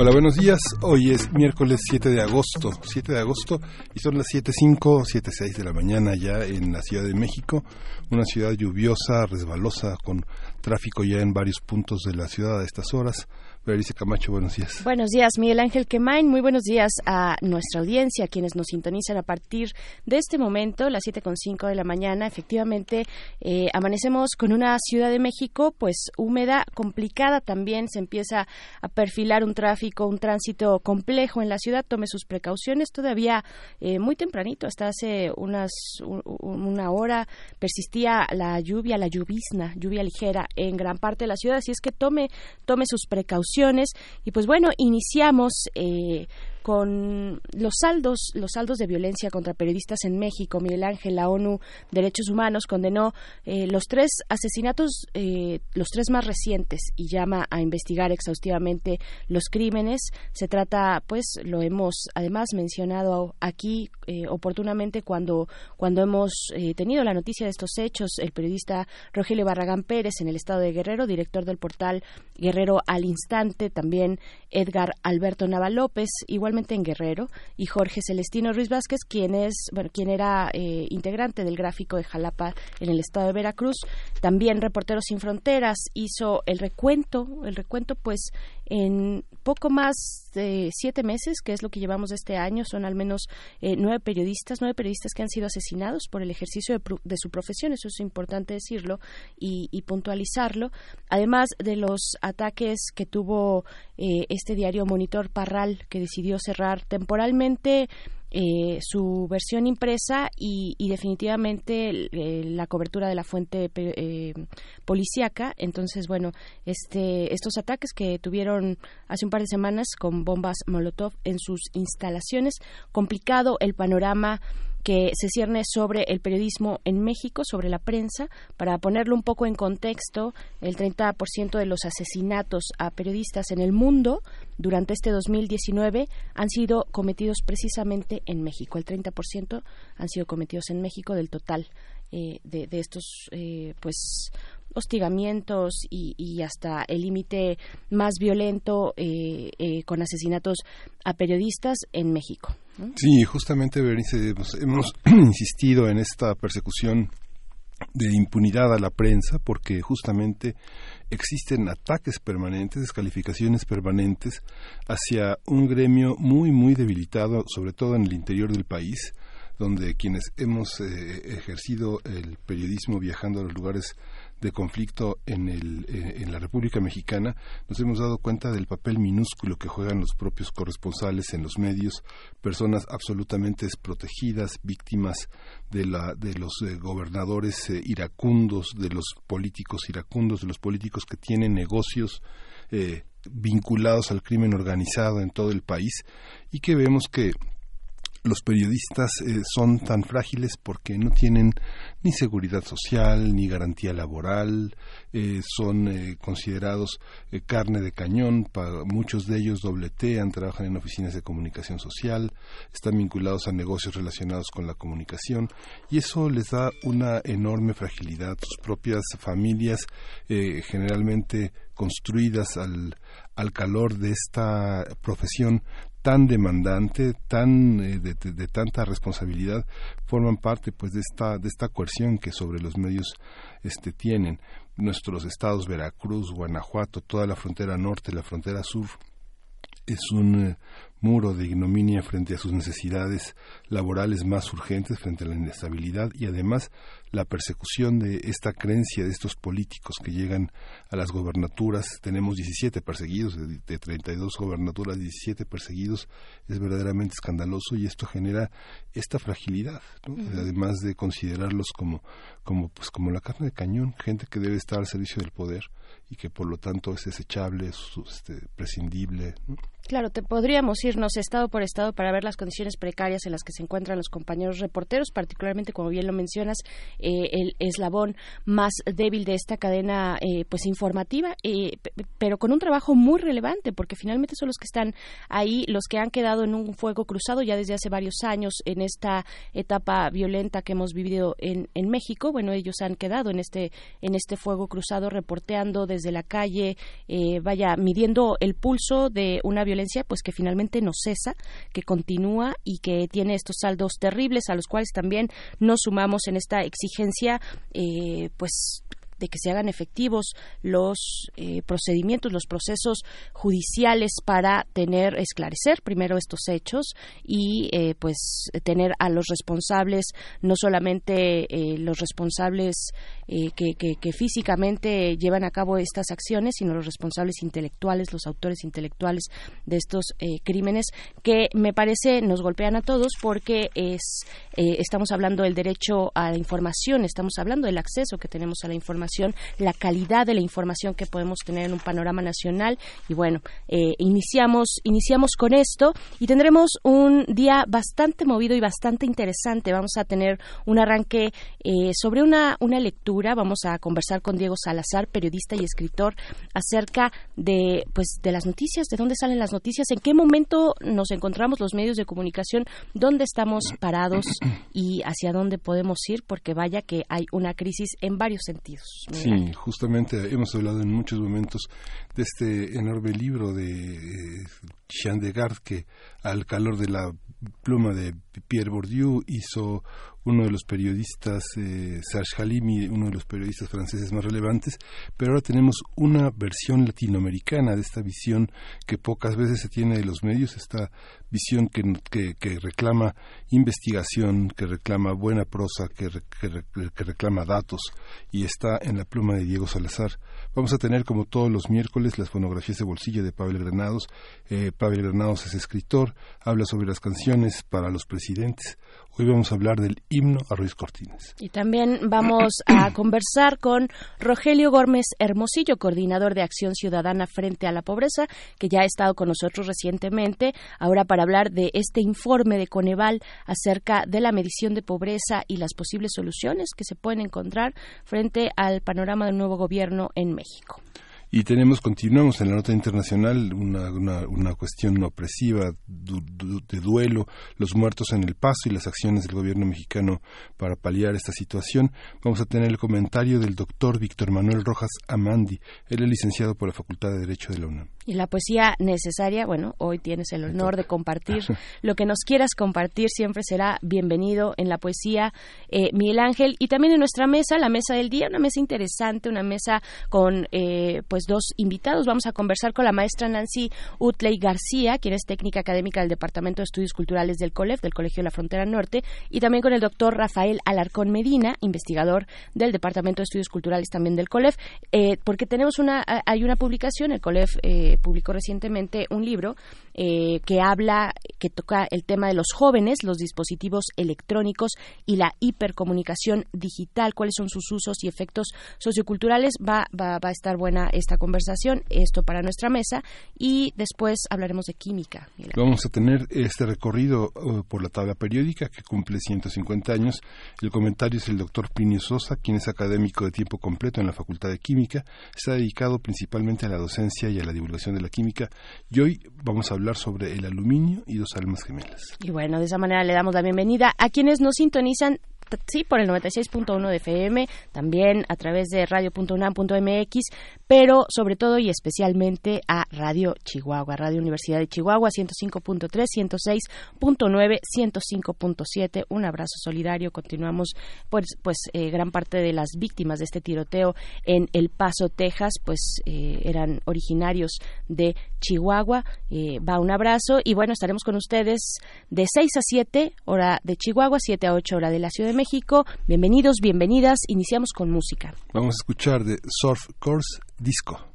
Hola, buenos días. Hoy es miércoles 7 de agosto, 7 de agosto y son las 7.05, 7.06 de la mañana ya en la Ciudad de México, una ciudad lluviosa, resbalosa, con tráfico ya en varios puntos de la ciudad a estas horas. Buenos días. Buenos días, Miguel Ángel Quemain. Muy buenos días a nuestra audiencia, quienes nos sintonizan a partir de este momento, las 7.05 de la mañana. Efectivamente, eh, amanecemos con una Ciudad de México, pues húmeda, complicada también. Se empieza a perfilar un tráfico, un tránsito complejo en la ciudad. Tome sus precauciones. Todavía eh, muy tempranito, hasta hace unas una hora, persistía la lluvia, la lluvizna, lluvia ligera en gran parte de la ciudad. Así es que tome, tome sus precauciones y pues bueno, iniciamos eh, con los saldos, los saldos de violencia contra periodistas en México. Miguel Ángel, la ONU Derechos Humanos condenó eh, los tres asesinatos, eh, los tres más recientes, y llama a investigar exhaustivamente los crímenes. Se trata, pues, lo hemos además mencionado aquí eh, oportunamente cuando, cuando hemos tenido la noticia de estos hechos. El periodista Rogelio Barragán Pérez en el estado de Guerrero, director del portal Guerrero al Instante, también Edgar Alberto Nava López, igualmente en Guerrero, y Jorge Celestino Ruiz Vázquez, quien es, bueno, quien era eh, integrante del gráfico de Jalapa en el estado de Veracruz, también Reporteros sin Fronteras hizo el recuento, el recuento pues en poco más de siete meses, que es lo que llevamos de este año, son al menos eh, nueve periodistas, nueve periodistas que han sido asesinados por el ejercicio de, su profesión, eso es importante decirlo y, puntualizarlo, además de los ataques que tuvo eh, este diario Monitor Parral, que decidió cerrar temporalmente eh, su versión impresa y, definitivamente la cobertura de la fuente eh, policíaca. Entonces, bueno, este, estos ataques que tuvieron hace un par de semanas con bombas Molotov en sus instalaciones, complicado el panorama que se cierne sobre el periodismo en México, sobre la prensa. Para ponerlo un poco en contexto, el 30% de los asesinatos a periodistas en el mundo durante este 2019 han sido cometidos precisamente en México. El 30% han sido cometidos en México del total eh, de, estos eh, pues hostigamientos y, hasta el límite más violento eh, con asesinatos a periodistas en México. Sí, justamente, Berenice, hemos, insistido en esta persecución de impunidad a la prensa porque justamente existen ataques permanentes, descalificaciones permanentes hacia un gremio muy, muy debilitado, sobre todo en el interior del país, donde quienes hemos eh, ejercido el periodismo viajando a los lugares de conflicto en, el, eh, en la República Mexicana, nos hemos dado cuenta del papel minúsculo que juegan los propios corresponsales en los medios, personas absolutamente desprotegidas, víctimas de, la, de los eh, gobernadores eh, iracundos, de los políticos iracundos, de los políticos que tienen negocios vinculados al crimen organizado en todo el país y que vemos que los periodistas eh, son tan frágiles porque no tienen ni seguridad social ni garantía laboral, eh, son eh, considerados carne de cañón, para, muchos de ellos dobletean, trabajan en oficinas de comunicación social, están vinculados a negocios relacionados con la comunicación y eso les da una enorme fragilidad. Sus propias familias, generalmente construidas al, al calor de esta profesión, tan demandante, tan eh, de, tanta responsabilidad, forman parte pues de esta de esta coerción que sobre los medios este tienen. Nuestros estados Veracruz, Guanajuato, toda la frontera norte, la frontera sur es un eh, muro de ignominia frente a sus necesidades laborales más urgentes, frente a la inestabilidad y además la persecución de esta creencia de estos políticos que llegan a las gobernaturas. Tenemos 17 perseguidos, de 32 gobernaturas, 17 perseguidos. Es verdaderamente escandaloso y esto genera esta fragilidad, además de considerarlos como, como, pues, como la carne de cañón, gente que debe estar al servicio del poder y que por lo tanto es desechable, es este, prescindible. Claro, te podríamos irnos estado por estado para ver las condiciones precarias en las que se encuentran los compañeros reporteros, particularmente, como bien lo mencionas, eh, el eslabón más débil de esta cadena eh, pues informativa, eh, pero con un trabajo muy relevante, porque finalmente son los que están ahí, los que han quedado en un fuego cruzado ya desde hace varios años en esta etapa violenta que hemos vivido en, en México. Bueno, ellos han quedado en este, en este fuego cruzado reporteando desde la calle, vaya, midiendo el pulso de una violencia pues que finalmente no cesa, que continúa y que tiene estos saldos terribles a los cuales también nos sumamos en esta exigencia, eh, pues de que se hagan efectivos los eh, procedimientos, los procesos judiciales para tener, esclarecer primero estos hechos y eh, pues tener a los responsables, no solamente eh, los responsables que, que, físicamente llevan a cabo estas acciones, sino los responsables intelectuales, los autores intelectuales de estos crímenes que me parece nos golpean a todos porque es, estamos hablando del derecho a la información, estamos hablando del acceso que tenemos a la información la calidad de la información que podemos tener en un panorama nacional. Y bueno, eh, iniciamos, iniciamos con esto y tendremos un día bastante movido y bastante interesante. Vamos a tener un arranque eh, sobre una, una lectura. Vamos a conversar con Diego Salazar, periodista y escritor, acerca de, pues, de las noticias, de dónde salen las noticias, en qué momento nos encontramos los medios de comunicación, dónde estamos parados y hacia dónde podemos ir, porque vaya que hay una crisis en varios sentidos. Sí, justamente hemos hablado en muchos momentos de este enorme libro de eh, Jean Degarde que al calor de la pluma de Pierre Bourdieu hizo uno de los periodistas, eh, Serge Halimi, uno de los periodistas franceses más relevantes, pero ahora tenemos una versión latinoamericana de esta visión que pocas veces se tiene de los medios, esta visión que, que, reclama investigación, que reclama buena prosa, que, que, reclama datos, y está en la pluma de Diego Salazar. Vamos a tener, como todos los miércoles, las fonografías de bolsillo de Pavel Granados. Eh, Pavel Granados es escritor, habla sobre las canciones para los presidentes. Hoy vamos a hablar del himno a Ruiz Cortines. Y también vamos a conversar con Rogelio Gómez Hermosillo, coordinador de Acción Ciudadana frente a la pobreza, que ya ha estado con nosotros recientemente, ahora para hablar de este informe de Coneval acerca de la medición de pobreza y las posibles soluciones que se pueden encontrar frente al panorama del nuevo gobierno en México. Y tenemos, continuamos en la nota internacional, una, una, una cuestión opresiva de duelo, los muertos en el paso y las acciones del gobierno mexicano para paliar esta situación. Vamos a tener el comentario del doctor Víctor Manuel Rojas Amandi. Él es licenciado por la Facultad de Derecho de la UNAM. Y la poesía necesaria, bueno, hoy tienes el honor de compartir. Lo que nos quieras compartir siempre será bienvenido en la poesía, eh, Miguel Ángel. Y también en nuestra mesa, la mesa del día, una mesa interesante, una mesa con eh, pues dos invitados. Vamos a conversar con la maestra Nancy Utley García, quien es técnica académica del Departamento de Estudios Culturales del COLEF, del Colegio de la Frontera Norte, y también con el doctor Rafael Alarcón Medina, investigador del Departamento de Estudios Culturales también del COLEF, eh, porque tenemos una, hay una publicación, el COLEF publicó recientemente un libro eh, que habla, que toca el tema de los jóvenes, los dispositivos electrónicos y la hipercomunicación digital, cuáles son sus usos y efectos socioculturales. Va, va, va a estar buena esta conversación, esto para nuestra mesa, y después hablaremos de química. Vamos a tener este recorrido uh, por la tabla periódica que cumple 150 años. El comentario es el doctor Plinio Sosa, quien es académico de tiempo completo en la Facultad de Química. Está dedicado principalmente a la docencia y a la divulgación de la química y hoy vamos a hablar sobre el aluminio y dos almas gemelas. Y bueno, de esa manera le damos la bienvenida a quienes nos sintonizan sí, por el 96.1 de FM, también a través de radio.unam.mx, pero sobre todo y especialmente a Radio Chihuahua, Radio Universidad de Chihuahua, 105.3, 106.9, 105.7. Un abrazo solidario. Continuamos, pues, pues eh, gran parte de las víctimas de este tiroteo en El Paso, Texas, pues eh, eran originarios de Chihuahua. Eh, va un abrazo y bueno, estaremos con ustedes de 6 a 7, hora de Chihuahua, 7 a 8, hora de la Ciudad de México. Bienvenidos, bienvenidas. Iniciamos con música. Vamos a escuchar de Surf Course Disco.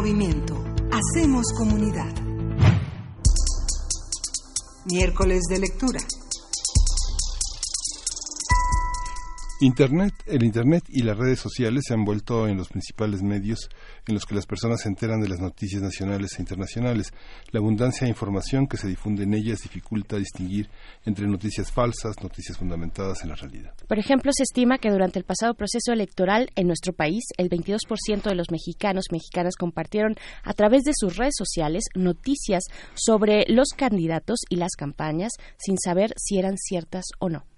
Movimiento. Hacemos comunidad. Miércoles de lectura. Internet, el Internet y las redes sociales se han vuelto en los principales medios en los que las personas se enteran de las noticias nacionales e internacionales. La abundancia de información que se difunde en ellas dificulta distinguir entre noticias falsas, noticias fundamentadas en la realidad. Por ejemplo, se estima que durante el pasado proceso electoral en nuestro país, el 22% de los mexicanos mexicanas compartieron a través de sus redes sociales noticias sobre los candidatos y las campañas sin saber si eran ciertas o no.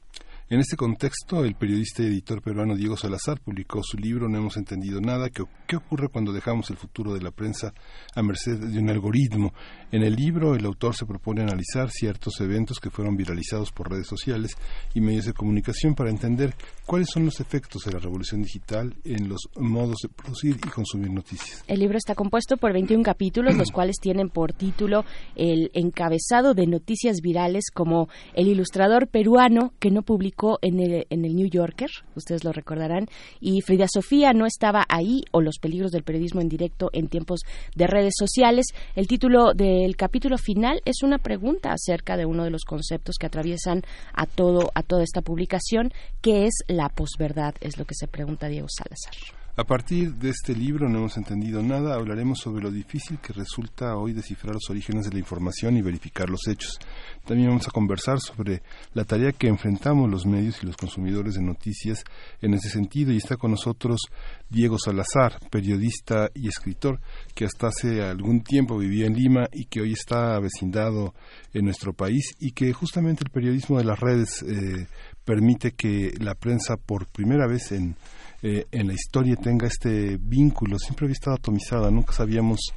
En este contexto, el periodista y editor peruano Diego Salazar publicó su libro No hemos entendido nada, ¿qué ocurre cuando dejamos el futuro de la prensa a merced de un algoritmo? En el libro, el autor se propone analizar ciertos eventos que fueron viralizados por redes sociales y medios de comunicación para entender cuáles son los efectos de la revolución digital en los modos de producir y consumir noticias. El libro está compuesto por 21 capítulos, los cuales tienen por título el encabezado de noticias virales como el ilustrador peruano que no publicó en el, en el New Yorker, ustedes lo recordarán, y Frida Sofía no estaba ahí, o los peligros del periodismo en directo en tiempos de redes sociales. El título del capítulo final es una pregunta acerca de uno de los conceptos que atraviesan a todo a toda esta publicación, que es la posverdad, es lo que se pregunta Diego Salazar. A partir de este libro, No hemos entendido nada, hablaremos sobre lo difícil que resulta hoy descifrar los orígenes de la información y verificar los hechos. También vamos a conversar sobre la tarea que enfrentamos los medios y los consumidores de noticias en ese sentido y está con nosotros Diego Salazar, periodista y escritor que hasta hace algún tiempo vivía en Lima y que hoy está vecindado en nuestro país y que justamente el periodismo de las redes eh, permite que la prensa por primera vez en eh, en la historia tenga este vínculo. Siempre había estado atomizada, nunca sabíamos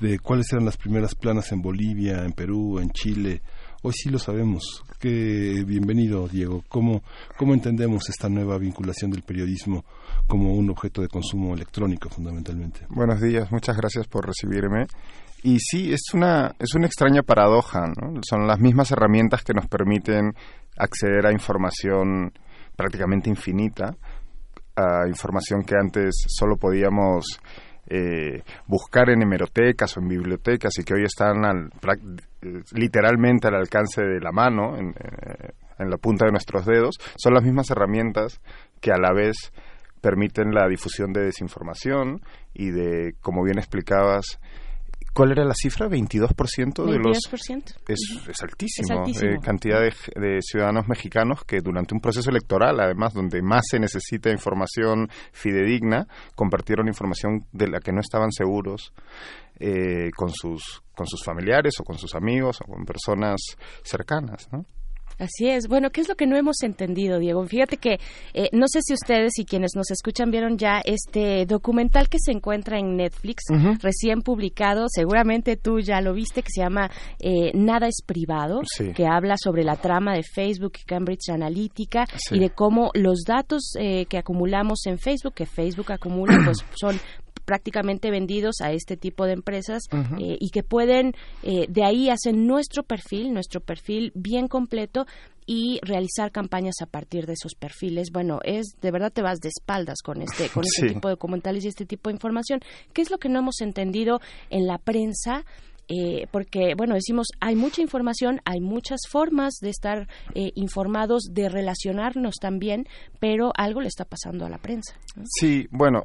de cuáles eran las primeras planas en Bolivia, en Perú, en Chile. Hoy sí lo sabemos. Qué bienvenido, Diego. ¿Cómo, ¿Cómo entendemos esta nueva vinculación del periodismo como un objeto de consumo electrónico, fundamentalmente? Buenos días, muchas gracias por recibirme. Y sí, es una, es una extraña paradoja. ¿no? Son las mismas herramientas que nos permiten acceder a información prácticamente infinita, a información que antes solo podíamos eh, buscar en hemerotecas o en bibliotecas y que hoy están al, literalmente al alcance de la mano, eh, en la punta de nuestros dedos, son las mismas herramientas que a la vez permiten la difusión de desinformación y de, como bien explicabas, ¿Cuál era la cifra? 22%, de los... Es, es altísimo. Es eh, cantidad de, ciudadanos mexicanos que durante un proceso electoral, además, donde más se necesita información fidedigna, compartieron información de la que no estaban seguros eh, con, sus, con sus familiares o con sus amigos o con personas cercanas, ¿no? Así es. Bueno, ¿qué es lo que no hemos entendido, Diego? Fíjate que eh, no sé si ustedes y quienes nos escuchan vieron ya este documental que se encuentra en Netflix, recién publicado. Seguramente tú ya lo viste, que se llama eh, Nada es privado, que habla sobre la trama de Facebook y Cambridge Analytica y de cómo los datos eh, que acumulamos en Facebook, que Facebook acumula, pues son prácticamente vendidos a este tipo de empresas eh, y que pueden, eh, de ahí hacen nuestro perfil, nuestro perfil bien completo y realizar campañas a partir de esos perfiles. Bueno, es de verdad te vas de espaldas con este con este tipo de documentales y este tipo de información. ¿Qué es lo que no hemos entendido en la prensa? Eh, porque, bueno, decimos, hay mucha información, hay muchas formas de estar informados, de relacionarnos también, pero algo le está pasando a la prensa. Sí, bueno,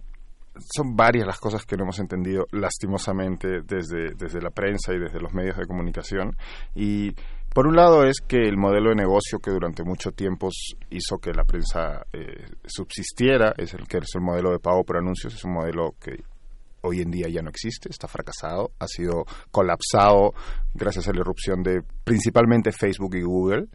son varias las cosas que no hemos entendido lastimosamente desde, desde la prensa y desde los medios de comunicación. Y por un lado es que el modelo de negocio que durante mucho tiempo hizo que la prensa eh, subsistiera, es el que es el modelo de pago por anuncios, es un modelo que hoy en día ya no existe, está fracasado, ha sido colapsado gracias a la irrupción de principalmente Facebook y Google.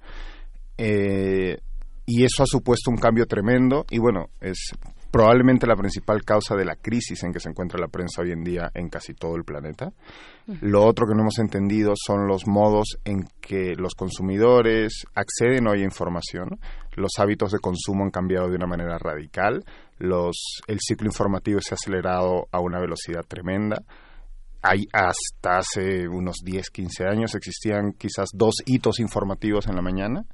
Eh, y eso ha supuesto un cambio tremendo y bueno, es probablemente la principal causa de la crisis en que se encuentra la prensa hoy en día en casi todo el planeta. Lo otro que no hemos entendido son los modos en que los consumidores acceden hoy a información. Los hábitos de consumo han cambiado de una manera radical. Los, el ciclo informativo se ha acelerado a una velocidad tremenda. Hay, hasta hace unos 10, 15 años existían quizás dos hitos informativos en la mañana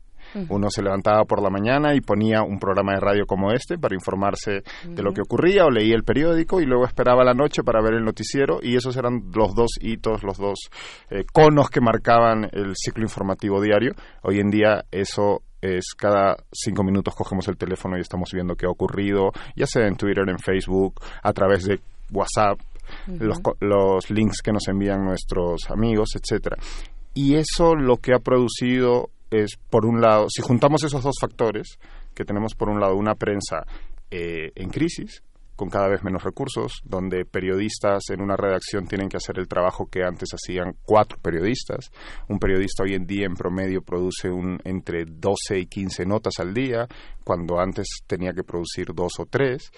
uno se levantaba por la mañana y ponía un programa de radio como este para informarse de lo que ocurría o leía el periódico y luego esperaba la noche para ver el noticiero y esos eran los dos hitos, los dos eh, conos que marcaban el ciclo informativo diario. Hoy en día eso es cada cinco minutos cogemos el teléfono y estamos viendo qué ha ocurrido, ya sea en Twitter, en Facebook, a través de WhatsApp, los, los links que nos envían nuestros amigos, etcétera. Y eso lo que ha producido es, por un lado, si juntamos esos dos factores, que tenemos por un lado una prensa eh, en crisis, con cada vez menos recursos, donde periodistas en una redacción tienen que hacer el trabajo que antes hacían cuatro periodistas. Un periodista hoy en día en promedio produce un, entre 12 y 15 notas al día, cuando antes tenía que producir dos o tres.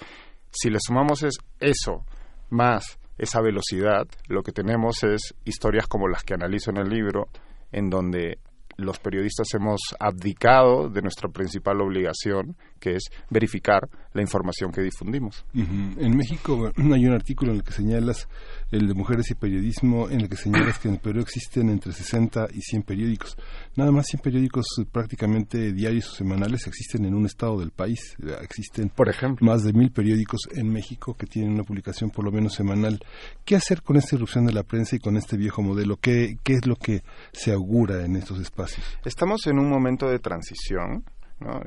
Si le sumamos es eso más esa velocidad, lo que tenemos es historias como las que analizo en el libro, en donde los periodistas hemos abdicado de nuestra principal obligación, que es verificar la información que difundimos. En México hay un artículo en el que señalas el de Mujeres y Periodismo, en el que señalas que en el Perú existen entre 60 y 100 periódicos. Nada más 100 periódicos prácticamente diarios o semanales existen en un estado del país. Existen, por ejemplo, más de mil periódicos en México que tienen una publicación por lo menos semanal. ¿Qué hacer con esta irrupción de la prensa y con este viejo modelo? ¿Qué, qué es lo que se augura en estos espacios? Estamos en un momento de transición. ¿no?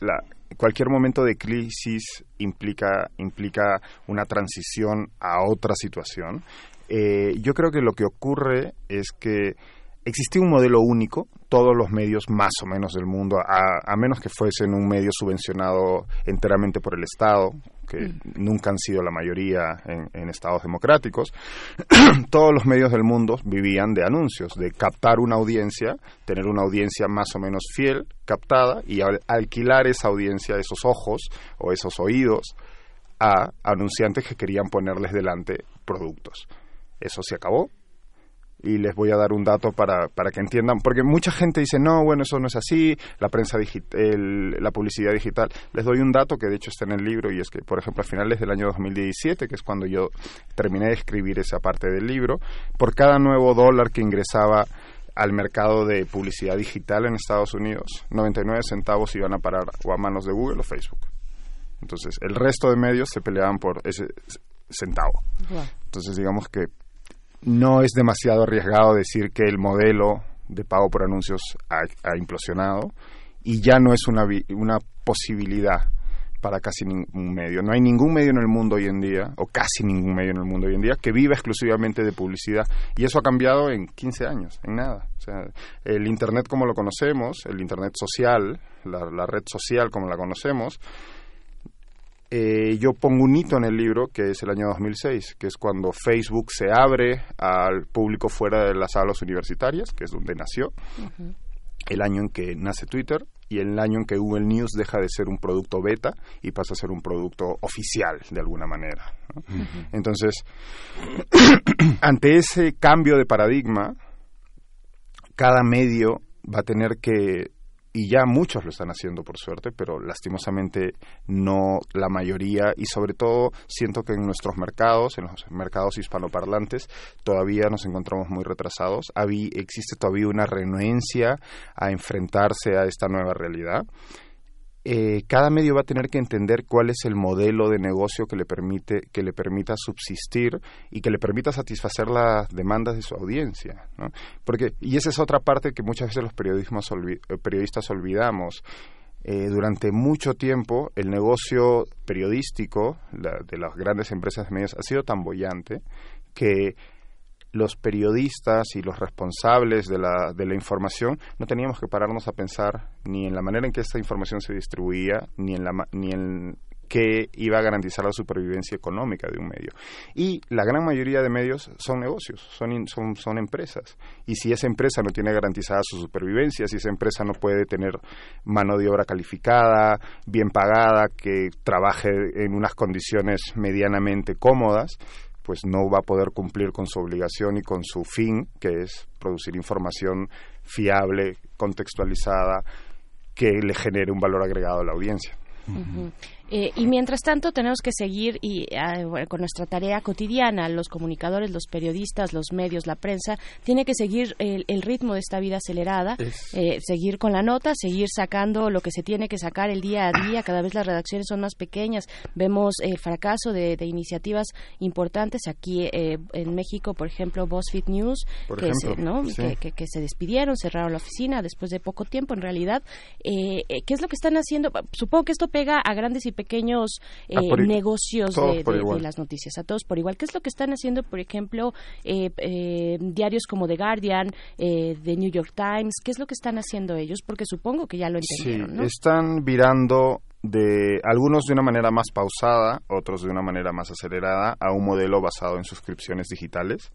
La, cualquier momento de crisis implica, implica una transición a otra situación. Eh, yo creo que lo que ocurre es que existía un modelo único, todos los medios más o menos del mundo, a, menos que fuesen un medio subvencionado enteramente por el Estado, que mm. nunca han sido la mayoría en, estados democráticos, todos los medios del mundo vivían de anuncios, de captar una audiencia, tener una audiencia más o menos fiel, captada, y alquilar esa audiencia, esos ojos o esos oídos, a anunciantes que querían ponerles delante productos. Eso se acabó, y les voy a dar un dato para, para que entiendan, porque mucha gente dice, no, bueno, eso no es así, la prensa digital, la publicidad digital. Les doy un dato que de hecho está en el libro y es que, por ejemplo, a finales del año 2017, que es cuando yo terminé de escribir esa parte del libro, por cada nuevo dólar que ingresaba al mercado de publicidad digital en Estados Unidos, 99 centavos iban a parar o a manos de Google o Facebook. Entonces, el resto de medios se peleaban por ese centavo. Entonces, digamos que no es demasiado arriesgado decir que el modelo de pago por anuncios ha, implosionado y ya no es una, una posibilidad para casi ningún medio. No hay ningún medio en el mundo hoy en día, o casi ningún medio en el mundo hoy en día, que viva exclusivamente de publicidad. Y eso ha cambiado en 15 años, en nada. O sea, el Internet como lo conocemos, el Internet social, la red social como la conocemos, eh, yo pongo un hito en el libro que es el año 2006, que es cuando Facebook se abre al público fuera de las aulas universitarias, que es donde nació, el año en que nace Twitter y el año en que Google News deja de ser un producto beta y pasa a ser un producto oficial de alguna manera. Entonces, ante ese cambio de paradigma, cada medio va a tener que y ya muchos lo están haciendo por suerte, pero lastimosamente no la mayoría y sobre todo siento que en nuestros mercados, en los mercados hispanoparlantes, todavía nos encontramos muy retrasados. existe todavía una renuencia a enfrentarse a esta nueva realidad eh, cada medio va a tener que entender cuál es el modelo de negocio que le permite que le permita subsistir y que le permita satisfacer las demandas de su audiencia ¿no? porque y esa es otra parte que muchas veces los periodismos eh, periodistas olvidamos eh, durante mucho tiempo el negocio periodístico de las grandes empresas de medios ha sido tan bollante que los periodistas y los responsables de la, de la información no teníamos que pararnos a pensar ni en la manera en que esta información se distribuía, ni en, la, ni en qué iba a garantizar la supervivencia económica de un medio. Y la gran mayoría de medios son negocios, son, son, son empresas. Y si esa empresa no tiene garantizada su supervivencia, si esa empresa no puede tener mano de obra calificada, bien pagada, que trabaje en unas condiciones medianamente cómodas, pues no va a poder cumplir con su obligación y con su fin, que es producir información fiable, contextualizada, que le genere un valor agregado a la audiencia. Eh, y mientras tanto tenemos que seguir y, ah, con nuestra tarea cotidiana, los comunicadores, los periodistas, los medios, la prensa, tiene que seguir el, ritmo de esta vida acelerada, eh, seguir con la nota, seguir sacando lo que se tiene que sacar el día a día, cada vez las redacciones son más pequeñas, vemos el fracaso de, iniciativas importantes. Aquí eh, en México, por ejemplo, BuzzFeed News, que, se, que, se despidieron, cerraron la oficina después de poco tiempo. En realidad. ¿Qué es lo que están haciendo? Supongo que esto pega a grandes y pequeños eh, negocios de, las noticias, a todos por igual. ¿Qué es lo que están haciendo, por ejemplo, eh, eh, diarios como The Guardian, The New York Times? ¿Qué es lo que están haciendo ellos? Porque supongo que ya lo entendieron. Sí, están virando de algunos de una manera más pausada, otros de una manera más acelerada, a un modelo basado en suscripciones digitales.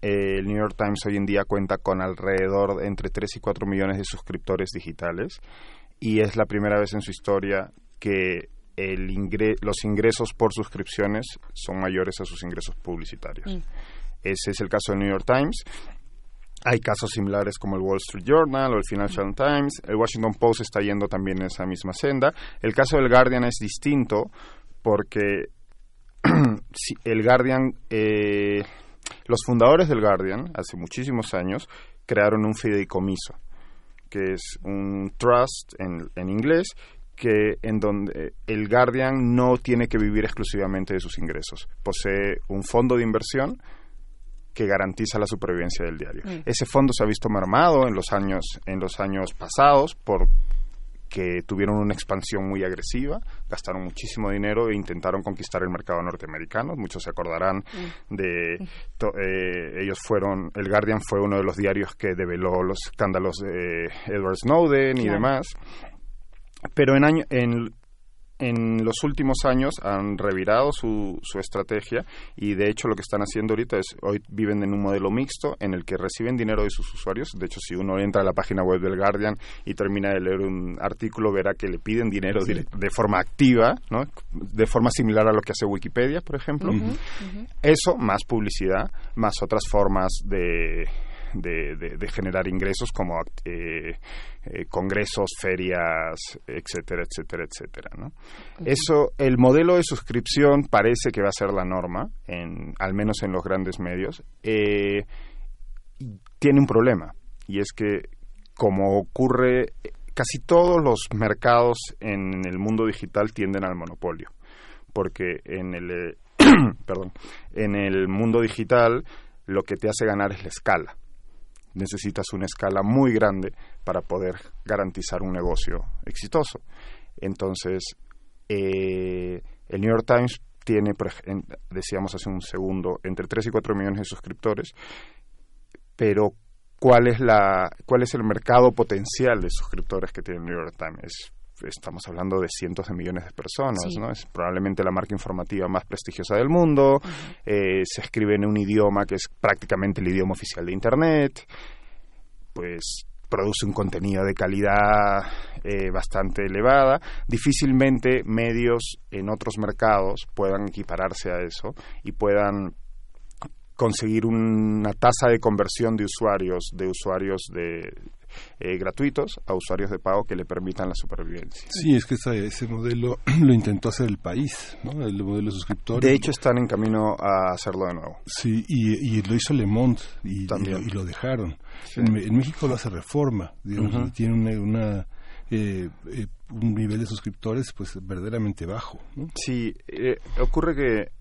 el New York Times hoy en día cuenta con alrededor de entre 3 y 4 millones de suscriptores digitales y es la primera vez en su historia que el los ingresos por suscripciones son mayores a sus ingresos publicitarios. Mm. Ese es el caso del New York Times. Hay casos similares como el Wall Street Journal o el Financial Times. El Washington Post está yendo también en esa misma senda. El caso del Guardian es distinto porque el Guardian, eh, los fundadores del Guardian, hace muchísimos años, crearon un fideicomiso, que es un trust en, en inglés, que en donde el Guardian no tiene que vivir exclusivamente de sus ingresos. Posee un fondo de inversión que garantiza la supervivencia del diario. Mm. Ese fondo se ha visto mermado en los años en los años pasados por que tuvieron una expansión muy agresiva, gastaron muchísimo dinero e intentaron conquistar el mercado norteamericano. Muchos se acordarán mm. de eh, ellos fueron, el Guardian fue uno de los diarios que develó los escándalos de Edward Snowden y demás. Pero en, año, en en los últimos años han revirado su, su estrategia y de hecho lo que están haciendo ahorita es hoy viven en un modelo mixto en el que reciben dinero de sus usuarios. De hecho, si uno entra a la página web del Guardian y termina de leer un artículo, verá que le piden dinero de forma activa, ¿no? de forma similar a lo que hace Wikipedia, por ejemplo. Eso más publicidad, más otras formas de de, generar ingresos como eh, eh, congresos, ferias, etcétera, etcétera, etcétera. ¿no? Eso, el modelo de suscripción parece que va a ser la norma, en, al menos en los grandes medios. Eh, tiene un problema y es que como ocurre casi todos los mercados en el mundo digital tienden al monopolio porque en el perdón en el mundo digital lo que te hace ganar es la escala necesitas una escala muy grande para poder garantizar un negocio exitoso. Entonces, eh, el New York Times tiene, decíamos hace un segundo, entre 3 y 4 millones de suscriptores, pero ¿cuál es, la, cuál es el mercado potencial de suscriptores que tiene el New York Times? Estamos hablando de cientos de millones de personas, ¿no? Es probablemente la marca informativa más prestigiosa del mundo, eh, se escribe en un idioma que es prácticamente el idioma oficial de Internet, pues produce un contenido de calidad eh, bastante elevada. Difícilmente medios en otros mercados puedan equipararse a eso y puedan conseguir una tasa de conversión de usuarios de usuarios de eh, gratuitos a usuarios de pago que le permitan la supervivencia. Sí, es que ese modelo lo intentó hacer el país, ¿no? el modelo suscriptor. De hecho, están en camino a hacerlo de nuevo. Sí, y, lo hizo Le Monde y, y, lo, dejaron. En, México lo hace Reforma, digamos, tiene una, eh, eh, un nivel de suscriptores pues verdaderamente bajo. Sí, ocurre que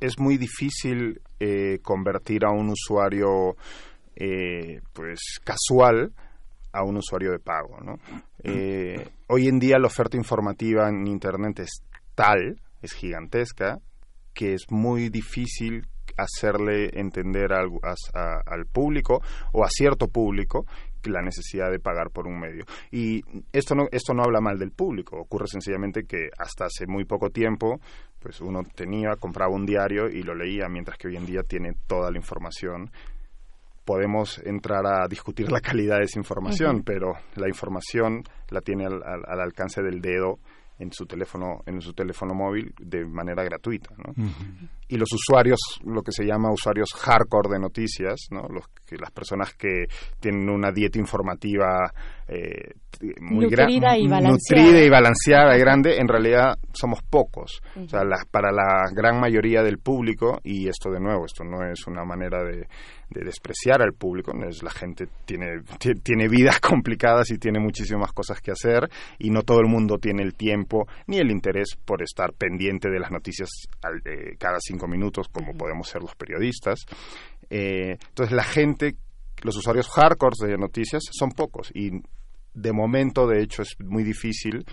es muy difícil convertir a un usuario pues casual a un usuario de pago. ¿no? Eh, hoy en día la oferta informativa en Internet es tal, es gigantesca, que es muy difícil hacerle entender al, al público o a cierto público la necesidad de pagar por un medio. Y esto no, esto no habla mal del público, ocurre sencillamente que hasta hace muy poco tiempo pues uno tenía, compraba un diario y lo leía, mientras que hoy en día tiene toda la información podemos entrar a discutir la calidad de esa información, pero la información la tiene al, alcance del dedo en su teléfono en su teléfono móvil de manera gratuita ¿no? Y los usuarios lo que se llama usuarios hardcore de noticias no los que las personas que tienen una dieta informativa eh, muy nutrida y balanceada. nutrida y balanceada y grande en realidad somos pocos. O sea para la gran mayoría del público y esto de nuevo esto no es una manera de de despreciar al público. Es, la gente tiene, tiene vidas complicadas y tiene muchísimas cosas que hacer y no todo el mundo tiene el tiempo ni el interés por estar pendiente de las noticias cada cinco minutos como podemos ser los periodistas. Eh, entonces la gente, los usuarios hardcore de noticias son pocos y de momento de hecho es muy difícil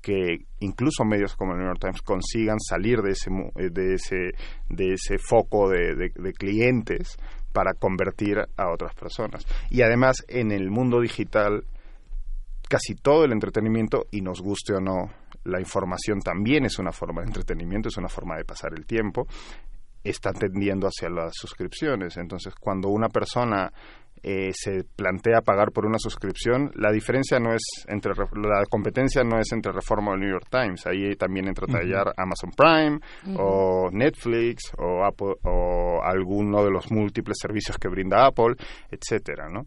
que incluso medios como el New York Times consigan salir de ese de ese de ese foco de clientes para convertir a otras personas. Y además, en el mundo digital, casi todo el entretenimiento, y nos guste o no, la información también es una forma de entretenimiento, es una forma de pasar el tiempo, está tendiendo hacia las suscripciones. Entonces, cuando una persona eh, se plantea pagar por una suscripción, la diferencia no es entre la competencia no es entre Reforma o New York Times, ahí también entra a tallar Amazon Prime o Netflix o Apple o alguno de los múltiples servicios que brinda Apple, etcétera, ¿no?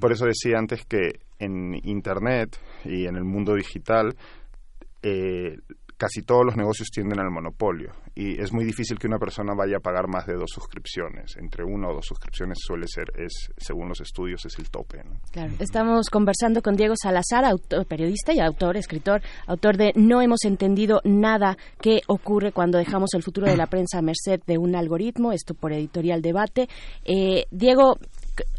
Por eso decía antes que en Internet y en el mundo digital eh, casi todos los negocios tienden al monopolio y es muy difícil que una persona vaya a pagar más de dos suscripciones. Entre una o dos suscripciones suele ser, es según los estudios, es el tope. Estamos conversando con Diego Salazar, autor, periodista y autor, escritor, autor de No hemos entendido nada que ocurre cuando dejamos el futuro de la prensa a merced de un algoritmo, esto por editorial debate. Eh, Diego,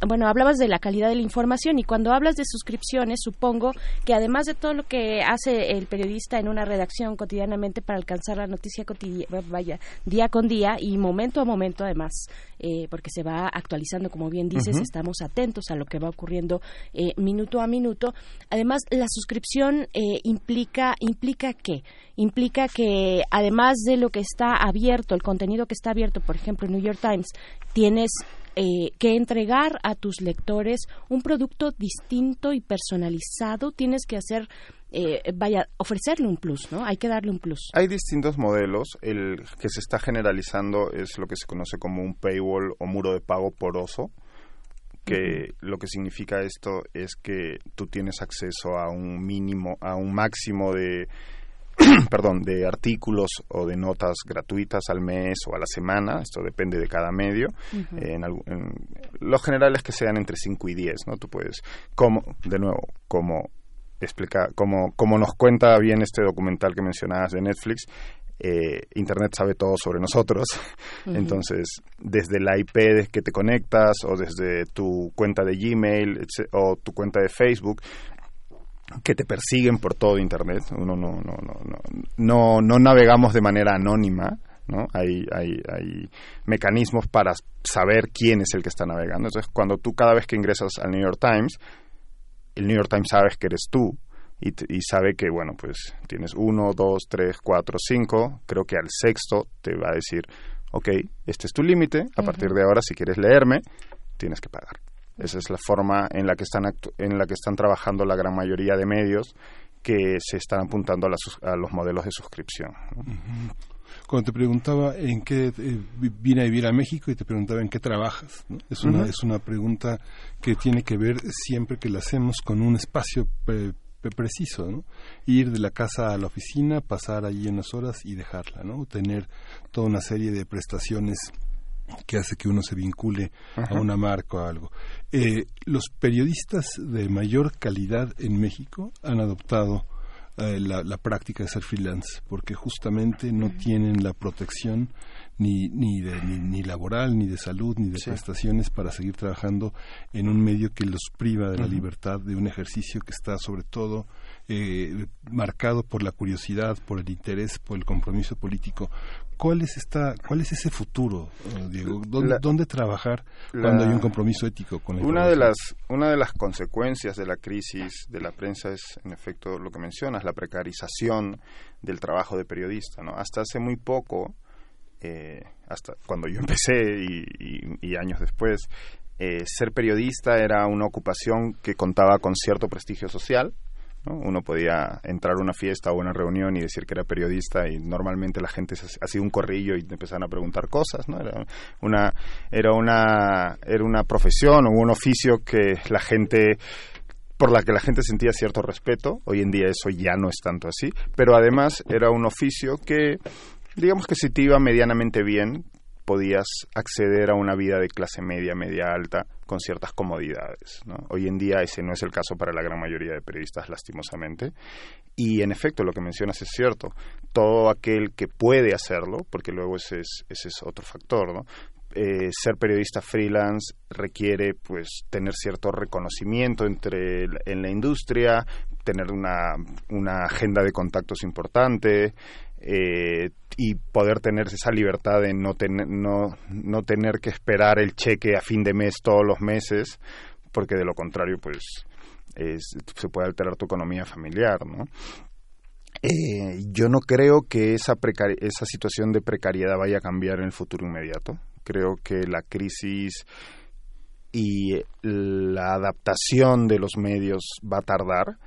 bueno, hablabas de la calidad de la información y cuando hablas de suscripciones, supongo que además de todo lo que hace el periodista en una redacción cotidianamente para alcanzar la noticia cotidiana, vaya, día con día y momento a momento además, eh, porque se va actualizando, como bien dices, estamos atentos a lo que va ocurriendo eh, minuto a minuto. Además, la suscripción eh, implica, implica qué? Implica que además de lo que está abierto, el contenido que está abierto, por ejemplo, en New York Times, tienes eh, que entregar a tus lectores un producto distinto y personalizado, tienes que hacer eh, vaya, ofrecerle un plus, ¿no? Hay que darle un plus. Hay distintos modelos. El que se está generalizando es lo que se conoce como un paywall o muro de pago poroso, que lo que significa esto es que tú tienes acceso a un mínimo, a un máximo de perdón, de artículos o de notas gratuitas al mes o a la semana, esto depende de cada medio. en, lo general es que sean entre 5 y 10, ¿no? Tú puedes, como, de nuevo, como explica, como, como nos cuenta bien este documental que mencionabas de Netflix, eh, Internet sabe todo sobre nosotros. Entonces, desde la IP que te conectas o desde tu cuenta de Gmail o tu cuenta de Facebook, que te persiguen por todo Internet. Uno no, no, no, no, no, navegamos de manera anónima. ¿no? Hay, hay, hay mecanismos para saber quién es el que está navegando. Entonces, cuando tú cada vez que ingresas al New York Times, el New York Times sabe que eres tú y, y sabe que, bueno, pues tienes uno, dos, tres, cuatro, cinco. Creo que al sexto te va a decir, ok, este es tu límite. A partir de ahora, si quieres leerme, tienes que pagar. Esa es la forma en la que están, en la que están trabajando la gran mayoría de medios que se están apuntando a, los modelos de suscripción. Cuando te preguntaba en qué eh, vine a vivir a México y te preguntaba en qué trabajas, es, una, es una pregunta que tiene que ver siempre que la hacemos con un espacio preciso, ¿no? Ir de la casa a la oficina, pasar allí unas horas y dejarla, ¿no? Tener toda una serie de prestaciones que hace que uno se vincule a una marca o algo. Eh, los periodistas de mayor calidad en México han adoptado eh, la, práctica de ser freelance porque justamente no tienen la protección ni, ni, ni, laboral, ni de salud, ni de prestaciones para seguir trabajando en un medio que los priva de la libertad de un ejercicio que está sobre todo eh, marcado por la curiosidad, por el interés, por el compromiso político. ¿Cuál es, esta, cuál es ese futuro, eh, Diego? ¿Dónde, trabajar cuando hay un compromiso ético con la una de las Una de las consecuencias de la crisis de la prensa es, en efecto, lo que mencionas, la precarización del trabajo de periodista. ¿no? Hasta hace muy poco, eh, hasta cuando yo empecé y, años después, eh, ser periodista era una ocupación que contaba con cierto prestigio social, uno podía entrar a una fiesta o una reunión y decir que era periodista y normalmente la gente hacía un corrillo y empezaban a preguntar cosas, ¿no? Era una, era una, era una profesión o un oficio que la gente por la que la gente sentía cierto respeto. Hoy en día eso ya no es tanto así, pero además era un oficio que digamos que si te iba medianamente bien, podías acceder a una vida de clase media, media alta, con ciertas comodidades. Hoy en día ese no es el caso para la gran mayoría de periodistas, lastimosamente. Y en efecto, lo que mencionas es cierto. Todo aquel que puede hacerlo, porque luego ese es, otro factor, ¿no? Eh, ser periodista freelance requiere pues tener cierto reconocimiento entre en la industria, tener una, una agenda de contactos importante, eh, y poder tener esa libertad de no, tener no, no tener que esperar el cheque a fin de mes todos los meses, porque de lo contrario, pues se puede alterar tu economía familiar, ¿no? Eh, yo no creo que esa, esa situación de precariedad vaya a cambiar en el futuro inmediato. Creo que la crisis y la adaptación de los medios va a tardar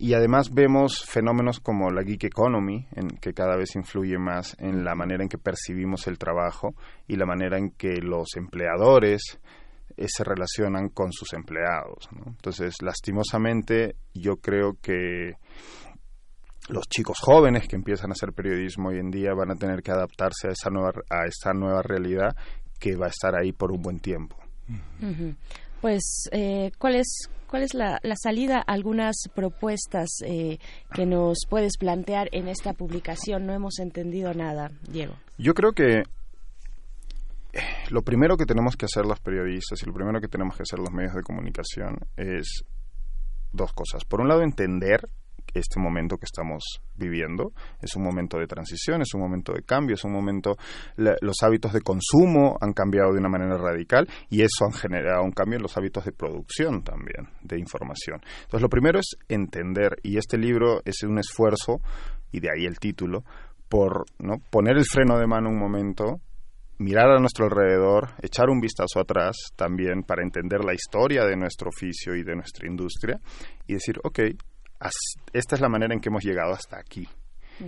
y además vemos fenómenos como la geek economy, en, que cada vez influye más en la manera en que percibimos el trabajo y la manera en que los empleadores eh, se relacionan con sus empleados. Entonces, lastimosamente, yo creo que los chicos jóvenes que empiezan a hacer periodismo hoy en día van a tener que adaptarse a esa nueva, a esta nueva realidad que va a estar ahí por un buen tiempo. Pues, eh, ¿cuál es ¿Cuál es la, salida? Algunas propuestas eh, que nos puedes plantear en esta publicación. No hemos entendido nada, Diego. Yo creo que lo primero que tenemos que hacer los periodistas y lo primero que tenemos que hacer los medios de comunicación es dos cosas. Por un lado, entender este momento que estamos viviendo. Es un momento de transición, es un momento de cambio, es un momento... los hábitos de consumo han cambiado de una manera radical y eso ha generado un cambio en los hábitos de producción también de información. Entonces, lo primero es entender, y este libro es un esfuerzo, y de ahí el título, por ¿no? poner el freno de mano un momento mirar a nuestro alrededor, echar un vistazo atrás también para entender la historia de nuestro oficio y de nuestra industria y decir, ok, esta es la manera en que hemos llegado hasta aquí.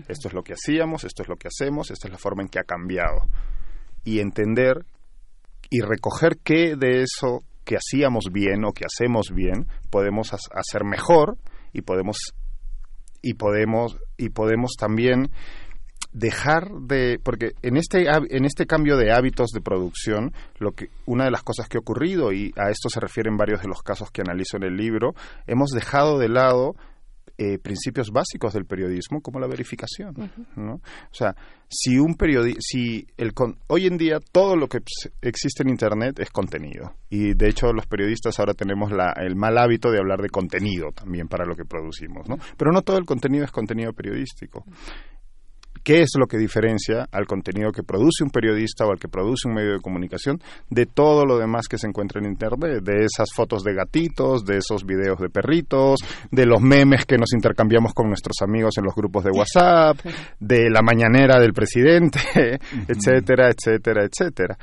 Esto es lo que hacíamos, esto es lo que hacemos, esta es la forma en que ha cambiado. Y entender y recoger qué de eso que hacíamos bien o que hacemos bien podemos hacer mejor y podemos y podemos y podemos también dejar de porque en este en este cambio de hábitos de producción lo que una de las cosas que ha ocurrido y a esto se refieren varios de los casos que analizo en el libro hemos dejado de lado eh, principios básicos del periodismo como la verificación ¿no? o sea si un periodi si el hoy en día todo lo que existe en internet es contenido. Y de hecho los periodistas ahora tenemos la, el mal hábito de hablar de contenido también para lo que producimos no pero no todo el contenido es contenido periodístico qué es lo que diferencia al contenido que produce un periodista o al que produce un medio de comunicación de todo lo demás que se encuentra en Internet, de esas fotos de gatitos, de esos videos de perritos, de los memes que nos intercambiamos con nuestros amigos en los grupos de WhatsApp, de la mañanera del presidente, etcétera, etcétera, etcétera.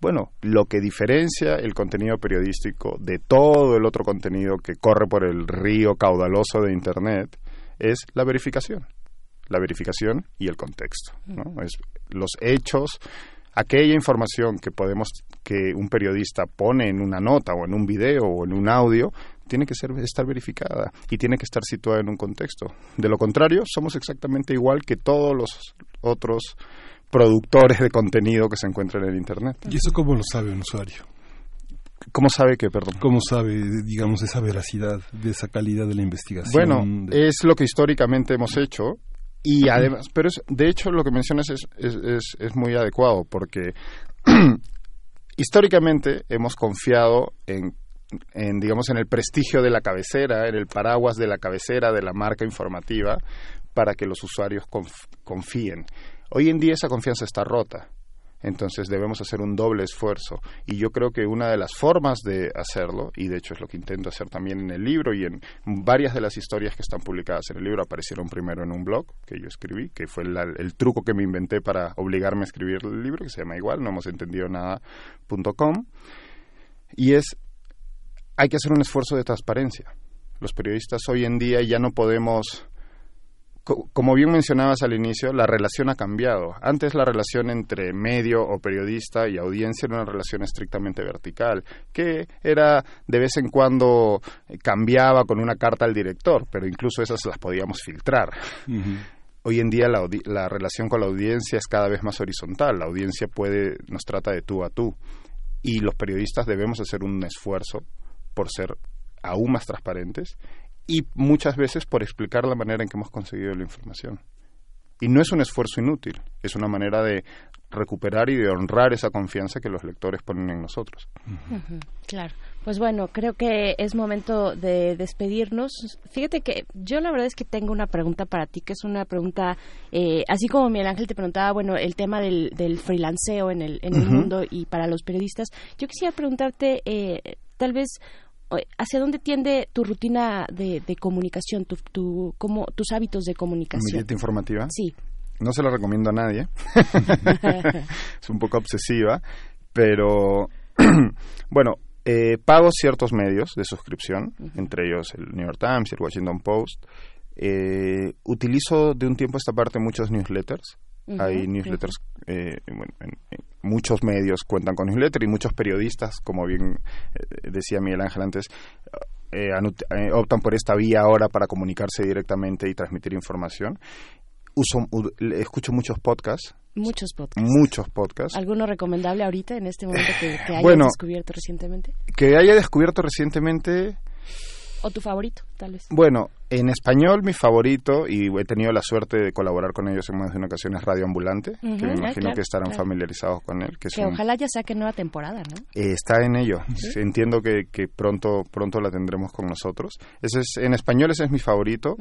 Bueno, lo que diferencia el contenido periodístico de todo el otro contenido que corre por el río caudaloso de Internet es la verificación la verificación y el contexto. ¿no? Es los hechos, aquella información que podemos que un periodista pone en una nota o en un video o en un audio tiene que ser, estar verificada y tiene que estar situada en un contexto. De lo contrario, somos exactamente igual que todos los otros productores de contenido que se encuentran en Internet. ¿Y eso cómo lo sabe un usuario? ¿Cómo sabe que, perdón? ¿Cómo sabe, digamos, esa veracidad, de esa calidad de la investigación? Bueno, es lo que históricamente hemos hecho y además, pero es, de hecho lo que mencionas es, es, es, muy adecuado porque históricamente hemos confiado en, en, digamos, en el prestigio de la cabecera, en el paraguas de la cabecera de la marca informativa para que los usuarios confíen. Hoy en día esa confianza está rota. Entonces debemos hacer un doble esfuerzo. Y yo creo que una de las formas de hacerlo, y de hecho es lo que intento hacer también en el libro y en varias de las historias que están publicadas en el libro, aparecieron primero en un blog que yo escribí, que fue el, truco que me inventé para obligarme a escribir el libro, que se llama igual, no hemos entendido nada.com. Y es, hay que hacer un esfuerzo de transparencia. Los periodistas hoy en día ya no podemos como bien mencionabas al inicio, la relación ha cambiado. Antes la relación entre medio o periodista y audiencia era una relación estrictamente vertical, que era de vez en cuando eh, cambiaba con una carta al director, pero incluso esas las podíamos filtrar. Hoy en día la, la, relación con la audiencia es cada vez más horizontal. La audiencia puede nos trata de tú a tú y los periodistas debemos hacer un esfuerzo por ser aún más transparentes y muchas veces por explicar la manera en que hemos conseguido la información. Y no es un esfuerzo inútil, es una manera de recuperar y de honrar esa confianza que los lectores ponen en nosotros. claro. Pues bueno, creo que es momento de despedirnos. Fíjate que yo la verdad es que tengo una pregunta para ti, que es una pregunta, eh, así como Miguel Ángel te preguntaba, bueno, el tema del, del freelanceo en el, en el mundo y para los periodistas. Yo quisiera preguntarte, eh, tal vez ¿Hacia dónde tiende tu rutina de, comunicación, tu, tu, como, tus hábitos de comunicación? ¿Mi dieta informativa? Sí. No se la recomiendo a nadie. es un poco obsesiva, pero bueno, eh, pago ciertos medios de suscripción, entre ellos el New York Times y el Washington Post. Eh, utilizo de un tiempo a esta parte muchos newsletters hay newsletters, eh, muchos medios cuentan con newsletters y muchos periodistas, como bien eh, decía Miguel Ángel antes, eh, optan por esta vía ahora para comunicarse directamente y transmitir información. Uso, escucho muchos podcasts. Muchos podcasts. Muchos podcasts. ¿Alguno recomendable ahorita, en este momento, que, que hayas descubierto recientemente? Que haya descubierto recientemente ¿O tu favorito, tal vez? Bueno, en español mi favorito, y he tenido la suerte de colaborar con ellos en más de una ocasión, es Radio Ambulante, que me Ah, imagino claro, que estarán claro. familiarizados con él. Que, es Que un- ojalá ya saque nueva temporada, ¿no? Eh, está en ello. Entiendo que, que pronto, pronto la tendremos con nosotros. Ese es, en español ese es mi favorito.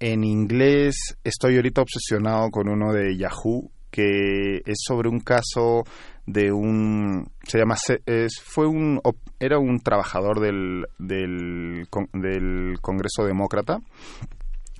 En inglés estoy ahorita obsesionado con uno de Yahoo que es sobre un caso de un se llama es, fue un era un trabajador del del, del Congreso Demócrata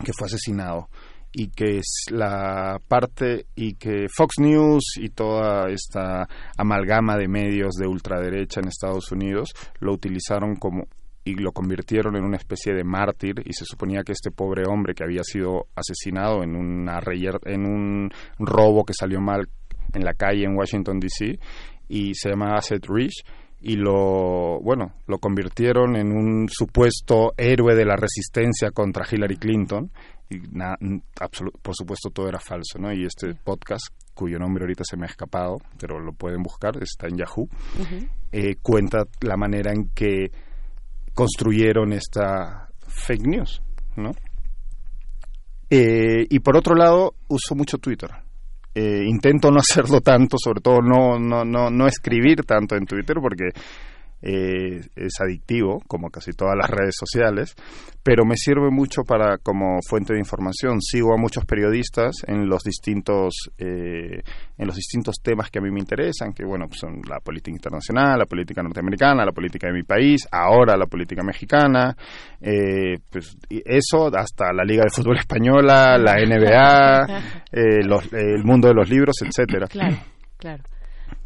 que fue asesinado y que es la parte y que Fox News y toda esta amalgama de medios de ultraderecha en Estados Unidos lo utilizaron como y lo convirtieron en una especie de mártir y se suponía que este pobre hombre que había sido asesinado en una en un robo que salió mal en la calle en Washington DC y se llamaba Seth Rich y lo bueno lo convirtieron en un supuesto héroe de la resistencia contra Hillary Clinton. Y na- por supuesto todo era falso no y este podcast cuyo nombre ahorita se me ha escapado pero lo pueden buscar está en Yahoo eh, cuenta la manera en que construyeron esta fake news no Eh, y por otro lado uso mucho Twitter eh, intento no hacerlo tanto, sobre todo no, no, no, no escribir tanto en Twitter porque eh, es adictivo, como casi todas las redes sociales, pero me sirve mucho para como fuente de información. Sigo a muchos periodistas en los distintos eh, en los distintos temas que a mí me interesan, que bueno, pues son la política internacional, la política norteamericana, la política de mi país, ahora la política mexicana, eh, pues eso hasta la Liga de Fútbol Española, la NBA, eh, los- el mundo de los libros, etcétera. Claro, claro.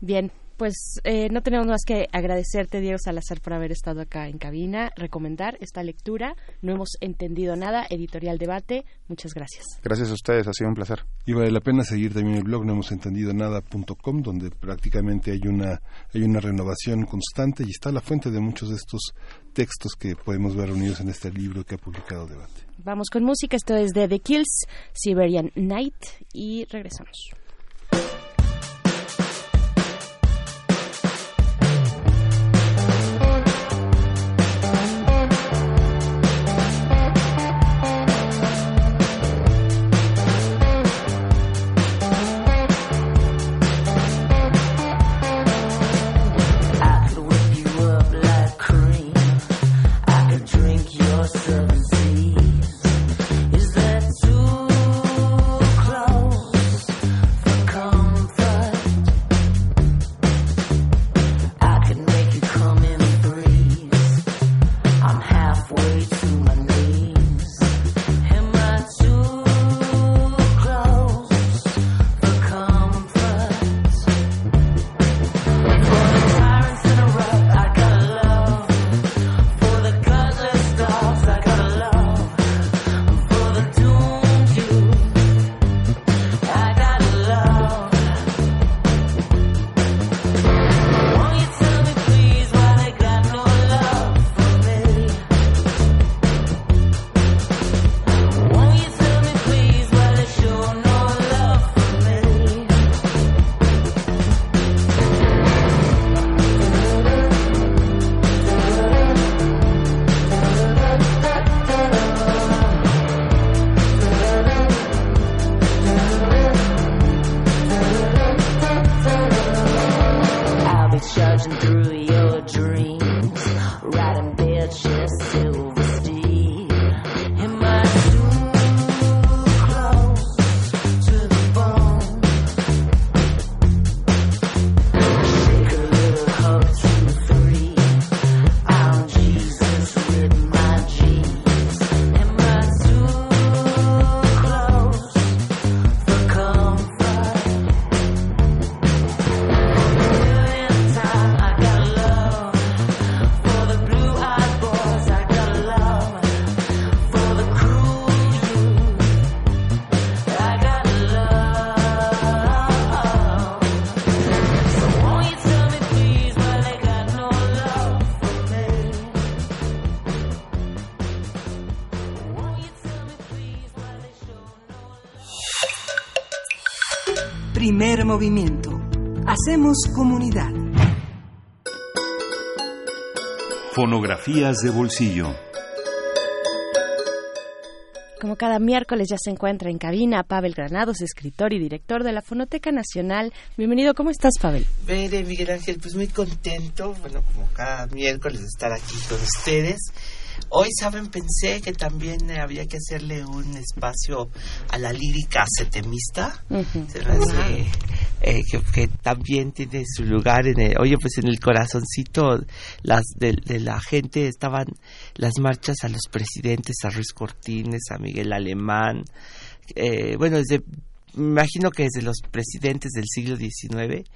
Bien, pues eh, no tenemos más que agradecerte, Diego Salazar, por haber estado acá en cabina, recomendar esta lectura. No hemos entendido nada, editorial debate. Muchas gracias. Gracias a ustedes, ha sido un placer. Y vale la pena seguir también el blog no hemos entendido nada.com donde prácticamente hay una hay una renovación constante y está la fuente de muchos de estos textos que podemos ver reunidos en este libro que ha publicado Debate. Vamos con música. Esto es de The Kills, Siberian Night, y regresamos. Primer movimiento. Hacemos comunidad. Fonografías de bolsillo. Como cada miércoles ya se encuentra en cabina Pavel Granados, escritor y director de la Fonoteca Nacional. Bienvenido, ¿cómo estás, Pavel? Mire, Miguel Ángel, pues muy contento, bueno, como cada miércoles de estar aquí con ustedes. Hoy, saben, pensé que también eh, había que hacerle un espacio a la lírica setemista. Se me hace, eh, que, que también tiene su lugar en el, oye, pues en el corazoncito las de, de la gente. Estaban las marchas a los presidentes, a Ruiz Cortines, a Miguel Alemán, eh, bueno, desde, me imagino que desde los presidentes del siglo XIX,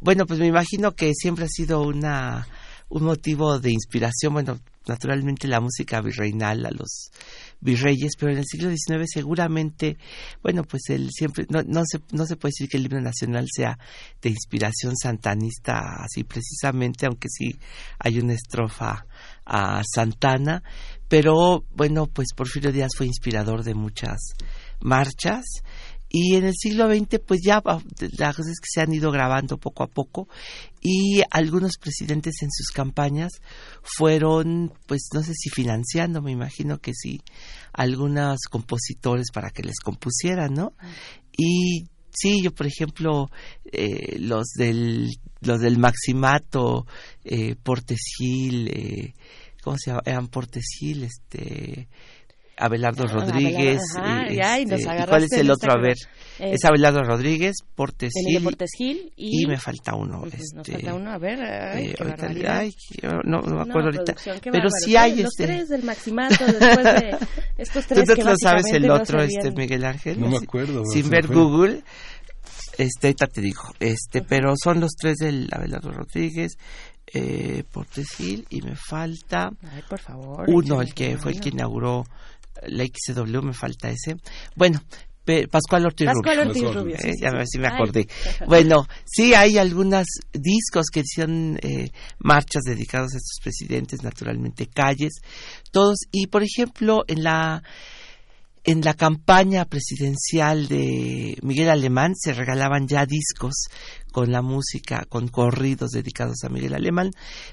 bueno, pues me imagino que siempre ha sido una un motivo de inspiración, bueno, naturalmente la música virreinal a los virreyes, pero en el siglo XIX seguramente, bueno, pues él siempre, no, no, se, no se puede decir que el himno nacional sea de inspiración santanista así precisamente, aunque sí hay una estrofa a Santana, pero bueno, pues Porfirio Díaz fue inspirador de muchas marchas y en el siglo XX pues ya ah, las cosas que se han ido grabando poco a poco y algunos presidentes en sus campañas fueron pues no sé si financiando me imagino que sí algunos compositores para que les compusieran no y sí yo por ejemplo eh, los del los del Maximato eh, Portes Gil eh, cómo se llama eran Portes Gil este Abelardo Ah, Rodríguez. Ajá, ya, y nos este, agarraste ¿Cuál es el otro? A ver, Eh, es Abelardo Rodríguez, Portes Gil, y, y me falta uno. Nos este, falta uno, a ver, ay, eh, qué ahorita- ay, no, no me No, acuerdo ahorita. Pero bárbaro. sí hay Los este. tres del Maximato, después de estos ¿Tú tres que sabes el otro, este. Miguel Ángel? No me acuerdo. Sin ver. Google, este, ahorita te digo, este, pero son los tres del Abelardo Rodríguez, eh, Portes Gil y me falta Ay, por favor. uno, el que fue el que inauguró la XW, me falta ese. Bueno, pe- Pascual Ortiz Pascual Rubio. Ortiz Rubio. Eh, sí, me, Ay. acordé. Bueno, sí hay algunos discos que hicieron eh, marchas dedicados a estos presidentes, naturalmente calles, todos. Y por ejemplo, en la en la campaña presidencial de Miguel Alemán se regalaban ya discos con la música, con corridos dedicados a Miguel Alemán.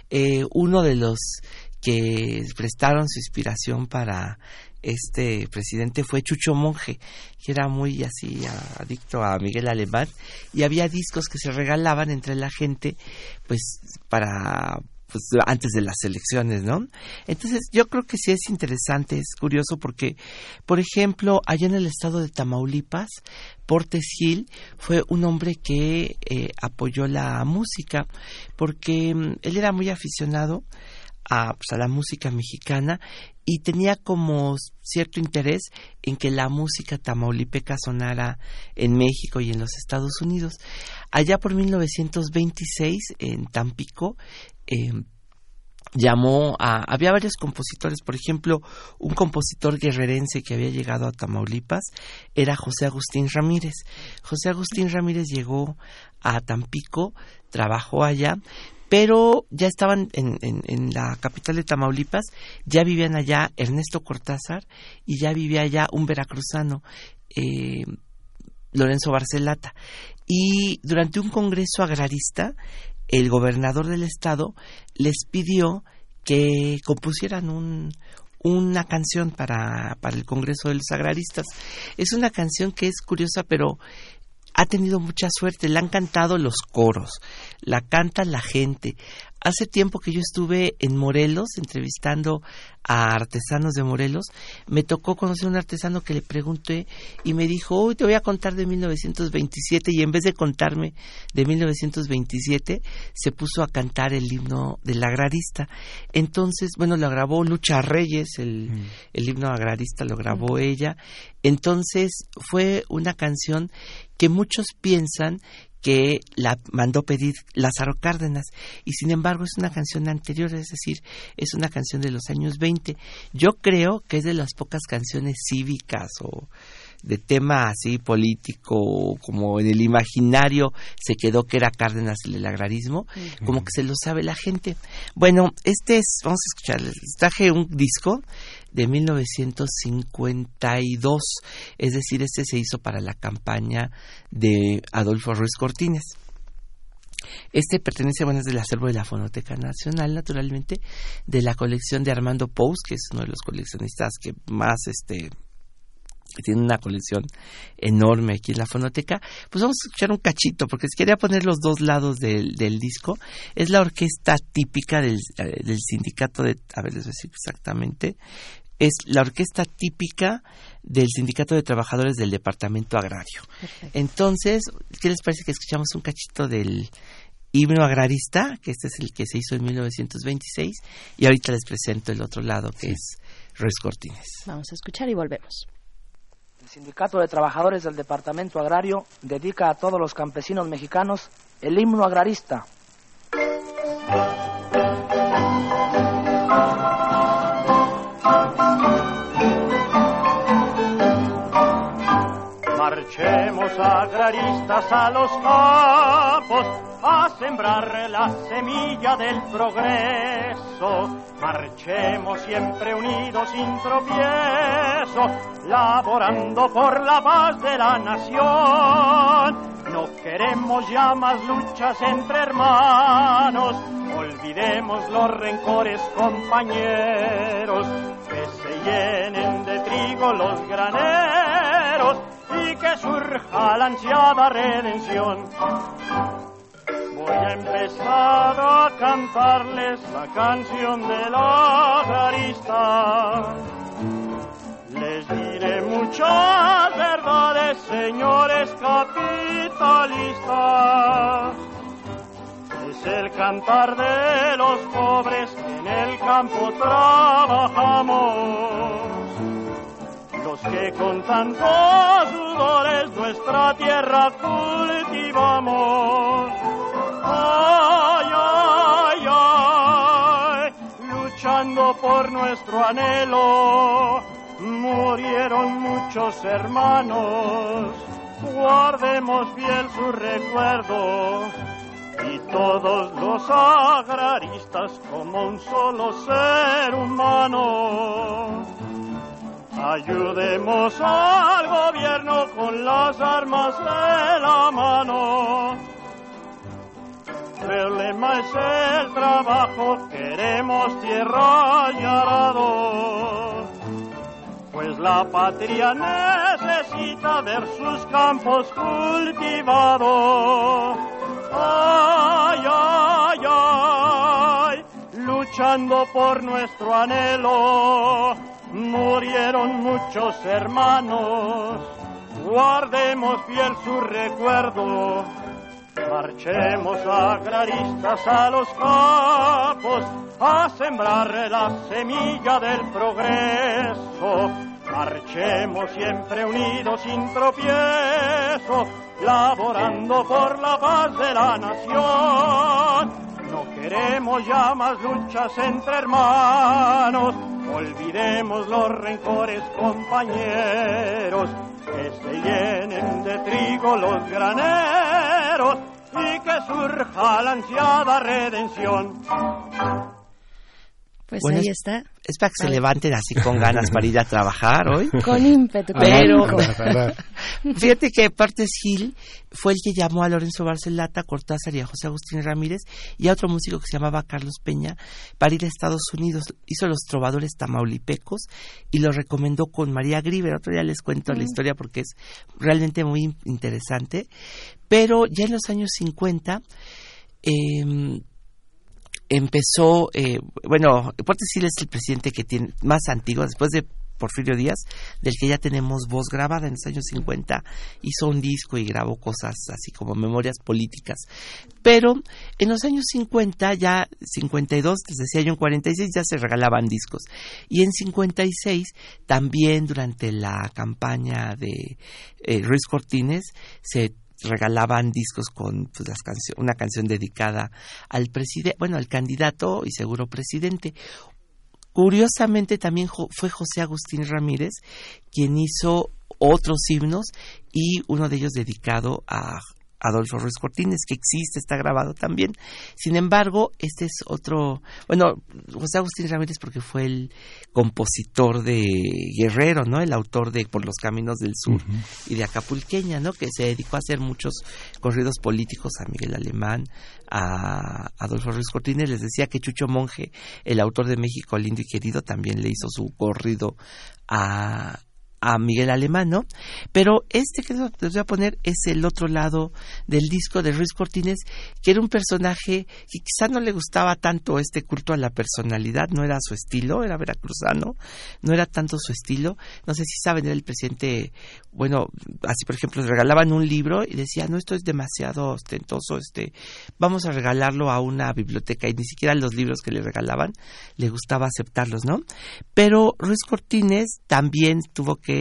Eh, uno de los que prestaron su inspiración para este presidente fue Chucho Monje, que era muy así adicto a Miguel Alemán, y había discos que se regalaban entre la gente, pues para pues antes de las elecciones, ¿no? Entonces yo creo que sí es interesante, es curioso porque, por ejemplo, allá en el estado de Tamaulipas, Portes Gil fue un hombre que eh, apoyó la música porque mm, él era muy aficionado a, pues, a la música mexicana y tenía como cierto interés en que la música tamaulipeca sonara en México y en los Estados Unidos. Allá por 1926, en Tampico, eh, llamó a... Había varios compositores, por ejemplo, un compositor guerrerense que había llegado a Tamaulipas era José Agustín Ramírez. José Agustín Ramírez llegó a Tampico, trabajó allá, pero ya estaban en, en- la capital de Tamaulipas, ya vivían allá Ernesto Cortázar y ya vivía allá un veracruzano, eh, Lorenzo Barcelata. Y durante un congreso agrarista, el gobernador del estado les pidió que compusieran un, una canción para, para el Congreso de los Agraristas. Es una canción que es curiosa, pero ha tenido mucha suerte. La han cantado los coros, la canta la gente. Hace tiempo que yo estuve en Morelos entrevistando a artesanos de Morelos, me tocó conocer a un artesano que le pregunté y me dijo, hoy te voy a contar de 1927 y en vez de contarme de 1927 se puso a cantar el himno del agrarista. Entonces, bueno, lo grabó Lucha Reyes, el, el himno agrarista lo grabó ella. Entonces fue una canción que muchos piensan que la mandó pedir Lázaro Cárdenas y sin embargo es una canción anterior, es decir, es una canción de los años 20. Yo creo que es de las pocas canciones cívicas o de tema así político, como en el imaginario se quedó que era Cárdenas el del agrarismo, como que se lo sabe la gente. Bueno, este es, vamos a escuchar, traje un disco de 1952, es decir, este se hizo para la campaña de Adolfo Ruiz Cortines. Este pertenece, bueno, es del acervo de la Fonoteca Nacional, naturalmente, de la colección de Armando Pous, que es uno de los coleccionistas que más, este, tiene una colección enorme aquí en la fonoteca, pues vamos a escuchar un cachito, porque si quería poner los dos lados del, del disco, es la orquesta típica del, eh, del sindicato de, a ver, les voy a decir exactamente, es la orquesta típica del sindicato de trabajadores del departamento agrario. Entonces, ¿qué les parece que escuchamos un cachito del himno agrarista, que este es el que se hizo en 1926, y ahorita les presento el otro lado, que es Ruiz Cortines. Vamos a escuchar y volvemos. El Sindicato de Trabajadores del Departamento Agrario dedica a todos los campesinos mexicanos el himno agrarista. Marchemos agraristas a los campos a sembrar la semilla del progreso. Marchemos siempre unidos sin tropiezo, laborando por la paz de la nación. No queremos ya más luchas entre hermanos, olvidemos los rencores compañeros, que se llenen de trigo los graneros y que surja la ansiada redención. Voy a empezar a cantarles la canción de la agrarista. Les diré muchas verdades, señores capitalistas. Es el cantar de los pobres que en el campo trabajamos. Los que con tantos sudores nuestra tierra cultivamos. Ay, ay, ay, luchando por nuestro anhelo, murieron muchos hermanos. Guardemos fiel su recuerdo y todos los agraristas como un solo ser humano. Ayudemos al gobierno con las armas de la mano. El lema es el trabajo, queremos tierra y arado. Pues la patria necesita ver sus campos cultivados. Ay, ay, ay, luchando por nuestro anhelo, murieron muchos hermanos. Guardemos fiel su recuerdo. Marchemos agraristas a los campos a sembrar la semilla del progreso. Marchemos siempre unidos sin tropiezo, laborando por la paz de la nación. No queremos ya más luchas entre hermanos, olvidemos los rencores compañeros, que se llenen de trigo los graneros y que surja la ansiada redención. Pues Bueno, ahí es- está. Es para que se levanten así con ganas para ir a trabajar hoy. Con ímpetu. con Pero fíjate que Partes Gil fue el que llamó a Lorenzo Barcelata, a Cortázar y a José Agustín Ramírez y a otro músico que se llamaba Carlos Peña para ir a Estados Unidos. Hizo los trovadores tamaulipecos y lo recomendó con María Griver. Otro día les cuento la Mm. historia porque es realmente muy in- interesante. Pero ya en los años 50 em, empezó, eh, bueno, Portes Gil es el presidente que tiene más antiguo, después de Porfirio Díaz, del que ya tenemos voz grabada en los años 50, hizo un disco y grabó cosas así como memorias políticas. Pero en los años 50, ya 52, les decía yo en 46, ya se regalaban discos. Y en 56, también durante la campaña de eh, Ruiz Cortines, se regalaban discos con pues, las una canción dedicada al presidente, bueno, al candidato y seguro presidente. Curiosamente también fue José Agustín Ramírez quien hizo otros himnos y uno de ellos dedicado a Adolfo Ruiz Cortines, que existe, está grabado también. Sin embargo, este es otro, bueno, José Agustín Ramírez porque fue el compositor de Guerrero, ¿no? El autor de Por los Caminos del Sur y de Acapulqueña, ¿no? Que se dedicó a hacer muchos corridos políticos a Miguel Alemán, a Adolfo Ruiz Cortines. Les decía que Chucho Monje, el autor de México lindo y querido, también le hizo su corrido a a Miguel Alemán, ¿no? Pero este que les voy a poner es el otro lado del disco de Ruiz Cortines, que era un personaje que quizá no le gustaba tanto este culto a la personalidad, no era su estilo, era veracruzano, no era tanto su estilo. No sé si saben, era el presidente, bueno, así por ejemplo, regalaban un libro y decía, no, esto es demasiado ostentoso, este, vamos a regalarlo a una biblioteca y ni siquiera los libros que le regalaban le gustaba aceptarlos, ¿no? Pero Ruiz Cortines también tuvo que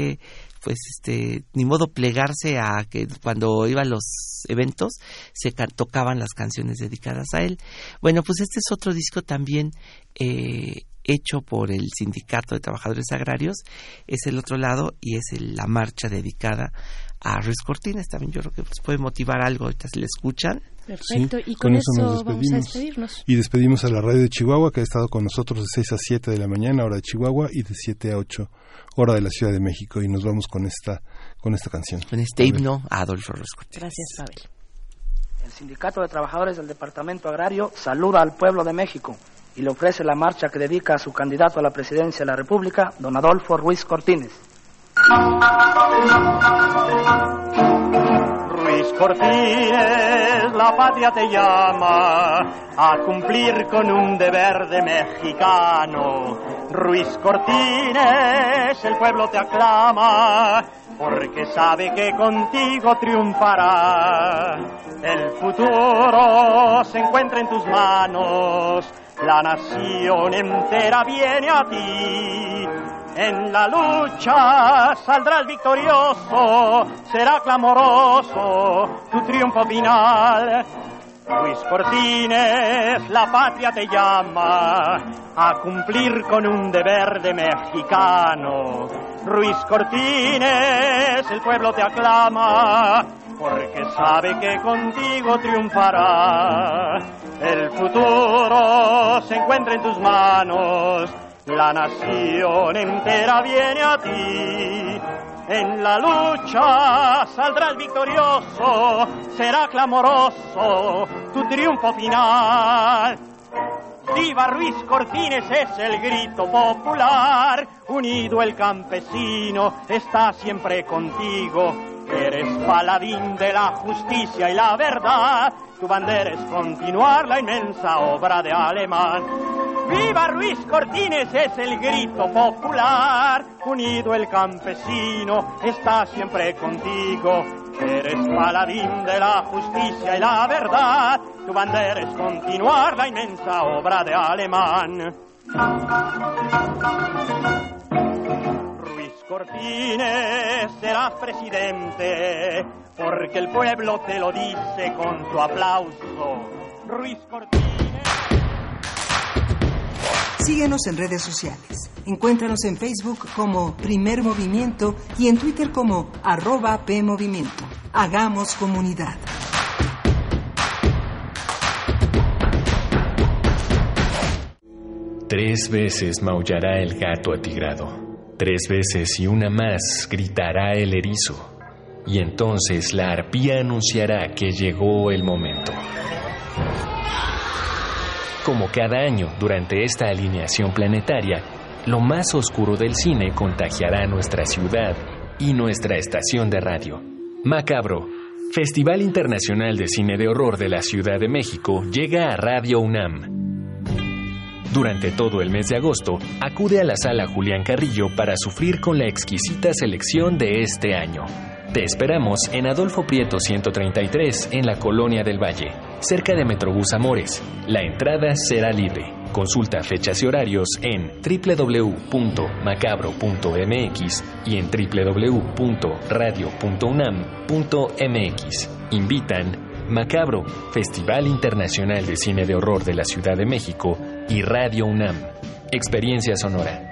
pues este ni modo plegarse a que cuando iba a los eventos se ca- tocaban las canciones dedicadas a él. Bueno, pues este es otro disco también eh, hecho por el Sindicato de Trabajadores Agrarios, es el otro lado y es el- la marcha dedicada a Ruiz Cortines. También yo creo que pues, puede motivar algo, ahorita si le escuchan. Perfecto, Sí, y con, eso, nos vamos a despedirnos. Y despedimos a la radio de Chihuahua, que ha estado con nosotros de 6 a 7 de la mañana, hora de Chihuahua, y de 7 a 8, hora de la Ciudad de México. Y nos vamos con esta, con esta canción. Con este himno a Adolfo Ruiz Cortines. Gracias, Pavel. El Sindicato de Trabajadores del Departamento Agrario saluda al pueblo de México y le ofrece la marcha que dedica a su candidato a la presidencia de la República, don Adolfo Ruiz Cortines. Ruiz Cortines, la patria te llama a cumplir con un deber de mexicano. Ruiz Cortines, el pueblo te aclama porque sabe que contigo triunfará. El futuro se encuentra en tus manos, la nación entera viene a ti. En la lucha saldrás victorioso, será clamoroso tu triunfo final. Luis Cortines, la patria te llama a cumplir con un deber de mexicano. Ruiz Cortines, el pueblo te aclama porque sabe que contigo triunfará. El futuro se encuentra en tus manos, la nación entera viene a ti. En la lucha saldrás victorioso, será clamoroso tu triunfo final. Viva Ruiz Cortines es el grito popular, unido el campesino está siempre contigo. Eres paladín de la justicia y la verdad, tu bandera es continuar la inmensa obra de Alemán. Viva Ruiz Cortines es el grito popular, unido el campesino está siempre contigo. Eres paladín de la justicia y la verdad, tu bandera es continuar la inmensa obra de Alemán. Ruiz Cortines serás presidente, porque el pueblo te lo dice con su aplauso. Ruiz Cortines. Síguenos en redes sociales. Encuéntranos en Facebook como Primer Movimiento y en Twitter como arroba PMovimiento. Hagamos comunidad. Tres veces maullará el gato atigrado. Tres veces y una más gritará el erizo. Y entonces la arpía anunciará que llegó el momento. Como cada año durante esta alineación planetaria, lo más oscuro del cine contagiará nuestra ciudad y nuestra estación de radio. Macabro, Festival Internacional de Cine de Horror de la Ciudad de México, llega a Radio UNAM. Durante todo el mes de agosto, acude a la sala Julián Carrillo para sufrir con la exquisita selección de este año. Te esperamos en Adolfo Prieto 133 en la Colonia del Valle, cerca de Metrobús Amores. La entrada será libre. Consulta fechas y horarios en www.macabro.mx y en www.radio.unam.mx. Invitan Macabro, Festival Internacional de Cine de Horror de la Ciudad de México y Radio UNAM. Experiencia sonora.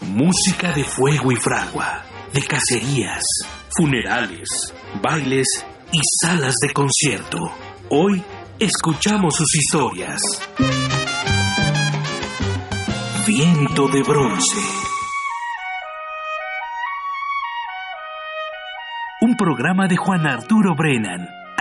Música de fuego y fragua, de cacerías, funerales, bailes y salas de concierto. Hoy escuchamos sus historias. Viento de bronce. Un programa de Juan Arturo Brennan.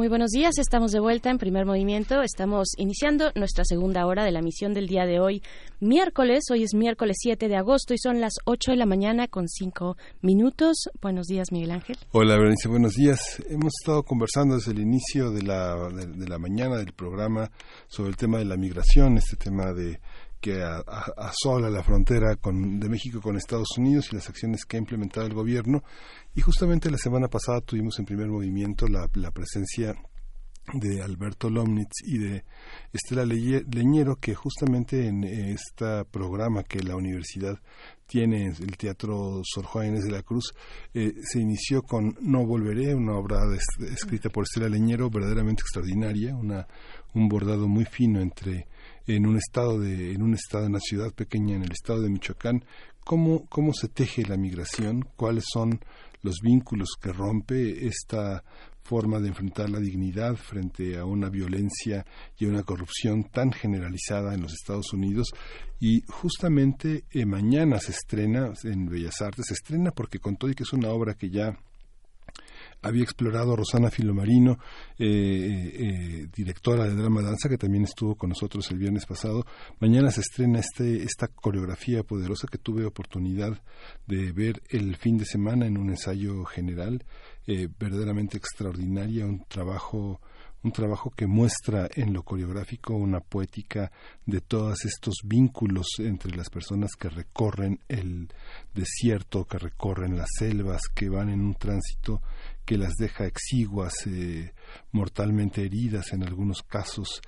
Muy buenos días, estamos de vuelta en primer movimiento. Estamos iniciando nuestra segunda hora de la misión del día de hoy, miércoles. Hoy es miércoles 7 de agosto y son las 8 de la mañana con 5 minutos. Buenos días, Miguel Ángel. Hola, Berenice, buenos días. Hemos estado conversando desde el inicio de la, de, de la mañana del programa sobre el tema de la migración, este tema de que asola la frontera con, de México con Estados Unidos y las acciones que ha implementado el gobierno. Y justamente la semana pasada tuvimos en primer movimiento la, la presencia de Alberto Lomnitz y de Estela Leñero, que justamente en este programa que la universidad tiene, el Teatro Sor Inés de la Cruz, eh, se inició con No Volveré, una obra escrita por Estela Leñero, verdaderamente extraordinaria, una, un bordado muy fino entre en un estado de en un estado en una ciudad pequeña en el estado de Michoacán. Cómo cómo se teje la migración cuáles son los vínculos que rompe esta forma de enfrentar la dignidad frente a una violencia y a una corrupción tan generalizada en los Estados Unidos. Y justamente eh, mañana se estrena en Bellas Artes se estrena porque con todo y que es una obra que ya había explorado Rosana Filomarino, eh, eh, directora de Drama Danza, que también estuvo con nosotros el viernes pasado. Mañana se estrena este, esta coreografía poderosa que tuve oportunidad de ver el fin de semana en un ensayo general, eh, verdaderamente extraordinaria, un trabajo un trabajo que muestra en lo coreográfico una poética de todos estos vínculos entre las personas que recorren el desierto, que recorren las selvas, que van en un tránsito que las deja exiguas, eh, mortalmente heridas en algunos casos.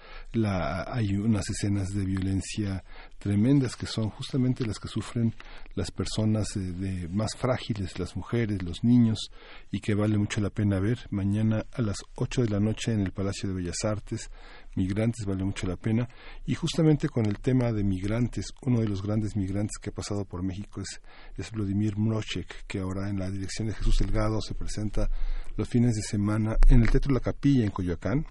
Hay unas escenas de violencia tremendas que son justamente las que sufren las personas eh, más frágiles, las mujeres, los niños, y que vale mucho la pena ver. Mañana a las 8 de la noche en el Palacio de Bellas Artes, Migrantes vale mucho la pena. Y justamente con el tema de migrantes, uno de los grandes migrantes que ha pasado por México es, Vladimir Mrochek, que ahora en la dirección de Jesús Delgado se presenta los fines de semana en el Teatro La Capilla en Coyoacán.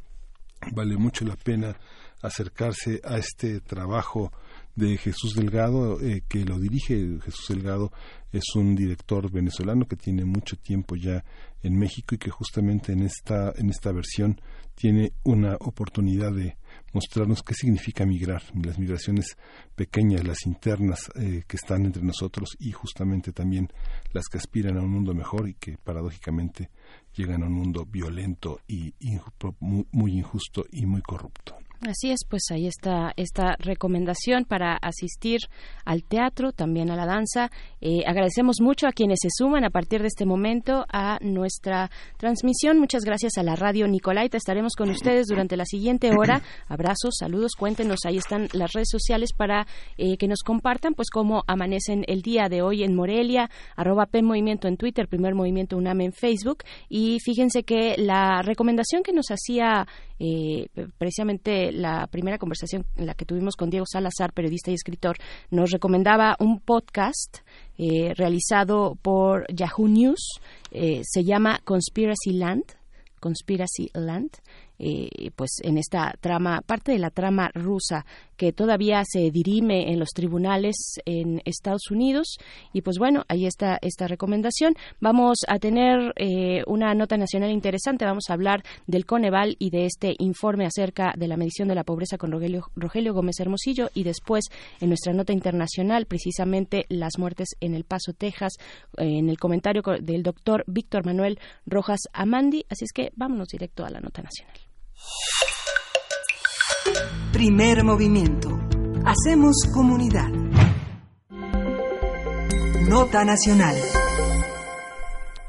Vale mucho la pena acercarse a este trabajo de Jesús Delgado, eh, que lo dirige Jesús Delgado, es un director venezolano que tiene mucho tiempo ya en México y que justamente en esta, en esta versión tiene una oportunidad de mostrarnos qué significa migrar, las migraciones pequeñas, las internas eh, que están entre nosotros y justamente también las que aspiran a un mundo mejor y que paradójicamente llegan a un mundo violento y muy injusto y muy corrupto. Así es, pues ahí está esta recomendación para asistir al teatro, también a la danza. Eh, agradecemos mucho a quienes se suman a partir de este momento a nuestra transmisión. Muchas gracias a la radio Nicolaita. Estaremos con ustedes durante la siguiente hora. Abrazos, saludos, cuéntenos. Ahí están las redes sociales para eh, que nos compartan, pues cómo amanecen el día de hoy en Morelia, arroba P Movimiento en Twitter, Primer Movimiento UNAM en Facebook. Y fíjense que la recomendación que nos hacía eh, precisamente la primera conversación en la que tuvimos con Diego Salazar, periodista y escritor, nos recomendaba un podcast eh, realizado por Yahoo News. Eh, se llama Conspiracy Land. Conspiracy Land. Eh, pues en esta trama, parte de la trama rusa que todavía se dirime en los tribunales en Estados Unidos. Y pues bueno, ahí está esta recomendación. Vamos a tener eh, una nota nacional interesante. Vamos a hablar del Coneval y de este informe acerca de la medición de la pobreza con Rogelio, Rogelio Gómez Hermosillo. Y después, en nuestra nota internacional, precisamente las muertes en El Paso, Texas, en el comentario co- del doctor Víctor Manuel Rojas Amandi. Así es que vámonos directo a la nota nacional. Primer movimiento. Hacemos comunidad. Nota nacional.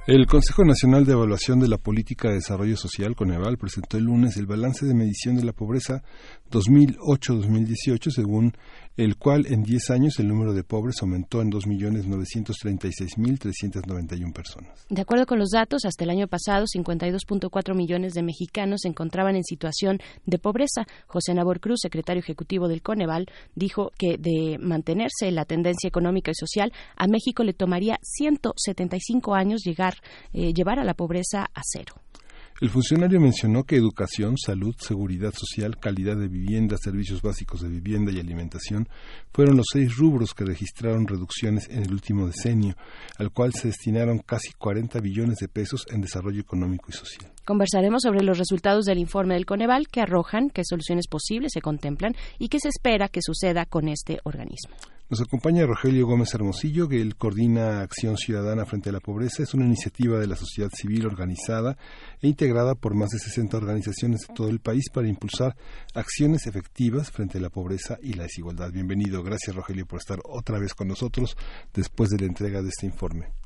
El Consejo Nacional de Evaluación de la Política de Desarrollo Social, Coneval, presentó el lunes el balance de medición de la pobreza 2008-2018, según el cual en 10 años el número de pobres aumentó en 2.936.391 personas. De acuerdo con los datos, hasta el año pasado, 52.4 millones de mexicanos se encontraban en situación de pobreza. José Nabor Cruz, secretario ejecutivo del Coneval, dijo que de mantenerse la tendencia económica y social, a México le tomaría 175 años llegar, eh, llevar a la pobreza a cero. El funcionario mencionó que educación, salud, seguridad social, calidad de vivienda, servicios básicos de vivienda y alimentación fueron los seis rubros que registraron reducciones en el último decenio, al cual se destinaron casi 40 billones de pesos en desarrollo económico y social. Conversaremos sobre los resultados del informe del Coneval que arrojan qué soluciones posibles se contemplan y qué se espera que suceda con este organismo. Nos acompaña Rogelio Gómez Hermosillo, que él coordina Acción Ciudadana frente a la Pobreza. Es una iniciativa de la sociedad civil organizada e integrada por más de 60 organizaciones de todo el país para impulsar acciones efectivas frente a la pobreza y la desigualdad. Bienvenido. Gracias, Rogelio, por estar otra vez con nosotros después de la entrega de este informe.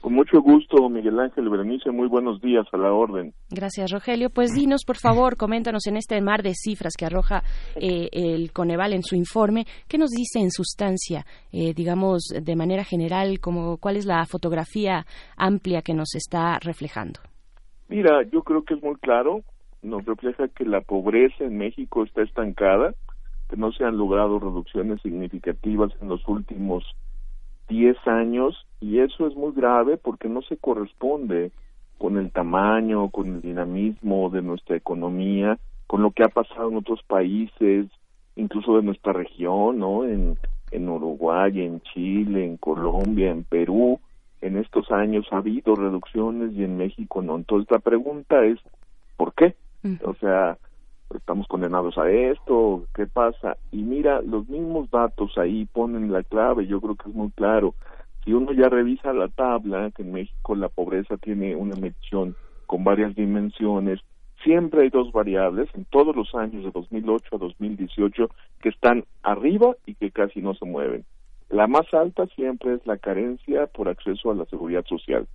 Con mucho gusto, Miguel Ángel Berenice, muy buenos días a la orden. Gracias, Rogelio. Pues dinos, por favor, coméntanos en este mar de cifras que arroja eh, el Coneval en su informe, ¿qué nos dice en sustancia, eh, digamos, de manera general, como cuál es la fotografía amplia que nos está reflejando? Mira, yo creo que es muy claro, nos refleja que la pobreza en México está estancada, que no se han logrado reducciones significativas en los últimos 10 años y eso es muy grave porque no se corresponde con el tamaño, con el dinamismo de nuestra economía, con lo que ha pasado en otros países, incluso de nuestra región, ¿no? En, en Uruguay, en Chile, en Colombia, en Perú, en estos años ha habido reducciones y en México no. Entonces la pregunta es, ¿por qué? O sea, estamos condenados a esto, ¿qué pasa? Y mira, los mismos datos ahí ponen la clave, yo creo que es muy claro. Si uno ya revisa la tabla, que en México la pobreza tiene una medición con varias dimensiones, siempre hay dos variables en todos los años de 2008 a 2018 que están arriba y que casi no se mueven. La más alta siempre es la carencia por acceso a la seguridad social,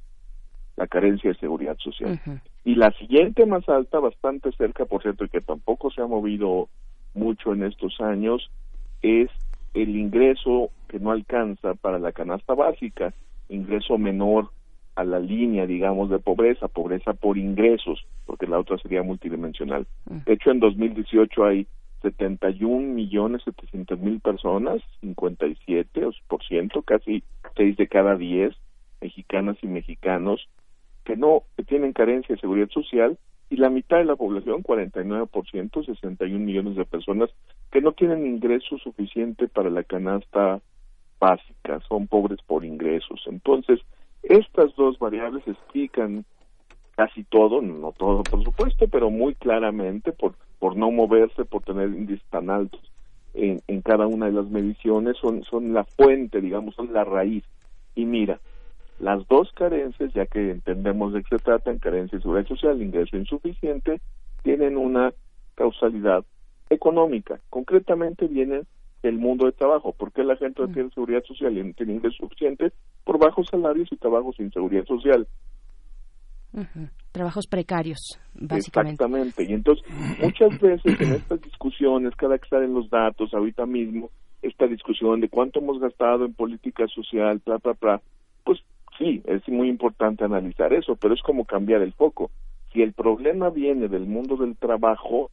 la carencia de seguridad social. Y la siguiente más alta, bastante cerca, por cierto, y que tampoco se ha movido mucho en estos años, es el ingreso que no alcanza para la canasta básica, ingreso menor a la línea, digamos, de pobreza, pobreza por ingresos, porque la otra sería multidimensional. De hecho, en 2018 hay 71 millones 700 mil personas, 57 por ciento, casi 6 de cada 10 mexicanas y mexicanos que no que tienen carencia de seguridad social y la mitad de la población, 49%, 61 millones de personas que no tienen ingreso suficiente para la canasta básica, son pobres por ingresos. Entonces, estas dos variables explican casi todo, no todo por supuesto, pero muy claramente por por no moverse, por tener índices tan altos en, en cada una de las mediciones, son, son la fuente, digamos, son la raíz. Y mira, las dos carencias, ya que entendemos de qué se tratan, carencia de seguridad social, ingreso insuficiente, tienen una causalidad económica. Concretamente vienen del mundo de trabajo. ¿Por qué la gente no tiene seguridad social y no tiene ingreso suficiente? Por bajos salarios y trabajos sin seguridad social. Trabajos precarios, básicamente. Exactamente. Y entonces, muchas veces en estas discusiones, cada que salen los datos, ahorita mismo, esta discusión de cuánto hemos gastado en política social, bla, bla, bla, pues sí, es muy importante analizar eso, pero es como cambiar el foco. Si el problema viene del mundo del trabajo,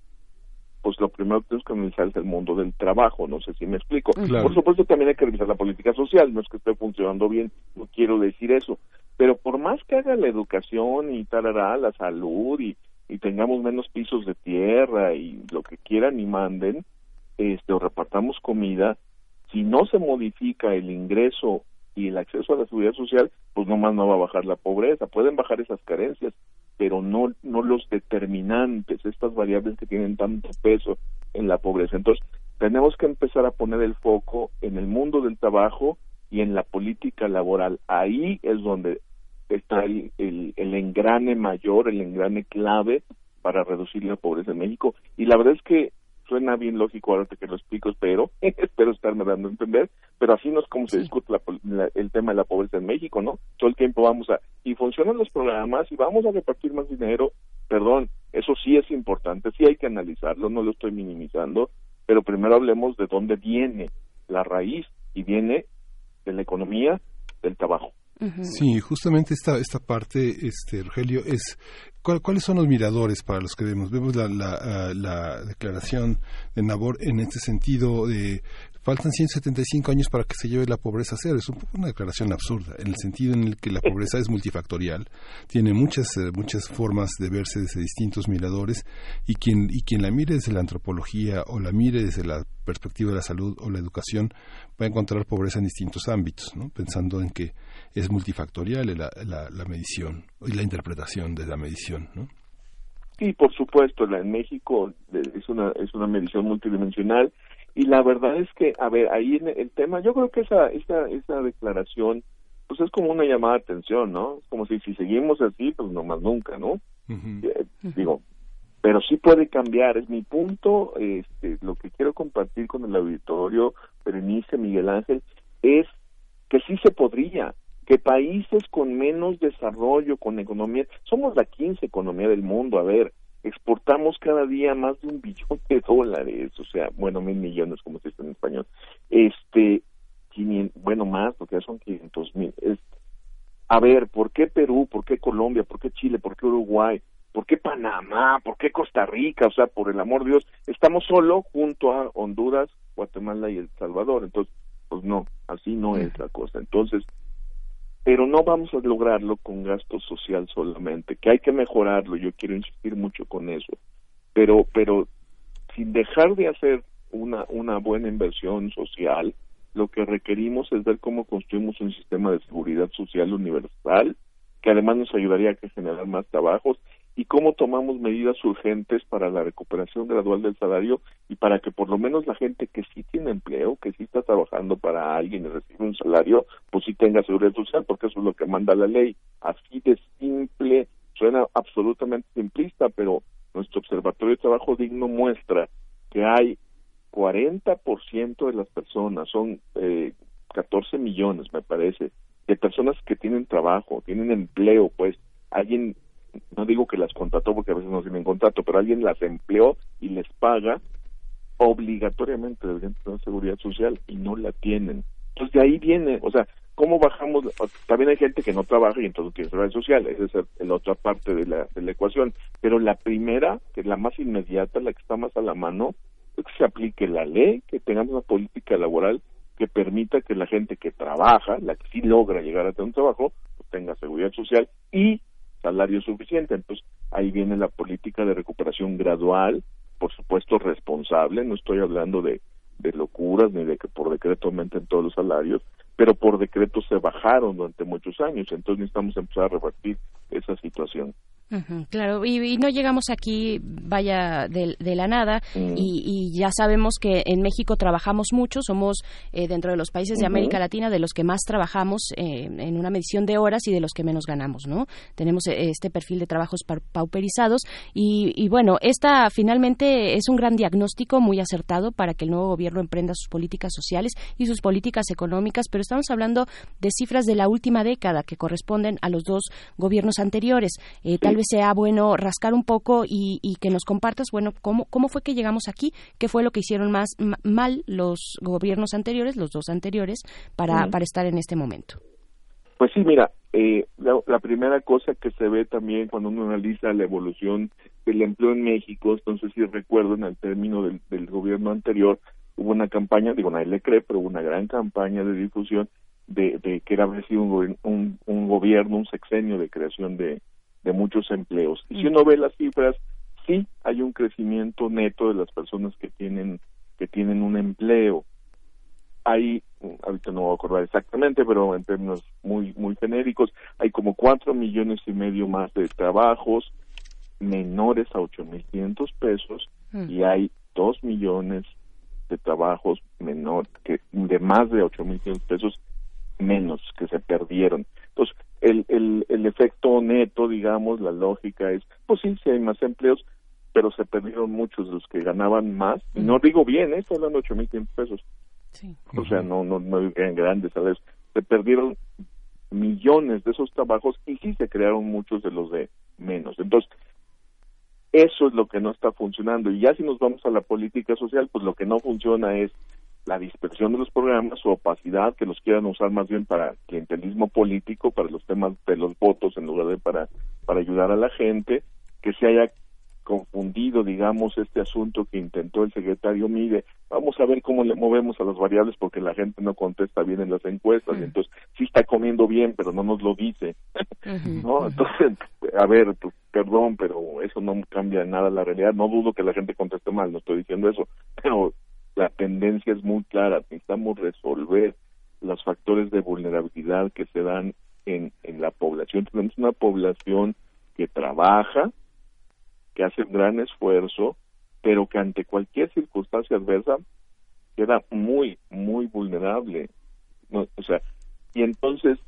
pues lo primero que tenemos que analizar es el mundo del trabajo, no sé si me explico. Claro. Por supuesto también hay que revisar la política social, no es que esté funcionando bien, no quiero decir eso, pero por más que haga la educación y tarará, la salud y, y tengamos menos pisos de tierra y lo que quieran y manden, este, o repartamos comida, si no se modifica el ingreso y el acceso a la seguridad social, pues nomás no va a bajar la pobreza, pueden bajar esas carencias, pero no, no los determinantes, estas variables que tienen tanto peso en la pobreza. Entonces, tenemos que empezar a poner el foco en el mundo del trabajo y en la política laboral. Ahí es donde está el, el, el engrane mayor, el engrane clave para reducir la pobreza en México. Y la verdad es que suena bien lógico ahora que lo explico, espero, espero estarme dando a entender, pero así no es como se discute la la- el tema de la pobreza en México, ¿no? Todo el tiempo vamos a, y funcionan los programas y vamos a repartir más dinero, perdón, eso sí es importante, sí hay que analizarlo, no lo estoy minimizando, pero primero hablemos de dónde viene la raíz y viene de la economía del trabajo. Sí, justamente esta, esta parte, este, Rogelio, es ¿cuál- cuáles son los miradores para los que vemos. Vemos la, la, ah, la declaración de Nabor en este sentido de faltan 175 años para que se lleve la pobreza a cero. Es un poco una declaración absurda, en el sentido en el que la pobreza es multifactorial, tiene muchas, eh, muchas formas de verse desde distintos miradores y quien, y quien la mire desde la antropología o la mire desde la perspectiva de la salud o la educación va a encontrar pobreza en distintos ámbitos, ¿no? pensando en que es multifactorial la, la, la medición y la interpretación de la medición. ¿no? Sí, por supuesto, la en México eh, es una es una medición multidimensional y la verdad es que, a ver, ahí en el tema, yo creo que esa esa esa declaración pues es como una llamada de atención, ¿no? Es como si si seguimos así, pues no más nunca, ¿no? Eh, digo, pero sí puede cambiar, es mi punto, este, lo que quiero compartir con el auditorio, Berenice, Miguel Ángel, es que sí se podría, que países con menos desarrollo, con economía, somos la 15 economía del mundo, a ver, exportamos cada día más de un billón de dólares, o sea, bueno, mil millones como se dice en español, este, 500, bueno, más, porque ya son 500 mil, es, a ver, ¿por qué Perú? ¿Por qué Colombia? ¿Por qué Chile? ¿Por qué Uruguay? ¿Por qué Panamá? ¿Por qué Costa Rica? O sea, por el amor de Dios, estamos solo junto a Honduras, Guatemala y El Salvador. Entonces, pues no, así no es la cosa. Entonces, pero no vamos a lograrlo con gasto social solamente, que hay que mejorarlo, yo quiero insistir mucho con eso, pero, pero sin dejar de hacer una, una buena inversión social, lo que requerimos es ver cómo construimos un sistema de seguridad social universal, que además nos ayudaría a generar más trabajos, y cómo tomamos medidas urgentes para la recuperación gradual del salario y para que por lo menos la gente que sí tiene empleo, que sí está trabajando para alguien y recibe un salario, pues sí tenga seguridad social, porque eso es lo que manda la ley. Así de simple, suena absolutamente simplista, pero nuestro Observatorio de Trabajo Digno muestra que hay 40% de las personas, son eh, 14 millones me parece, de personas que tienen trabajo, tienen empleo, pues alguien no digo que las contrató porque a veces no tienen contrato, pero alguien las empleó y les paga, obligatoriamente deberían tener seguridad social y no la tienen. Entonces de ahí viene, o sea, ¿cómo bajamos? También hay gente que no trabaja y entonces tiene seguridad social, esa es la otra parte de la, de la ecuación. Pero la primera, que es la más inmediata, la que está más a la mano, es que se aplique la ley, que tengamos una política laboral que permita que la gente que trabaja, la que sí logra llegar a tener un trabajo, pues tenga seguridad social y salario suficiente. Entonces, ahí viene la política de recuperación gradual, por supuesto responsable, no estoy hablando de, locuras ni de que por decreto aumenten todos los salarios, pero por decreto se bajaron durante muchos años, entonces necesitamos empezar a revertir esa situación. Claro, y, y no llegamos aquí, vaya, de, de la nada, y, y ya sabemos que en México trabajamos mucho, somos eh, dentro de los países de. América Latina de los que más trabajamos eh, en una medición de horas y de los que menos ganamos, ¿no? Tenemos eh, este perfil de trabajos pa- pauperizados y, y bueno, esta finalmente es un gran diagnóstico muy acertado para que el nuevo gobierno emprenda sus políticas sociales y sus políticas económicas, pero estamos hablando de cifras de la última década que corresponden a los dos gobiernos anteriores. Eh, Tal vez sea bueno rascar un poco y, y que nos compartas, bueno, cómo, cómo fue que llegamos aquí, qué fue lo que hicieron más ma- mal los gobiernos anteriores, los dos anteriores, para, para estar en este momento. Pues sí, mira, eh, la, la primera cosa que se ve también cuando uno analiza la evolución del empleo en México, entonces si recuerdo en el término del, del gobierno anterior, hubo una campaña, digo, nadie le cree, pero hubo una gran campaña de difusión de, de que era haber sido un, un, un gobierno, un sexenio de creación de, de muchos empleos. Y si uno ve las cifras, sí hay un crecimiento neto de las personas que tienen que tienen un empleo. Hay ahorita no voy a acordar exactamente pero en términos muy muy genéricos hay como cuatro millones y medio más de trabajos menores a ocho mil quinientos pesos y hay dos millones de trabajos menor que de más de ocho mil quinientos pesos menos que se perdieron entonces el, el el efecto neto digamos la lógica es pues sí sí hay más empleos pero se perdieron muchos de los que ganaban más y no digo bien ¿eh? estoy hablando de ocho mil quinientos pesos o sea, no, no, no eran grandes, ¿sabes? Se perdieron millones de esos trabajos y sí se crearon muchos de los de menos. Entonces, eso es lo que no está funcionando. Y ya si nos vamos a la política social, pues lo que no funciona es la dispersión de los programas, su opacidad, que los quieran usar más bien para clientelismo político, para los temas de los votos en lugar de para, para ayudar a la gente, que se haya confundido, digamos, este asunto que intentó el secretario Mide. Vamos a ver cómo le movemos a las variables porque la gente no contesta bien en las encuestas. y entonces, sí está comiendo bien, pero no nos lo dice. ¿no? Entonces, a ver, pues, perdón, pero eso no cambia nada la realidad. No dudo que la gente conteste mal, no estoy diciendo eso, pero la tendencia es muy clara. Necesitamos resolver los factores de vulnerabilidad que se dan en, en la población. Tenemos una población que trabaja, que hace un gran esfuerzo, pero que ante cualquier circunstancia adversa queda muy, muy vulnerable. No, o sea, y entonces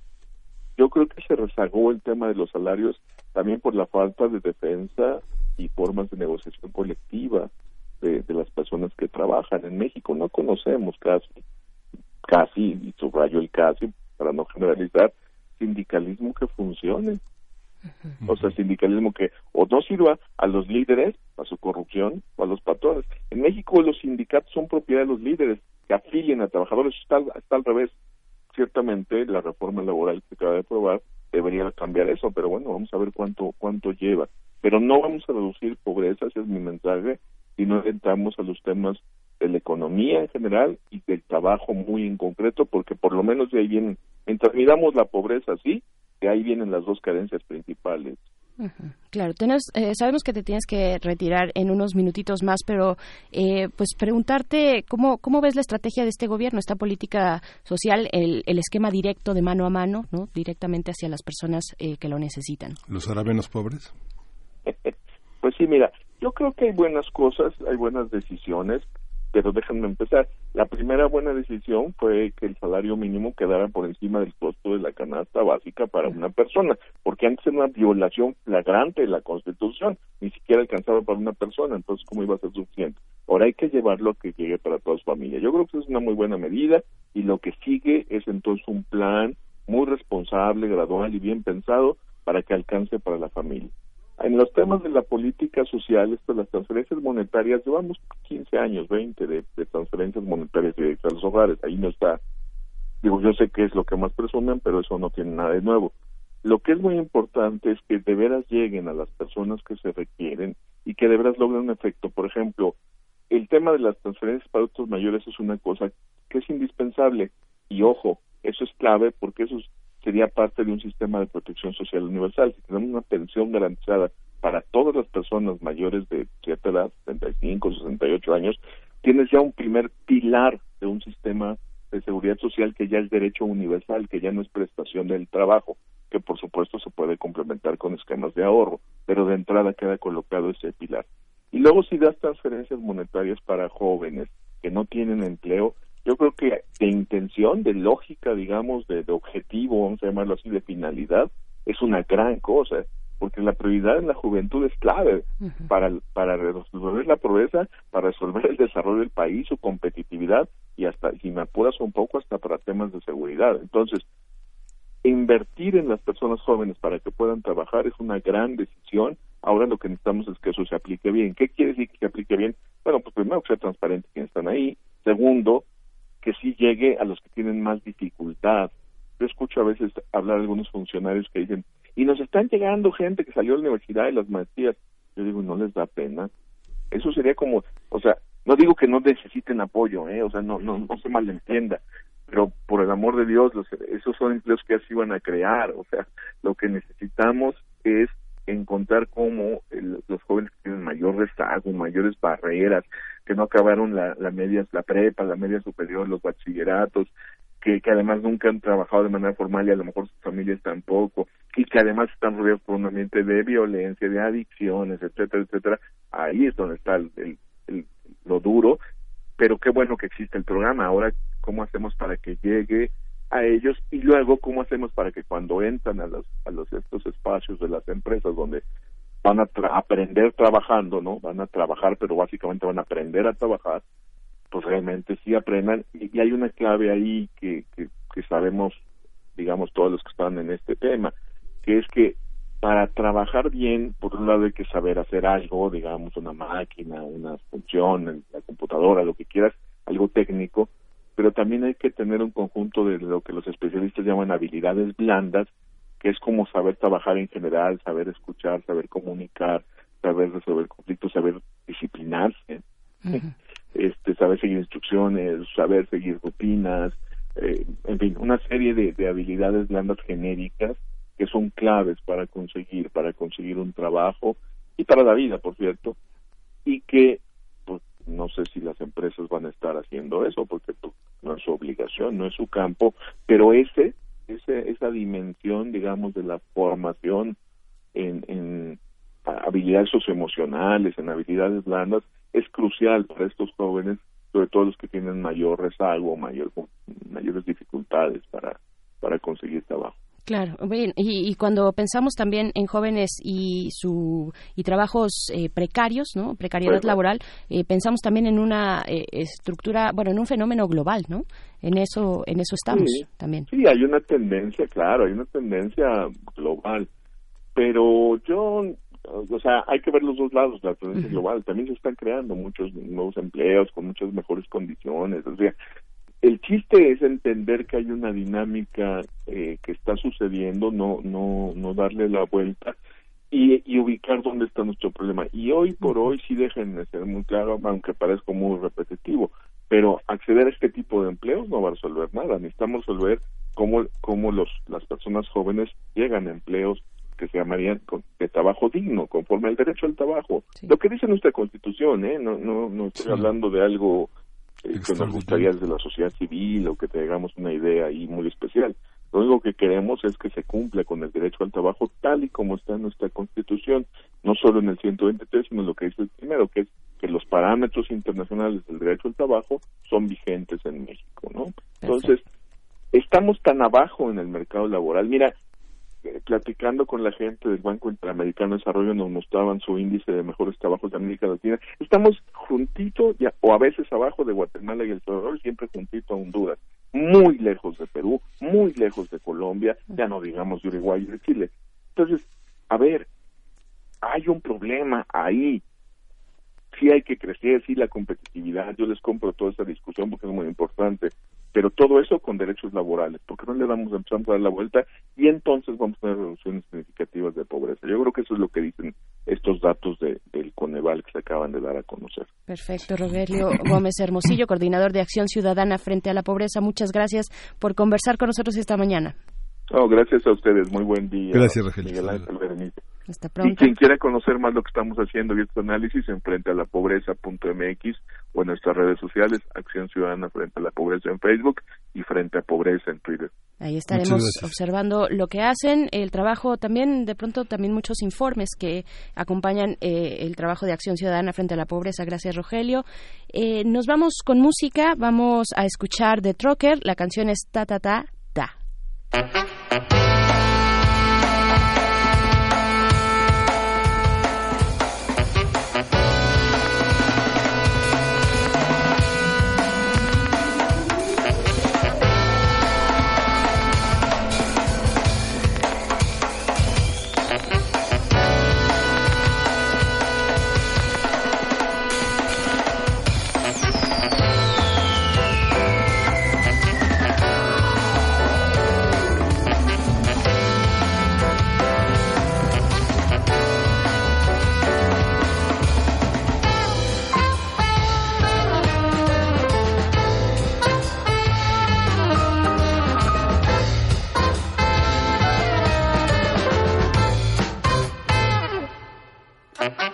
yo creo que se rezagó el tema de los salarios también por la falta de defensa y formas de negociación colectiva de, de las personas que trabajan en México. No conocemos casi, casi, y subrayo el casi para no generalizar, sindicalismo que funcione. O sea, sindicalismo que o no sirva a los líderes, a su corrupción, o a los patrones. En México los sindicatos son propiedad de los líderes que afilien a trabajadores. Está, está al revés. Ciertamente la reforma laboral que acaba de aprobar debería cambiar eso, pero bueno, vamos a ver cuánto cuánto lleva. Pero no vamos a reducir pobreza, ese es mi mensaje, si no entramos a los temas de la economía en general y del trabajo muy en concreto, porque por lo menos de ahí vienen, mientras miramos la pobreza así, de ahí vienen las dos carencias principales. Claro, tenemos, eh, sabemos que te tienes que retirar en unos minutitos más, pero eh, pues preguntarte cómo, cómo ves la estrategia de este gobierno, esta política social, el, el esquema directo de mano a mano, ¿no? directamente hacia las personas eh, que lo necesitan. ¿Los hará menos pobres? Pues sí, mira, yo creo que hay buenas cosas, hay buenas decisiones, pero déjenme empezar. La primera buena decisión fue que el salario mínimo quedara por encima del costo de la canasta básica para una persona, porque antes era una violación flagrante de la Constitución, ni siquiera alcanzaba para una persona, entonces ¿cómo iba a ser suficiente? Ahora hay que llevarlo a que llegue para toda su familia. Yo creo que es una muy buena medida y lo que sigue es entonces un plan muy responsable, gradual y bien pensado para que alcance para la familia. En los temas de la política social, esto, las transferencias monetarias, llevamos 15 años, 20 de, transferencias monetarias directas a los hogares. Ahí no está, digo, yo sé que es lo que más presumen, pero eso no tiene nada de nuevo. Lo que es muy importante es que de veras lleguen a las personas que se requieren y que de veras logren un efecto. Por ejemplo, el tema de las transferencias para adultos mayores es una cosa que es indispensable. Y ojo, eso es clave porque eso es- sería parte de un sistema de protección social universal. Si tenemos una pensión garantizada para todas las personas mayores de cierta edad, 75, 68 años, tienes ya un primer pilar de un sistema de seguridad social que ya es derecho universal, que ya no es prestación del trabajo. que por supuesto se puede complementar con esquemas de ahorro, pero de entrada queda colocado ese pilar. Y luego si das transferencias monetarias para jóvenes que no tienen empleo, yo creo que de intención, de lógica, digamos, de, de objetivo, vamos a llamarlo así, de finalidad, es una gran cosa, porque la prioridad en la juventud es clave para, para resolver la pobreza, para resolver el desarrollo del país, su competitividad y hasta, si me apuras un poco, hasta para temas de seguridad. Entonces, invertir en las personas jóvenes para que puedan trabajar es una gran decisión. Ahora lo que necesitamos es que eso se aplique bien. ¿Qué quiere decir que se aplique bien? Bueno, pues primero que sea transparente quiénes están ahí. Segundo, que sí llegue a los que tienen más dificultad. Yo escucho a veces hablar a algunos funcionarios que dicen, y nos están llegando gente que salió de la universidad y las maestrías. Yo digo, no les da pena. Eso sería como, o sea, no digo que no necesiten apoyo, ¿eh? o sea, no, no, no se malentienda, pero por el amor de Dios, los, esos son empleos que así van a crear, o sea, lo que necesitamos es encontrar cómo el- los jóvenes que tienen mayor rezago, mayores barreras, que no acabaron la, la media, la prepa, la media superior, los bachilleratos, que, que además nunca han trabajado de manera formal y a lo mejor sus familias tampoco, y que además están rodeados por un ambiente de violencia, de adicciones, etcétera, etcétera, ahí es donde está el, el- el- lo duro, pero qué bueno que existe el programa. Ahora, ¿cómo hacemos para que llegue a ellos? Y luego, ¿cómo hacemos para que cuando entran a los, a los estos espacios de las empresas donde van a tra- aprender trabajando, ¿no? Van a trabajar, pero básicamente van a aprender a trabajar, pues realmente sí aprendan. Y, y hay una clave ahí que, que, que sabemos, digamos, todos los que están en este tema, que es que para trabajar bien, por un lado hay que saber hacer algo, digamos, una máquina, una función, la computadora, lo que quieras, algo técnico, pero también hay que tener un conjunto de lo que los especialistas llaman habilidades blandas, que es como saber trabajar en general, saber escuchar, saber comunicar, saber resolver conflictos, saber disciplinarse, este, saber seguir instrucciones, saber seguir rutinas, eh, en fin, una serie de, de habilidades blandas genéricas que son claves para conseguir, para conseguir un trabajo y para la vida, por cierto, y que pues, no sé si las empresas van a estar haciendo eso porque pues, no es su obligación, no es su campo, pero ese, ese esa dimensión, digamos, de la formación en, en habilidades socioemocionales, en habilidades blandas, es crucial para estos jóvenes, sobre todo los que tienen mayor rezago, mayor, mayores dificultades para, para conseguir trabajo. Claro, bien, y, y cuando pensamos también en jóvenes y su y trabajos eh, precarios, ¿no? Precariedad Bueno. laboral, eh, pensamos también en una eh, estructura, bueno, en un fenómeno global, ¿no? En eso, en eso estamos Sí. también. Sí, hay una tendencia, claro, hay una tendencia global, pero yo, o sea, hay que ver los dos lados, la tendencia global, también se están creando muchos nuevos empleos con muchas mejores condiciones, o sea, el chiste es entender que hay una dinámica eh, que está sucediendo, no, no, no darle la vuelta y, y ubicar dónde está nuestro problema. Y hoy por hoy sí dejen de ser muy claro, aunque parezca muy repetitivo, pero acceder a este tipo de empleos no va a resolver nada. Necesitamos resolver cómo, cómo los, las personas jóvenes llegan a empleos que se llamarían con- de trabajo digno, conforme al derecho al trabajo. Lo que dice nuestra Constitución, ¿eh? No, no, no estoy hablando de algo eh, que nos gustaría desde la sociedad civil o que tengamos una idea ahí muy especial. Lo único que queremos es que se cumpla con el derecho al trabajo tal y como está en nuestra Constitución, no solo en el 123, sino lo que dice el primero, que es que los parámetros internacionales del derecho al trabajo son vigentes en México, ¿no? Entonces, estamos tan abajo en el mercado laboral. Mira, platicando con la gente del Banco Interamericano de Desarrollo nos mostraban su índice de mejores trabajos de América Latina. Estamos juntito, ya- o a veces abajo de Guatemala y El Salvador, siempre juntito a Honduras. Muy lejos de Perú, muy lejos de Colombia, ya no digamos de Uruguay y de Chile. Entonces, a ver, hay un problema ahí. Sí hay que crecer, sí la competitividad, yo les compro toda esta discusión porque es muy importante, pero todo eso con derechos laborales, porque no le damos, empezamos a dar la vuelta y entonces vamos a tener reducciones significativas de pobreza. Yo creo que eso es lo que dicen estos datos de, del Coneval que se acaban de dar a conocer. Perfecto, Rogelio Gómez Hermosillo, coordinador de Acción Ciudadana frente a la Pobreza. Muchas gracias por conversar con nosotros esta mañana. No, gracias a ustedes, muy buen día. Gracias, Rogelio. Miguel Ángel Berenice. Hasta Y quien quiera conocer más lo que estamos haciendo y este análisis en frente a la pobreza.mx o en nuestras redes sociales, Acción Ciudadana frente a la pobreza en Facebook y frente a pobreza en Twitter. Ahí estaremos gracias. observando lo que hacen, el trabajo también, de pronto también muchos informes que acompañan eh, el trabajo de Acción Ciudadana frente a la pobreza. Gracias, Rogelio. Eh, nos vamos con música, vamos a escuchar de Trocker, la canción es Ta Ta Ta Ta. Thank you.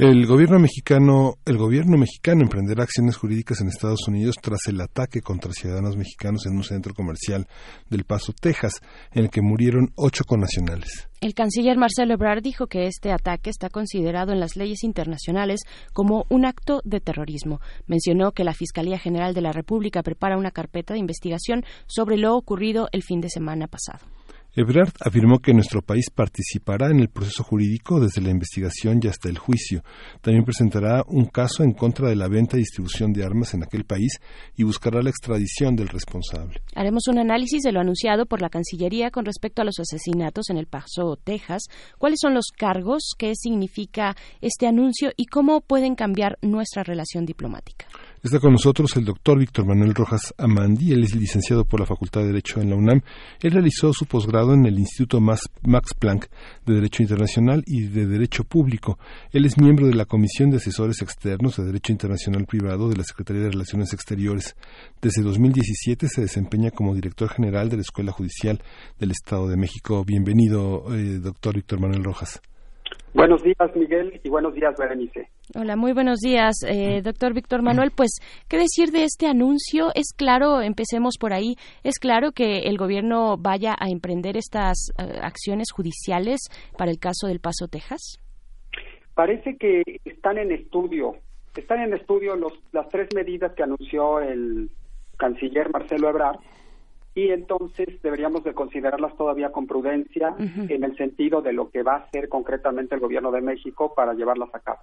El gobierno mexicano, el gobierno mexicano emprenderá acciones jurídicas en Estados Unidos tras el ataque contra ciudadanos mexicanos en un centro comercial del Paso, Texas, en el que murieron ocho connacionales. El canciller Marcelo Ebrard dijo que este ataque está considerado en las leyes internacionales como un acto de terrorismo. Mencionó que la Fiscalía General de la República prepara una carpeta de investigación sobre lo ocurrido el fin de semana pasado. Ebrard afirmó que nuestro país participará en el proceso jurídico desde la investigación y hasta el juicio. También presentará un caso en contra de la venta y distribución de armas en aquel país y buscará la extradición del responsable. Haremos un análisis de lo anunciado por la Cancillería con respecto a los asesinatos en El Paso, Texas. ¿Cuáles son los cargos? ¿Qué significa este anuncio? ¿Y cómo pueden cambiar nuestra relación diplomática? Está con nosotros el doctor Víctor Manuel Rojas Amandi. Él es licenciado por la Facultad de Derecho en la UNAM. Él realizó su posgrado en el Instituto Max Planck de Derecho Internacional y de Derecho Público. Él es miembro de la Comisión de Asesores Externos de Derecho Internacional Privado de la Secretaría de Relaciones Exteriores. Desde 2017 se desempeña como director general de la Escuela Judicial del Estado de México. Bienvenido, eh, doctor Víctor Manuel Rojas. Buenos días, Miguel, y buenos días, Berenice. Hola, muy buenos días, eh, doctor Víctor Manuel. Pues, ¿qué decir de este anuncio? Es claro, empecemos por ahí, es claro que el gobierno vaya a emprender estas eh, acciones judiciales para el caso del Paso, Texas. Parece que están en estudio, están en estudio los, las tres medidas que anunció el canciller Marcelo Ebrard y entonces deberíamos de considerarlas todavía con prudencia en el sentido de lo que va a hacer concretamente el gobierno de México para llevarlas a cabo.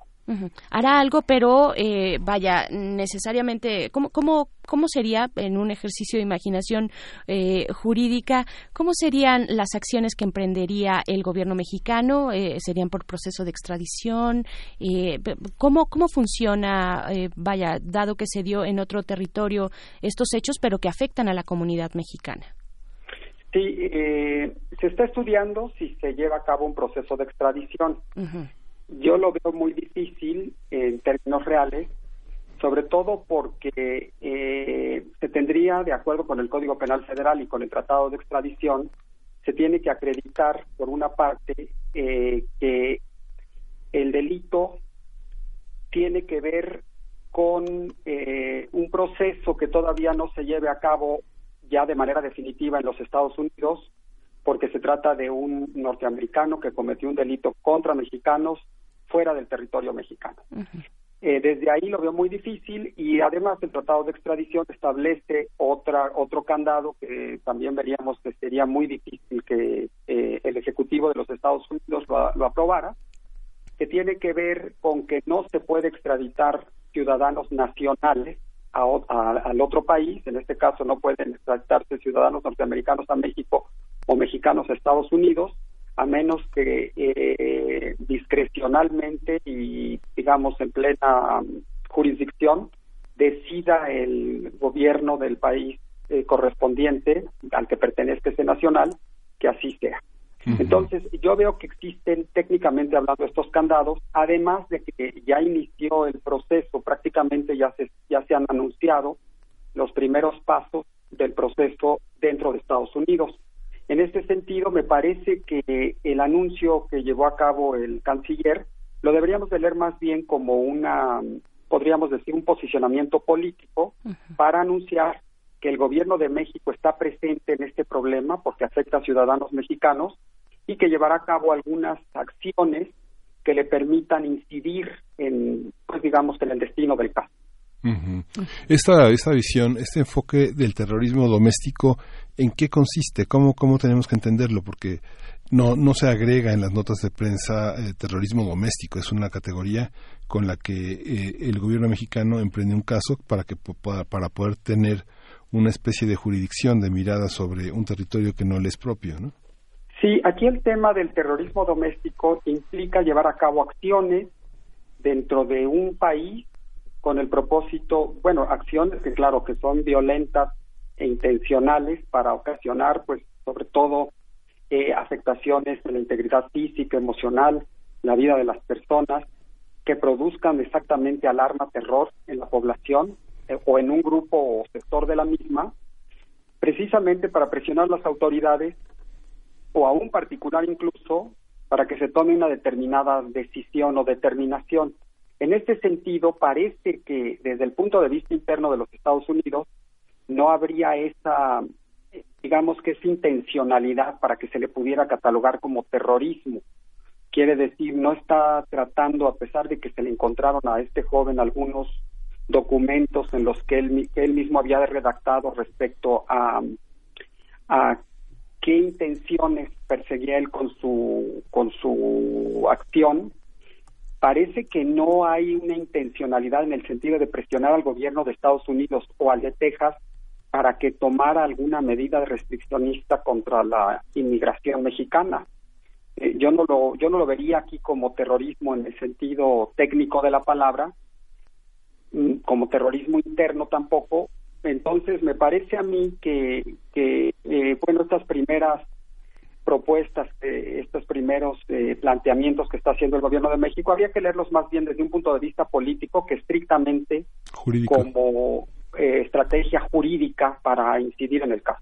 Hará algo, pero eh, vaya, necesariamente, ¿cómo, cómo, ¿cómo sería en un ejercicio de imaginación eh, jurídica, cómo serían las acciones que emprendería el gobierno mexicano? Eh, ¿Serían por proceso de extradición? Eh, ¿cómo, ¿Cómo funciona, eh, vaya, dado que se dio en otro territorio estos hechos, pero que afectan a la comunidad mexicana? Sí, eh, se está estudiando si se lleva a cabo un proceso de extradición. Yo lo veo muy difícil en términos reales, sobre todo porque eh, se tendría, de acuerdo con el Código Penal Federal y con el Tratado de Extradición, se tiene que acreditar, por una parte, eh, que el delito tiene que ver con eh, un proceso que todavía no se lleve a cabo ya de manera definitiva en los Estados Unidos, porque se trata de un norteamericano que cometió un delito contra mexicanos fuera del territorio mexicano. Eh, desde ahí lo veo muy difícil y además el Tratado de Extradición establece otra otro candado que también veríamos que sería muy difícil que eh, el Ejecutivo de los Estados Unidos lo, lo aprobara, que tiene que ver con que no se puede extraditar ciudadanos nacionales a al otro país, en este caso no pueden extraditarse ciudadanos norteamericanos a México o mexicanos a Estados Unidos, a menos que eh, discrecionalmente y digamos en plena jurisdicción decida el gobierno del país eh, correspondiente al que pertenezca ese nacional que así sea. Entonces, yo veo que existen técnicamente hablando estos candados, además de que ya inició el proceso, prácticamente ya se, ya se han anunciado los primeros pasos del proceso dentro de Estados Unidos. En este sentido, me parece que el anuncio que llevó a cabo el canciller lo deberíamos de leer más bien como una, podríamos decir, un posicionamiento político para anunciar que el gobierno de México está presente en este problema porque afecta a ciudadanos mexicanos y que llevará a cabo algunas acciones que le permitan incidir en, pues digamos, en el destino del caso. Esta, esta visión, este enfoque del terrorismo doméstico, ¿en qué consiste? ¿Cómo, cómo tenemos que entenderlo? Porque no, no se agrega en las notas de prensa eh, terrorismo doméstico, es una categoría con la que eh, el gobierno mexicano emprende un caso para, que, para, para poder tener una especie de jurisdicción de mirada sobre un territorio que no le es propio, ¿no? Sí, aquí el tema del terrorismo doméstico implica llevar a cabo acciones dentro de un país con el propósito, bueno, acciones que claro que son violentas e intencionales para ocasionar, pues, sobre todo eh, afectaciones de la integridad física, emocional, la vida de las personas, que produzcan exactamente alarma, terror en la población eh, o en un grupo o sector de la misma, precisamente para presionar las autoridades o a un particular incluso para que se tome una determinada decisión o determinación. En este sentido, parece que desde el punto de vista interno de los Estados Unidos no habría esa, digamos que esa intencionalidad para que se le pudiera catalogar como terrorismo. Quiere decir, no está tratando, a pesar de que se le encontraron a este joven algunos documentos en los que él, que él mismo había redactado respecto a qué intenciones perseguía él con su con su acción parece que no hay una intencionalidad en el sentido de presionar al gobierno de Estados Unidos o al de Texas para que tomara alguna medida restriccionista contra la inmigración mexicana. Eh, yo no lo yo no lo vería aquí como terrorismo en el sentido técnico de la palabra, mm, como terrorismo interno tampoco. Entonces me parece a mí que que eh, bueno estas primeras propuestas, eh, estos primeros eh, planteamientos que está haciendo el gobierno de México, habría que leerlos más bien desde un punto de vista político que estrictamente como eh, estrategia jurídica para incidir en el caso.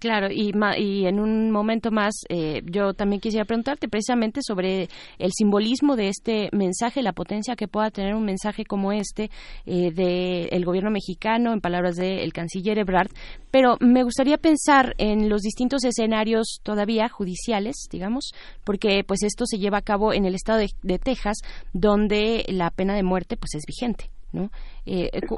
Claro, y, y en un momento más eh, yo también quisiera preguntarte precisamente sobre el simbolismo de este mensaje, la potencia que pueda tener un mensaje como este eh, del gobierno mexicano, en palabras del canciller Ebrard, pero me gustaría pensar en los distintos escenarios todavía judiciales, digamos, porque pues esto se lleva a cabo en el estado de, de Texas, donde la pena de muerte pues es vigente. ¿No? Eh, cu-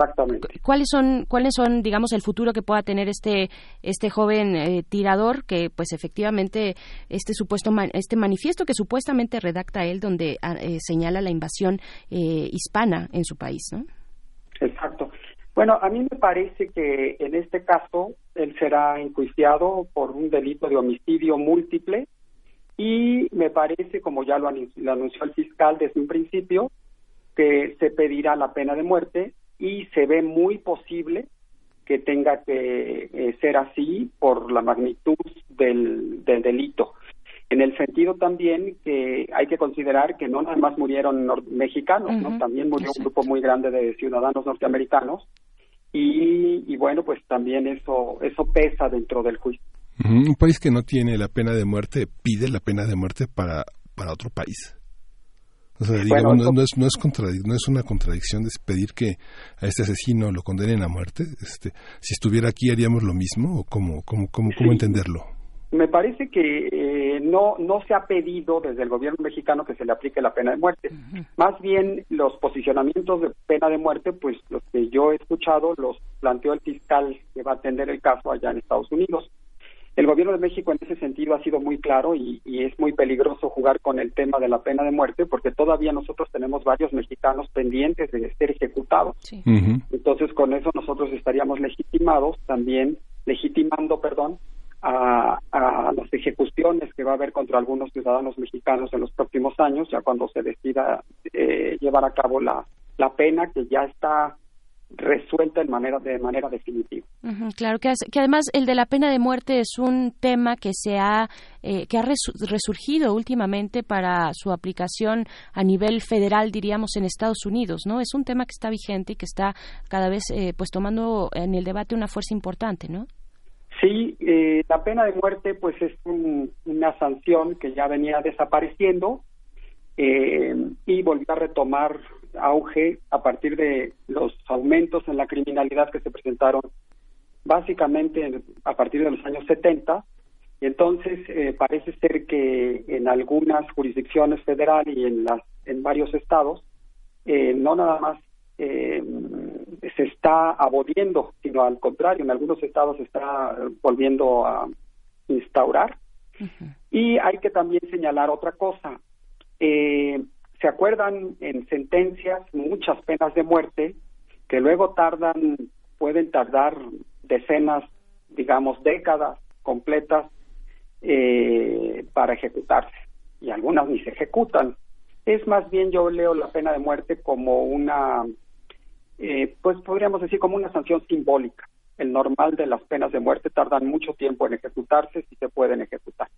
¿Cuáles son, cuáles son, digamos, el futuro que pueda tener este este joven eh, tirador que, pues, efectivamente, este supuesto man- este manifiesto que supuestamente redacta él, donde ah, eh, señala la invasión eh, hispana en su país, ¿no? Exacto. Bueno, a mí me parece que en este caso él será enjuiciado por un delito de homicidio múltiple y me parece, como ya lo anunció el fiscal desde un principio, que se pedirá la pena de muerte y se ve muy posible que tenga que eh, ser así por la magnitud del, del delito. En el sentido también que hay que considerar que no nada más murieron mexicanos, ¿no? También murió un grupo muy grande de ciudadanos norteamericanos y, y bueno, pues también eso eso pesa dentro del juicio. Un país que no tiene la pena de muerte pide la pena de muerte para, para otro país. O sea, Bueno, digamos, no, no es, no, es contradic- no es una contradicción de pedir que a este asesino lo condenen a muerte. Este, si estuviera aquí, ¿haríamos lo mismo? ¿O cómo, cómo, cómo, cómo entenderlo? Me parece que eh, no no se ha pedido desde el gobierno mexicano que se le aplique la pena de muerte. Más bien los posicionamientos de pena de muerte, pues los que yo he escuchado los planteó el fiscal que va a atender el caso allá en Estados Unidos. El gobierno de México en ese sentido ha sido muy claro y, y es muy peligroso jugar con el tema de la pena de muerte porque todavía nosotros tenemos varios mexicanos pendientes de ser ejecutados. Entonces, con eso nosotros estaríamos legitimados también, legitimando, perdón, a, a las ejecuciones que va a haber contra algunos ciudadanos mexicanos en los próximos años, ya cuando se decida eh, llevar a cabo la, la pena que ya está resuelta en manera de manera definitiva. Claro, que, que además el de la pena de muerte es un tema que se ha, eh, que ha resu- resurgido últimamente para su aplicación a nivel federal, diríamos, en Estados Unidos, ¿no? Es un tema que está vigente y que está cada vez, eh, pues, tomando en el debate una fuerza importante, ¿no? Sí, eh, la pena de muerte pues es un- una sanción que ya venía desapareciendo eh, y volvió a retomar auge a partir de los aumentos en la criminalidad que se presentaron básicamente en- a partir de los años 70 y entonces eh, parece ser que en algunas jurisdicciones federales y en las en varios estados eh, no nada más eh, se está aboliendo, sino al contrario, en algunos estados se está volviendo a instaurar. Y hay que también señalar otra cosa. Eh, ¿Se acuerdan en sentencias muchas penas de muerte que luego tardan, pueden tardar decenas, digamos, décadas completas eh, para ejecutarse? Y algunas ni se ejecutan. Es más bien yo leo la pena de muerte como una, eh, pues podríamos decir como una sanción simbólica. El normal de las penas de muerte tardan mucho tiempo en ejecutarse si se pueden ejecutar.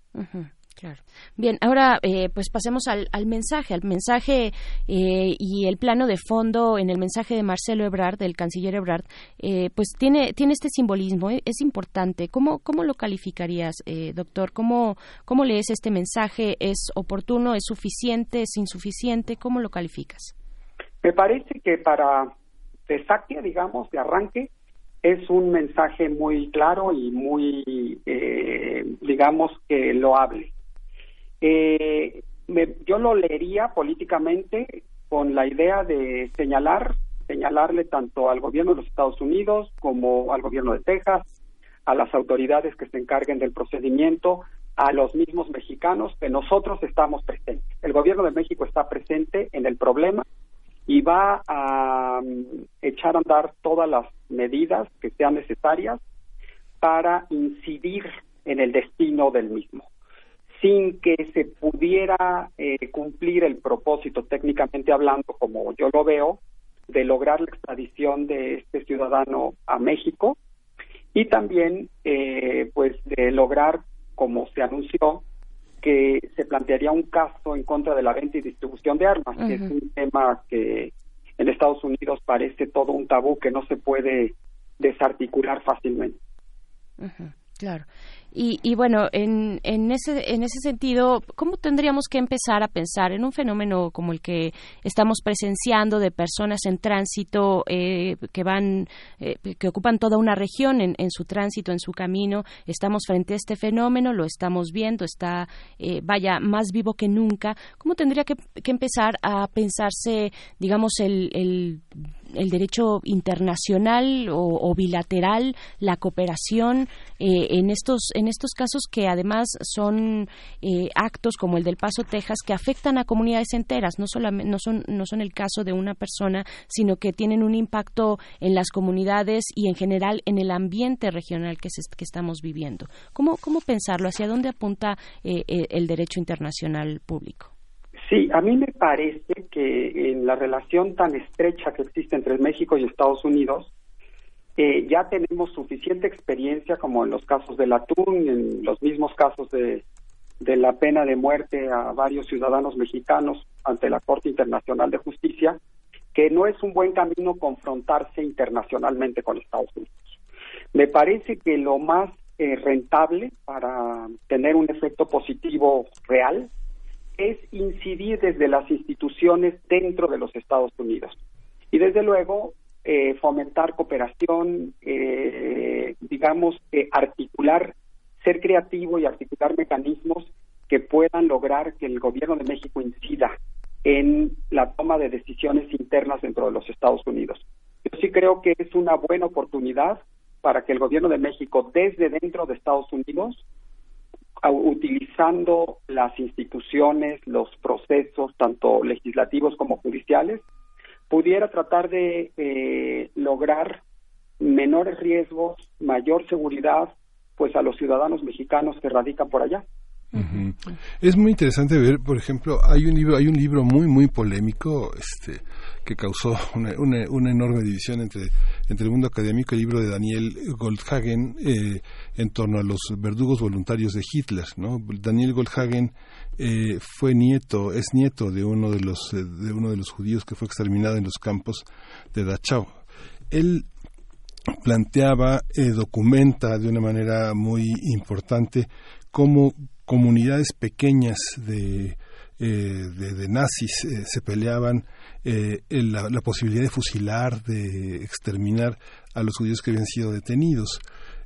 Claro. Bien, ahora eh, pues pasemos al, al mensaje, al mensaje eh, y el plano de fondo en el mensaje de Marcelo Ebrard, del canciller Ebrard, eh, pues tiene, tiene este simbolismo, eh, es importante. ¿Cómo, cómo lo calificarías, eh, doctor? ¿Cómo, ¿Cómo lees este mensaje? ¿Es oportuno? ¿Es suficiente? ¿Es insuficiente? ¿Cómo lo calificas? Me parece que para de saque, digamos, de arranque, es un mensaje muy claro y muy, eh, digamos, que loable. Eh, me- yo lo leería políticamente con la idea de señalar, señalarle tanto al gobierno de los Estados Unidos como al gobierno de Texas, a las autoridades que se encarguen del procedimiento, a los mismos mexicanos, que nosotros estamos presentes. El gobierno de México está presente en el problema y va a mm, echar a andar todas las medidas que sean necesarias para incidir en el destino del mismo sin que se pudiera eh, cumplir el propósito técnicamente hablando, como yo lo veo, de lograr la extradición de este ciudadano a México y también, eh, pues, de lograr, como se anunció, que se plantearía un caso en contra de la venta y distribución de armas, que es un tema que en Estados Unidos parece todo un tabú que no se puede desarticular fácilmente. Claro. Y, y bueno, en, en, ese, en ese sentido, ¿cómo tendríamos que empezar a pensar en un fenómeno como el que estamos presenciando de personas en tránsito eh, que van, eh, que ocupan toda una región en, en su tránsito, en su camino? Estamos frente a este fenómeno, lo estamos viendo, está, eh, vaya, más vivo que nunca. ¿Cómo tendría que, que empezar a pensarse, digamos, el, el el derecho internacional o, o bilateral, la cooperación eh, en estos en estos casos que además son eh, actos como el del Paso Texas que afectan a comunidades enteras, no solamente no son no son el caso de una persona, sino que tienen un impacto en las comunidades y en general en el ambiente regional que se, que estamos viviendo. ¿Cómo cómo pensarlo? ¿Hacia dónde apunta eh, eh, el derecho internacional público? Sí, a mí me parece que en la relación tan estrecha que existe entre México y Estados Unidos, eh, ya tenemos suficiente experiencia, como en los casos del atún, en los mismos casos de, de la pena de muerte a varios ciudadanos mexicanos ante la Corte Internacional de Justicia, que no es un buen camino confrontarse internacionalmente con Estados Unidos. Me parece que lo más eh, rentable para tener un efecto positivo real es incidir desde las instituciones dentro de los Estados Unidos. Y desde luego, eh, fomentar cooperación, eh, digamos, eh, articular, ser creativo y articular mecanismos que puedan lograr que el gobierno de México incida en la toma de decisiones internas dentro de los Estados Unidos. Yo sí creo que es una buena oportunidad para que el gobierno de México, desde dentro de Estados Unidos, utilizando las instituciones, los procesos, tanto legislativos como judiciales, pudiera tratar de eh, lograr menores riesgos, mayor seguridad, pues a los ciudadanos mexicanos que radican por allá. Ujú. Es muy interesante ver, por ejemplo, hay un libro, hay un libro muy muy polémico, este, que causó una, enorme división entre entre el mundo académico, el libro de Daniel Goldhagen eh, en torno a los verdugos voluntarios de Hitler, ¿no? Daniel Goldhagen eh, fue nieto, es nieto de uno de los eh, de uno de los judíos que fue exterminado en los campos de Dachau. Él planteaba, documenta de una manera muy importante cómo comunidades pequeñas de, eh, de, nazis eh, se peleaban eh, la, la posibilidad de fusilar, de exterminar a los judíos que habían sido detenidos.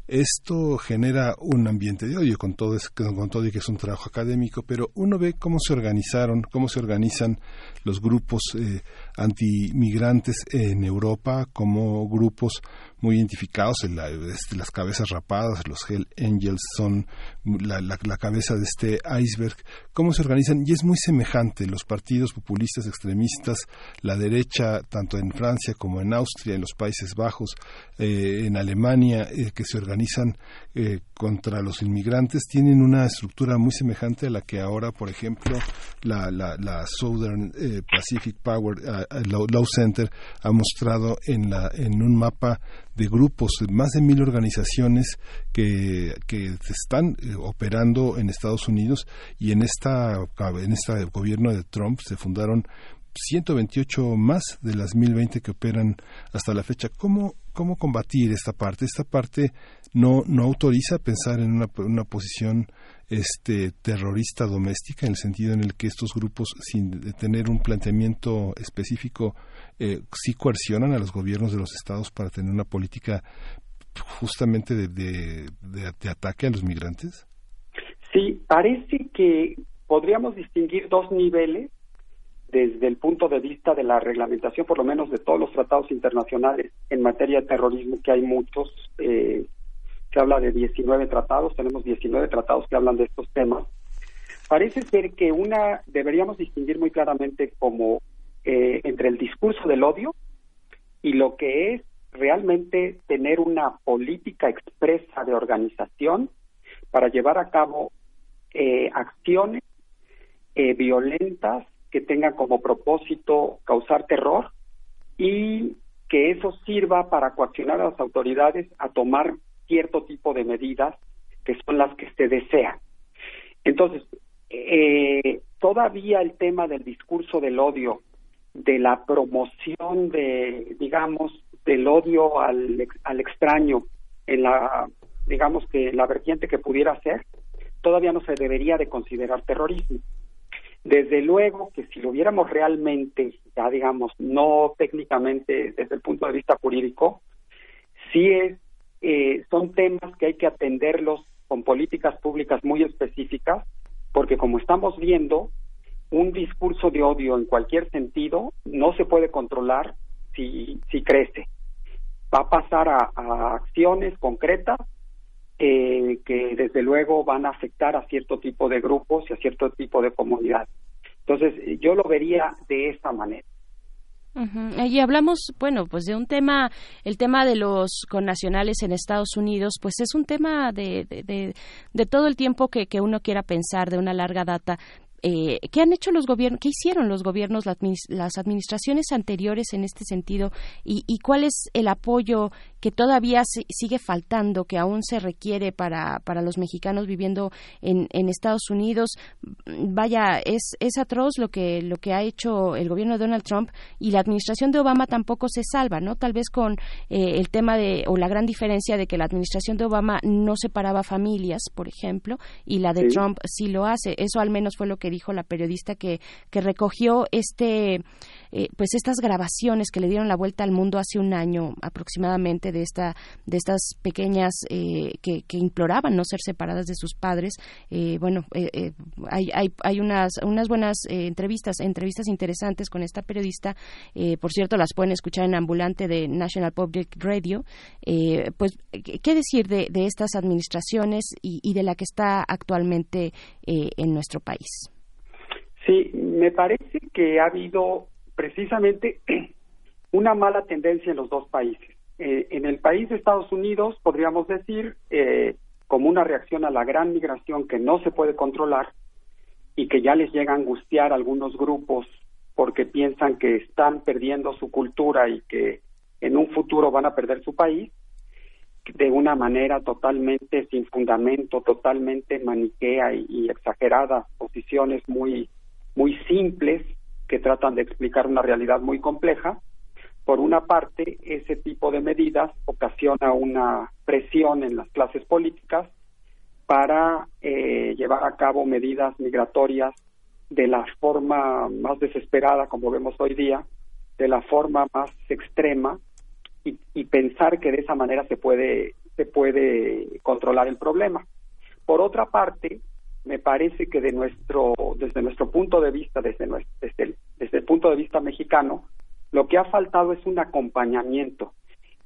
Esto genera un ambiente de odio, con todo, con todo y que es un trabajo académico, pero uno ve cómo se organizaron, cómo se organizan los grupos eh, antimigrantes en Europa, como grupos muy identificados, en la- este, las cabezas rapadas, los Hell Angels son la, la- la cabeza de este iceberg, cómo se organizan, y es muy semejante, los partidos populistas extremistas, la derecha, tanto en Francia como en Austria, en los Países Bajos, eh, en Alemania, eh, que se organizan eh, contra los inmigrantes, tienen una estructura muy semejante a la que ahora, por ejemplo, la, la, la Southern Pacific Power Law, Law Center ha mostrado en, la, en un mapa de grupos, más de mil organizaciones que, que están eh, operando en Estados Unidos y en esta en este gobierno de Trump se fundaron 128 más de las 1020 que operan hasta la fecha. ¿Cómo, cómo combatir esta parte? Esta parte no, no autoriza pensar en una, una posición este, terrorista doméstica, en el sentido en el que estos grupos, sin tener un planteamiento específico, eh, sí coercionan a los gobiernos de los estados para tener una política justamente de, de, de- ataque a los migrantes? Sí, parece que podríamos distinguir dos niveles desde el punto de vista de la reglamentación, por lo menos de todos los tratados internacionales en materia de terrorismo, que hay muchos, eh, se habla de 19 tratados, tenemos 19 tratados que hablan de estos temas. Parece ser que una deberíamos distinguir muy claramente como eh, entre el discurso del odio y lo que es realmente tener una política expresa de organización para llevar a cabo eh, acciones eh, violentas que tengan como propósito causar terror y que eso sirva para coaccionar a las autoridades a tomar cierto tipo de medidas que son las que se desean. Entonces, eh, todavía el tema del discurso del odio, de la promoción de, digamos, del odio al, al extraño, en la, digamos que la vertiente que pudiera ser, todavía no se debería de considerar terrorismo. Desde luego que si lo viéramos realmente, ya digamos, no técnicamente desde el punto de vista jurídico, sí es, eh, son temas que hay que atenderlos con políticas públicas muy específicas, porque como estamos viendo, un discurso de odio en cualquier sentido no se puede controlar si, si crece. Va a pasar a, a acciones concretas eh, que desde luego van a afectar a cierto tipo de grupos y a cierto tipo de comunidades. Entonces, yo lo vería de esta manera. Ujú. Y hablamos, bueno, pues de un tema, el tema de los connacionales en Estados Unidos, pues es un tema de, de, todo el tiempo que, que uno quiera pensar, de una larga data. Eh, ¿Qué han hecho los gobiernos, qué hicieron los gobiernos, las administraciones anteriores en este sentido y, y cuál es el apoyo que todavía si- sigue faltando, que aún se requiere para, para los mexicanos viviendo en, en Estados Unidos? Vaya, es, es atroz lo que, lo que ha hecho el gobierno de Donald Trump y la administración de Obama tampoco se salva, ¿no? Tal vez con eh, el tema de, o la gran diferencia de que la administración de Obama no separaba familias, por ejemplo, y la de Sí. Trump sí lo hace. Eso al menos fue lo que dijo la periodista que, que recogió este, eh, pues estas grabaciones que le dieron la vuelta al mundo hace un año aproximadamente de esta, de estas pequeñas eh, que, imploraban no ser separadas de sus padres. Eh, bueno, eh, hay, hay, hay unas, unas buenas entrevistas, entrevistas interesantes con esta periodista. Por cierto, las pueden escuchar en ambulante de National Public Radio. Pues, ¿qué decir de, estas administraciones y, de la que está actualmente en nuestro país? Sí, me parece que ha habido precisamente una mala tendencia en los dos países. Eh, en el país de Estados Unidos, podríamos decir, eh, como una reacción a la gran migración que no se puede controlar y que ya les llega a angustiar a algunos grupos porque piensan que están perdiendo su cultura y que en un futuro van a perder su país, de una manera totalmente sin fundamento, totalmente maniquea y, y exagerada, posiciones muy muy simples que tratan de explicar una realidad muy compleja. Por una parte, ese tipo de medidas ocasiona una presión en las clases políticas para eh, llevar a cabo medidas migratorias de la forma más desesperada, como vemos hoy día, de la forma más extrema y, y pensar que de esa manera se puede se puede controlar el problema. Por otra parte, me parece que de nuestro desde nuestro punto de vista desde nues- desde el, desde el punto de vista mexicano lo que ha faltado es un acompañamiento.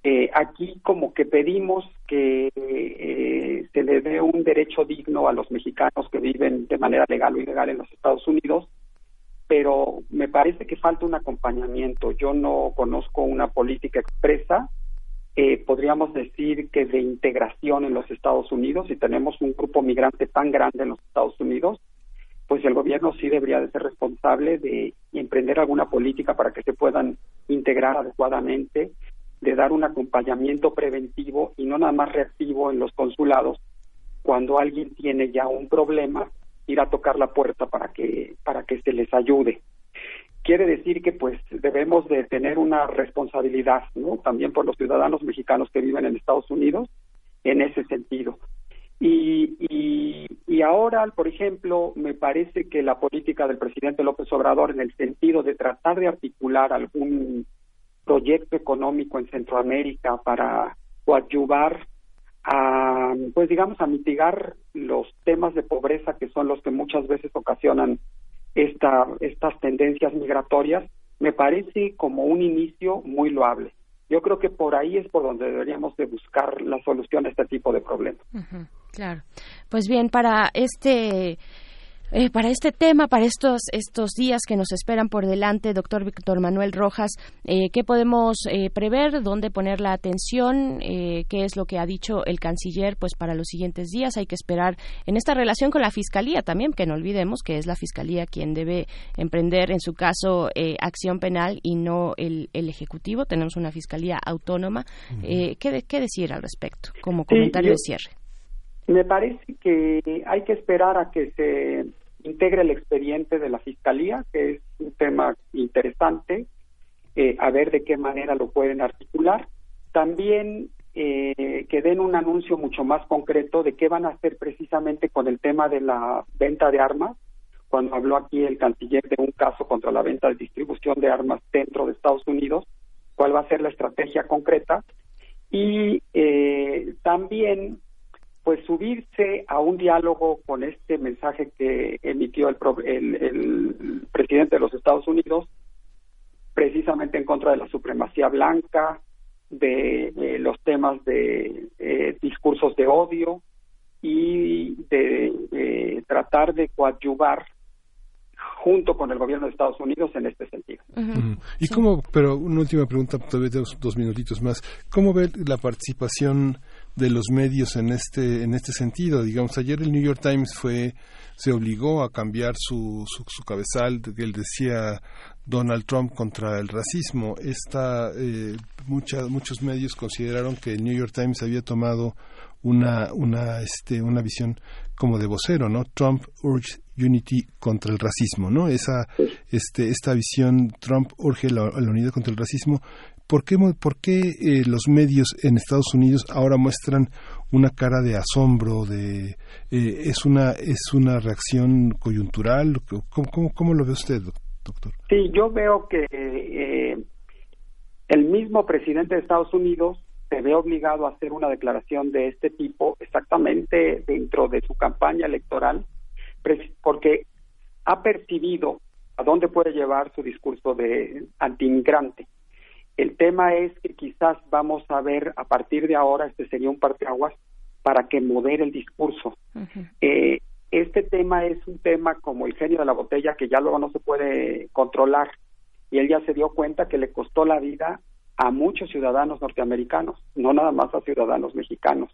Eh, aquí como que pedimos que eh, se le dé un derecho digno a los mexicanos que viven de manera legal o ilegal en los Estados Unidos pero me parece que falta un acompañamiento. Yo no conozco una política expresa. Eh, podríamos decir que de integración en los Estados Unidos, si tenemos un grupo migrante tan grande en los Estados Unidos, pues el gobierno sí debería de ser responsable de emprender alguna política para que se puedan integrar adecuadamente, de dar un acompañamiento preventivo y no nada más reactivo en los consulados cuando alguien tiene ya un problema ir a tocar la puerta para que para que se les ayude. Quiere decir que pues debemos de tener una responsabilidad no también por los ciudadanos mexicanos que viven en Estados Unidos en ese sentido y, y, ahora por ejemplo me parece que la política del presidente López Obrador en el sentido de tratar de articular algún proyecto económico en Centroamérica para coadyuvar a pues digamos a mitigar los temas de pobreza que son los que muchas veces ocasionan esta, estas tendencias migratorias me parece como un inicio muy loable. Yo creo que por ahí es por donde deberíamos de buscar la solución a este tipo de problemas. Claro. Pues bien, para este eh, para este tema, para estos estos días que nos esperan por delante, doctor Víctor Manuel Rojas, eh, ¿qué podemos eh, prever? ¿Dónde poner la atención? Eh, ¿Qué es lo que ha dicho el canciller? Pues para los siguientes días hay que esperar en esta relación con la fiscalía también, que no olvidemos que es la fiscalía quien debe emprender, en su caso, eh, acción penal y no el, el ejecutivo. Tenemos una fiscalía autónoma. Eh, ¿qué, de- ¿Qué decir al respecto? Como Sí, comentario yo- de cierre. Me parece que hay que esperar a que se integre el expediente de la Fiscalía, que es un tema interesante, eh, a ver de qué manera lo pueden articular. También eh, que den un anuncio mucho más concreto de qué van a hacer precisamente con el tema de la venta de armas, cuando habló aquí el canciller de un caso contra la venta de distribución de armas dentro de Estados Unidos, cuál va a ser la estrategia concreta. Y eh, también pues subirse a un diálogo con este mensaje que emitió el, pro- el- el presidente de los Estados Unidos, precisamente en contra de la supremacía blanca, de, eh, los temas de eh, discursos de odio y de eh, tratar de coadyuvar junto con el gobierno de Estados Unidos en este sentido. ¿Y cómo, pero una última pregunta, todavía tenemos dos minutitos más, ¿cómo ve la participación de los medios en este, en este sentido? Digamos, ayer el New York Times fue, se obligó a cambiar su, su, su cabezal, que él decía Donald Trump contra el racismo. Esta, eh, mucha- muchos medios consideraron que el New York Times había tomado una, una, este, una visión como de vocero, ¿no? Trump urge unity contra el racismo, ¿no? Esa, este, esta visión, Trump urge la, la unidad contra el racismo. ¿Por qué, eh, los medios en Estados Unidos ahora muestran una cara de asombro, de eh, es una es una reacción coyuntural? ¿Cómo, lo ve usted, doc- doctor? Sí, yo veo que eh, el mismo presidente de Estados Unidos se ve obligado a hacer una declaración de este tipo exactamente dentro de su campaña electoral, porque ha percibido a dónde puede llevar su discurso de antiinmigrante. El tema es que quizás vamos a ver a partir de ahora, este sería un parteaguas, para que modere el discurso. Eh, este tema es un tema como el genio de la botella que ya luego no se puede controlar y él ya se dio cuenta que le costó la vida a muchos ciudadanos norteamericanos, no nada más a ciudadanos mexicanos.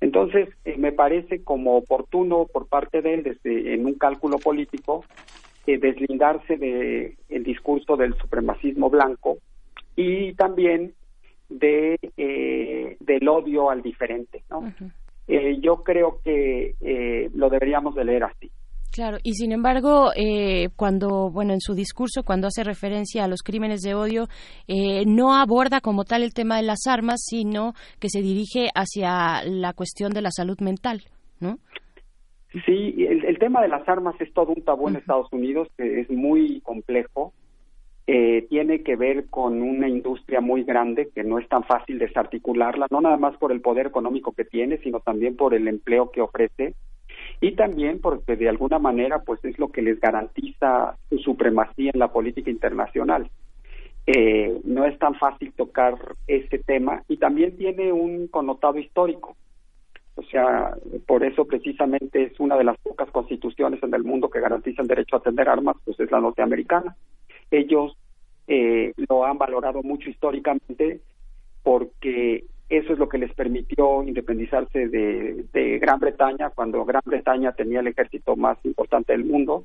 Entonces, eh, me parece como oportuno por parte de él, desde, en un cálculo político, eh, deslindarse de el discurso del supremacismo blanco y también de eh, del odio al diferente, ¿no? Eh, yo creo que eh, lo deberíamos de leer así. Claro, y sin embargo, eh, cuando, bueno, en su discurso, cuando hace referencia a los crímenes de odio, eh, no aborda como tal el tema de las armas, sino que se dirige hacia la cuestión de la salud mental, ¿no? Sí, el, el tema de las armas es todo un tabú en Estados Unidos, que es muy complejo. Eh, tiene que ver con una industria muy grande que no es tan fácil desarticularla, no nada más por el poder económico que tiene, sino también por el empleo que ofrece y también porque de alguna manera pues es lo que les garantiza su supremacía en la política internacional. Eh, no es tan fácil tocar ese tema y también tiene un connotado histórico. O sea, por eso precisamente es una de las pocas constituciones en el mundo que garantiza el derecho a tener armas, pues es la norteamericana. Ellos eh, lo han valorado mucho históricamente porque eso es lo que les permitió independizarse de, Gran Bretaña cuando Gran Bretaña tenía el ejército más importante del mundo.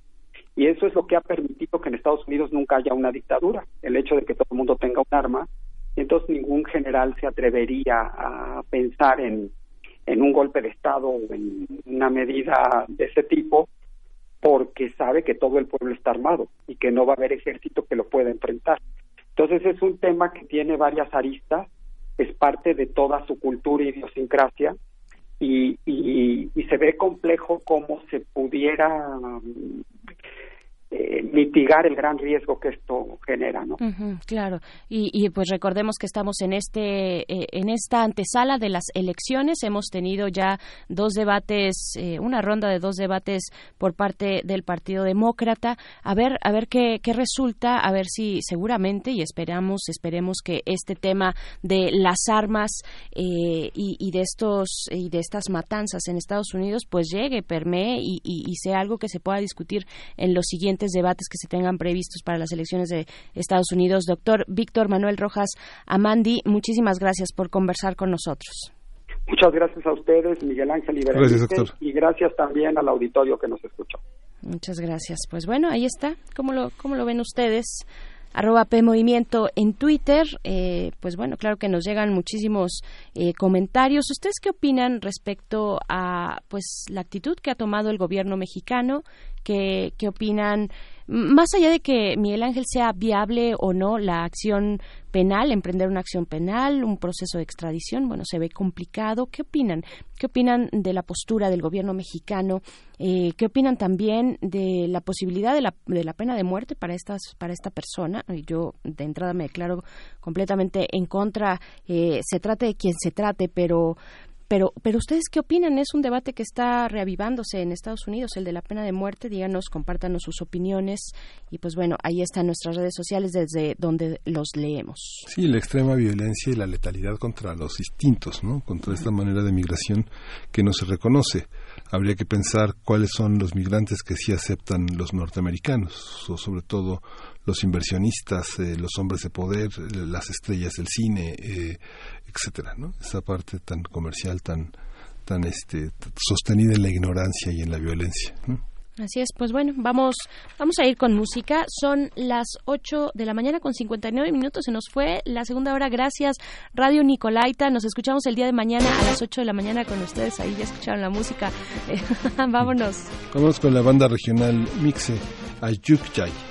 Y eso es lo que ha permitido que en Estados Unidos nunca haya una dictadura, el hecho de que todo el mundo tenga un arma, entonces ningún general se atrevería a pensar en, en un golpe de Estado o en una medida de ese tipo porque sabe que todo el pueblo está armado y que no va a haber ejército que lo pueda enfrentar. Entonces es un tema que tiene varias aristas, es parte de toda su cultura y idiosincrasia y, y, y se ve complejo cómo se pudiera eh, mitigar el gran riesgo que esto genera, ¿no? Claro, y, y, pues recordemos que estamos en este eh, en esta antesala de las elecciones. Hemos tenido ya dos debates, eh, una ronda de dos debates por parte del Partido Demócrata. A ver, a ver qué, qué resulta, a ver si seguramente y esperamos, esperemos que este tema de las armas eh, y, y de estos y de estas matanzas en Estados Unidos, pues llegue, permee y, y, y sea algo que se pueda discutir en los siguientes debates que se tengan previstos para las elecciones de Estados Unidos. Doctor Víctor Manuel Rojas Amandi, muchísimas gracias por conversar con nosotros. Muchas gracias a ustedes, Miguel Ángel y Gracias, Berenice, doctor. y gracias también al auditorio que nos escuchó. Muchas gracias. Pues bueno, ahí está. ¿Cómo lo, cómo lo ven ustedes? Arroba P Movimiento en Twitter. Eh, pues bueno, claro que nos llegan muchísimos eh, comentarios. ¿Ustedes qué opinan respecto a pues la actitud que ha tomado el gobierno mexicano? ¿Qué, qué opinan? Más allá de que Miguel Ángel sea viable o no la acción penal, emprender una acción penal, un proceso de extradición, bueno, se ve complicado. ¿Qué opinan? ¿Qué opinan de la postura del gobierno mexicano? Eh, ¿Qué opinan también de la posibilidad de la, de la pena de muerte para estas para esta persona? Yo de entrada me declaro completamente en contra. eh, se trate de quien se trate, pero pero, pero ustedes qué opinan? Es un debate que está reavivándose en Estados Unidos, el de la pena de muerte. Díganos, compártanos sus opiniones y pues bueno, ahí están nuestras redes sociales desde donde los leemos. Sí, la extrema violencia y la letalidad contra los distintos, ¿no? Contra esta manera de migración que no se reconoce. Habría que pensar cuáles son los migrantes que sí aceptan los norteamericanos, o sobre todo los inversionistas, eh, los hombres de poder, eh, las estrellas del cine, eh, etcétera, ¿no? Esa parte tan comercial, tan tan este sostenida en la ignorancia y en la violencia. ¿no? Así es, pues bueno, vamos, vamos a ir con música. Son las 8 de la mañana con 59 minutos. Se nos fue la segunda hora. Gracias, Radio Nicolaita. Nos escuchamos el día de mañana a las 8 de la mañana con ustedes. Ahí ya escucharon la música. Vámonos. Vamos con la banda regional Mixe, Ayukjay.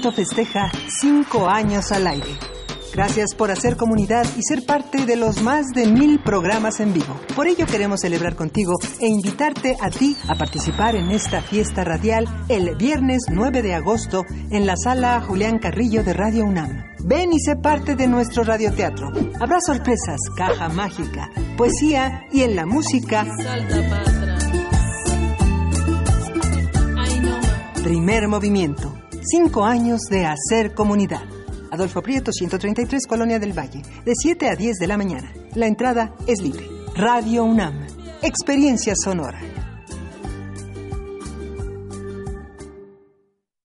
Festeja cinco años al aire. Gracias por hacer comunidad y ser parte de los más de mil programas en vivo. Por ello queremos celebrar contigo e invitarte a ti a participar en esta fiesta radial el viernes 9 de agosto en la sala Julián Carrillo de Radio UNAM. Ven y sé parte de nuestro radioteatro. Habrá sorpresas, caja mágica, poesía y en la música Primer movimiento. Cinco años de hacer comunidad. Adolfo Prieto, 133, Colonia del Valle. De 7 a 10 de la mañana. La entrada es libre. Radio UNAM. Experiencia sonora.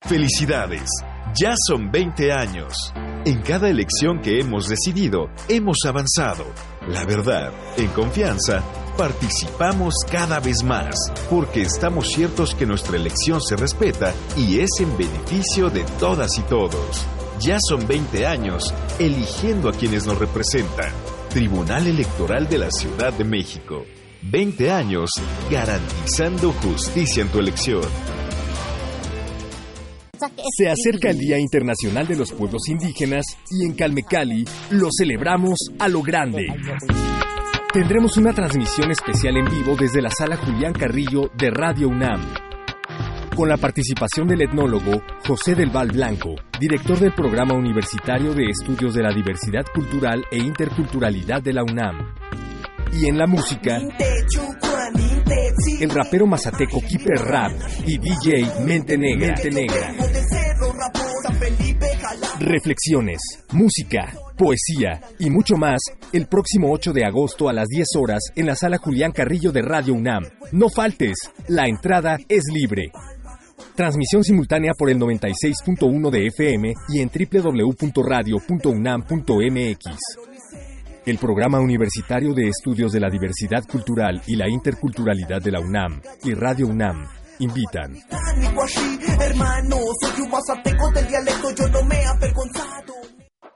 Felicidades. Ya son 20 años. En cada elección que hemos decidido, hemos avanzado. La verdad, en confianza, participamos cada vez más, porque estamos ciertos que nuestra elección se respeta y es en beneficio de todas y todos. Ya son 20 años eligiendo a quienes nos representan. Tribunal Electoral de la Ciudad de México. 20 años garantizando justicia en tu elección. Se acerca el Día Internacional de los Pueblos Indígenas y en Calmecali lo celebramos a lo grande. Tendremos una transmisión especial en vivo desde la sala Julián Carrillo de Radio UNAM. Con la participación del etnólogo José del Val Blanco, director del Programa Universitario de Estudios de la Diversidad Cultural e Interculturalidad de la UNAM. Y en la música, el rapero mazateco Keeper Rap y DJ Mente Negra. Mente Negra. Reflexiones, música, poesía y mucho más el próximo 8 de agosto a las 10 horas en la sala Julián Carrillo de Radio UNAM. No faltes, la entrada es libre. Transmisión simultánea por el 96.1 de FM y en www.radio.unam.mx. El Programa Universitario de Estudios de la Diversidad Cultural y la Interculturalidad de la UNAM y Radio UNAM invitan.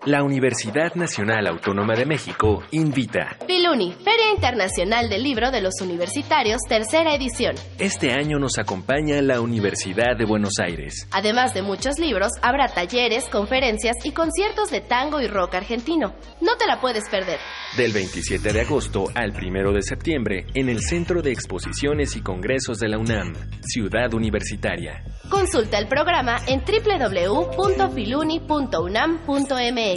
La Universidad Nacional Autónoma de México invita. Filuni, Feria Internacional del Libro de los Universitarios, tercera edición. Este año nos acompaña la Universidad de Buenos Aires. Además de muchos libros, habrá talleres, conferencias y conciertos de tango y rock argentino. No te la puedes perder. Del 27 de agosto al 1 de septiembre en el Centro de Exposiciones y Congresos de la UNAM, Ciudad Universitaria. Consulta el programa en www.filuni.unam.mx.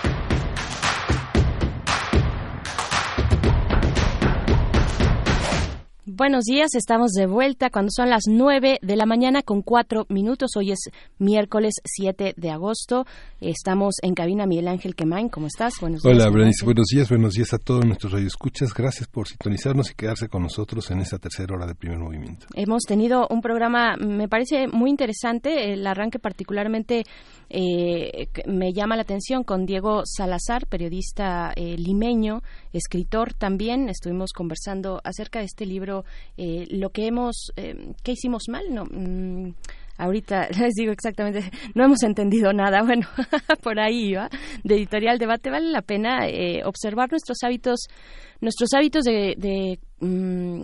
Buenos días, estamos de vuelta cuando son las 9 de la mañana con 4 minutos. Hoy es miércoles 7 de agosto. Estamos en cabina Miguel Ángel Quemain. ¿Cómo estás? Buenos días. Hola, Berenice. Buenos días, buenos días a todos nuestros radioescuchas. Gracias por sintonizarnos y quedarse con nosotros en esta tercera hora de primer movimiento. Hemos tenido un programa, me parece muy interesante, el arranque particularmente eh, me llama la atención con Diego Salazar, periodista eh, limeño, escritor también. Estuvimos conversando acerca de este libro, eh, lo que hemos, ¿qué hicimos mal? No. mm, Ahorita les digo exactamente, no hemos entendido nada. Bueno, por ahí va. De editorial debate vale la pena observar nuestros hábitos, nuestros hábitos de, mm,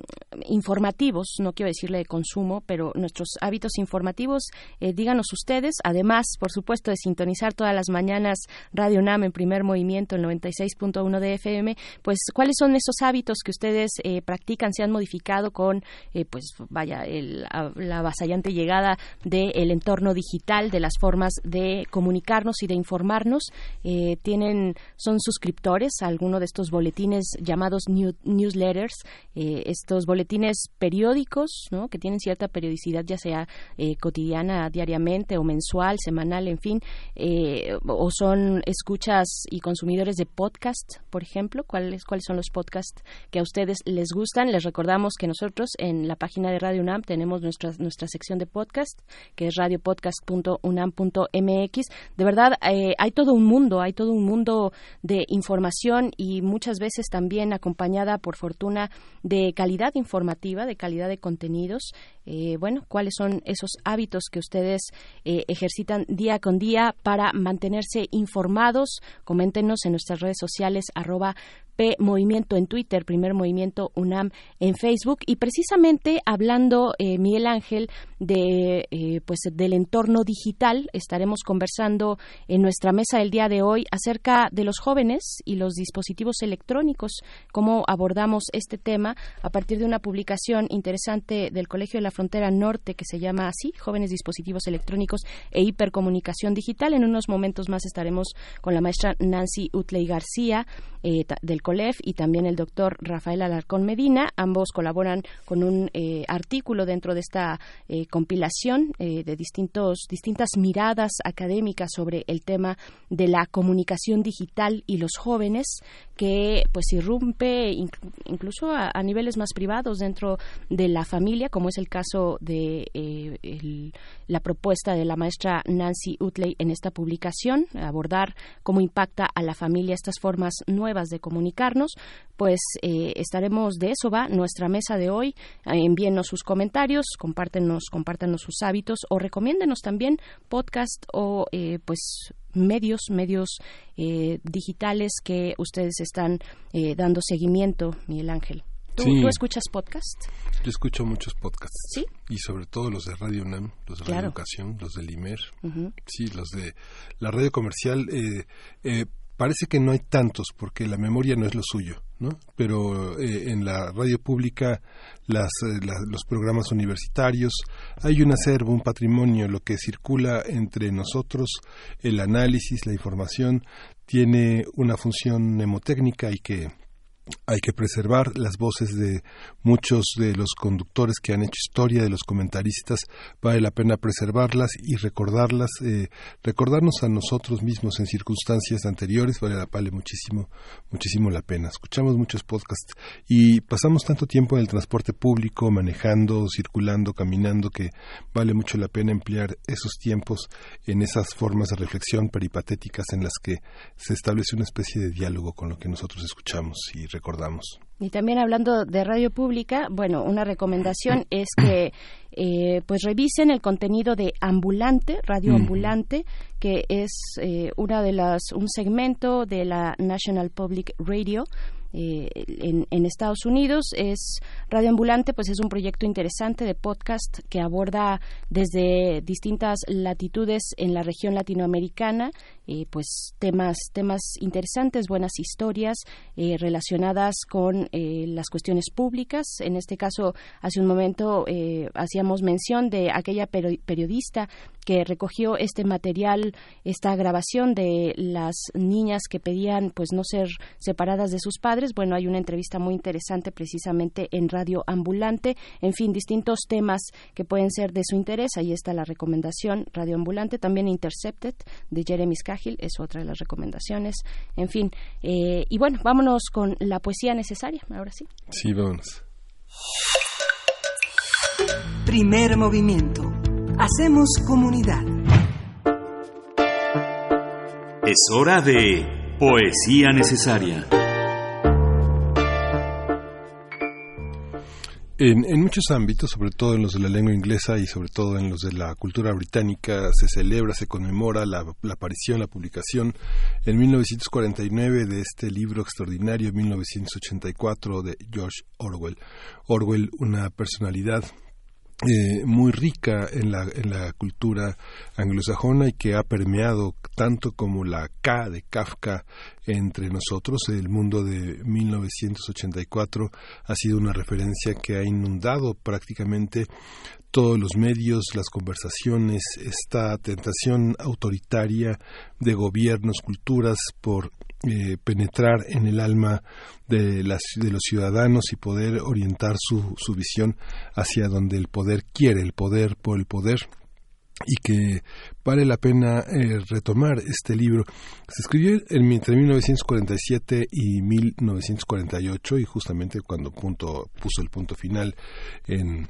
informativos, no quiero decirle de consumo, pero nuestros hábitos informativos, eh, díganos ustedes. Además, por supuesto, de sintonizar todas las mañanas Radio NAM en primer movimiento, el 96.1 de FM, pues cuáles son esos hábitos que ustedes eh, practican, se han modificado con, eh, pues vaya, el- la avasallante llegada del entorno digital, de las formas de comunicarnos y de informarnos. Eh, tienen, son suscriptores a alguno de estos boletines llamados new- newsletters, eh, estos boletines periódicos, ¿no? que tienen cierta periodicidad, ya sea eh, cotidiana, diariamente o mensual, semanal, en fin, eh, o son escuchas y consumidores de podcast, por ejemplo, cuáles cuáles son los podcasts que a ustedes les gustan. Les recordamos que nosotros en la página de Radio UNAM tenemos nuestra nuestra sección de podcast, que es radiopodcast.unam.mx. De verdad, eh, hay todo un mundo, hay todo un mundo de información y muchas veces también acompañada, por fortuna, de calidad informativa, de calidad de contenidos. Eh, bueno, ¿cuáles son esos hábitos que ustedes eh, ejercitan día con día para mantenerse informados? Coméntenos en nuestras redes sociales, arroba Movimiento en Twitter, Primer Movimiento UNAM en Facebook. Y precisamente hablando eh, Miguel Ángel de eh, pues del entorno digital estaremos conversando en nuestra mesa el día de hoy acerca de los jóvenes y los dispositivos electrónicos cómo abordamos este tema a partir de una publicación interesante del Colegio de la Frontera Norte que se llama así jóvenes dispositivos electrónicos e hipercomunicación digital. En unos momentos más estaremos con la maestra Nancy Utley García eh, del Marcolev y también el doctor Rafael Alarcón Medina. Ambos colaboran con un eh, artículo dentro de esta eh, compilación eh, de distintos, distintas miradas académicas sobre el tema de la comunicación digital y los jóvenes que pues irrumpe inc- incluso a, niveles más privados dentro de la familia, como es el caso de eh, la propuesta de la maestra Nancy Utley en esta publicación, abordar cómo impacta a la familia estas formas nuevas de comunicarnos, pues eh, estaremos de eso va nuestra mesa de hoy. Envíenos sus comentarios, compártenos, compártanos sus hábitos o recomiéndenos también podcast o eh, pues medios, medios eh, digitales que ustedes están eh, dando seguimiento, Miguel Ángel. ¿Tú, Sí. tú escuchas podcast? Yo escucho muchos podcasts. Sí. Y sobre todo los de Radio UNAM, los de Radio. Educación, los del IMER. Sí, los de la radio comercial. eh, eh, parece que no hay tantos porque la memoria no es lo suyo, ¿no? Pero eh, en la radio pública, las, eh, los programas universitarios, hay un acervo, un patrimonio, lo que circula entre nosotros, el análisis, la información, tiene una función mnemotécnica y que hay que preservar las voces de muchos de los conductores que han hecho historia, de los comentaristas, vale la pena preservarlas y recordarlas, eh, recordarnos a nosotros mismos en circunstancias anteriores, vale, la- vale muchísimo, muchísimo la pena. Escuchamos muchos podcasts y pasamos tanto tiempo en el transporte público, manejando, circulando, caminando, que vale mucho la pena emplear esos tiempos en esas formas de reflexión peripatéticas en las que se establece una especie de diálogo con lo que nosotros escuchamos y recordamos. Y también hablando de radio pública, bueno, una recomendación es que eh, pues revisen el contenido de Ambulante, Radio. Ambulante, que es eh, una de las un segmento de la National Public Radio. eh, en, en Estados Unidos es Radio Ambulante, pues es un proyecto interesante de podcast que aborda desde distintas latitudes en la región latinoamericana, eh, pues temas temas interesantes, buenas historias eh, relacionadas con eh, las cuestiones públicas. En este caso, hace un momento hacíamos mención de aquella peri- periodista que recogió este material, esta grabación de las niñas que pedían pues no ser separadas de sus padres. Bueno, hay una entrevista muy interesante precisamente en Radio Ambulante. En fin, distintos temas que pueden ser de su interés. Ahí está la recomendación Radio Ambulante. También Intercepted de Jeremy Es otra de las recomendaciones. En fin, eh, y bueno, vámonos con la poesía necesaria. Ahora sí. Sí, vámonos. Primer movimiento. Hacemos comunidad. Es hora de Poesía Necesaria. En, en muchos ámbitos, sobre todo en los de la lengua inglesa y sobre todo en los de la cultura británica, se celebra, se conmemora la, la aparición, la publicación en 1949 de este libro extraordinario, 1984, de George Orwell. Orwell, una personalidad eh, muy rica en la, en la cultura anglosajona y que ha permeado tanto como la K de Kafka entre nosotros. El mundo de 1984 ha sido una referencia que ha inundado prácticamente todos los medios, las conversaciones, esta tentación autoritaria de gobiernos, culturas por eh, penetrar en el alma de, las, de los ciudadanos y poder orientar su, su visión hacia donde el poder quiere, el poder por el poder y que vale la pena eh, retomar este libro. Se escribió en, entre 1947 y 1948 y justamente cuando punto, puso el punto final en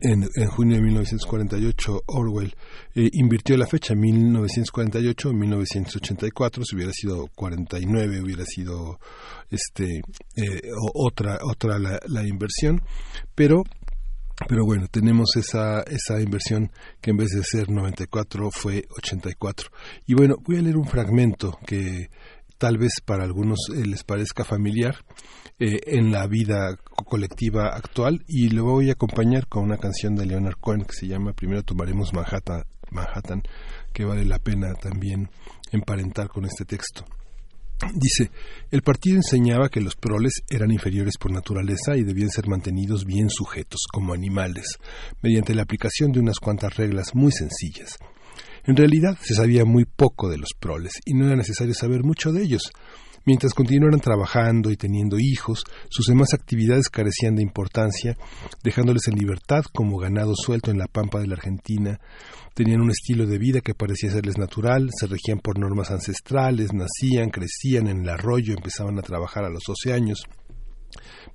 en, junio de 1948 Orwell eh, invirtió la fecha 1948-1984 si hubiera sido 49 hubiera sido este eh, otra otra la, la, inversión pero pero bueno, tenemos esa, esa inversión que en vez de ser 94 fue 84. Y bueno, voy a leer un fragmento que tal vez para algunos eh, les parezca familiar eh, en la vida colectiva actual y lo voy a acompañar con una canción de Leonard Cohen que se llama Primero tomaremos Manhattan, Manhattan que vale la pena también emparentar con este texto. Dice, el partido enseñaba que los proles eran inferiores por naturaleza y debían ser mantenidos bien sujetos, como animales, mediante la aplicación de unas cuantas reglas muy sencillas. En realidad se sabía muy poco de los proles y no era necesario saber mucho de ellos. Mientras continuaran trabajando y teniendo hijos, sus demás actividades carecían de importancia, dejándoles en libertad como ganado suelto en la pampa de la Argentina. Tenían un estilo de vida que parecía serles natural, se regían por normas ancestrales, nacían, crecían en el arroyo, empezaban a trabajar a los 12 años.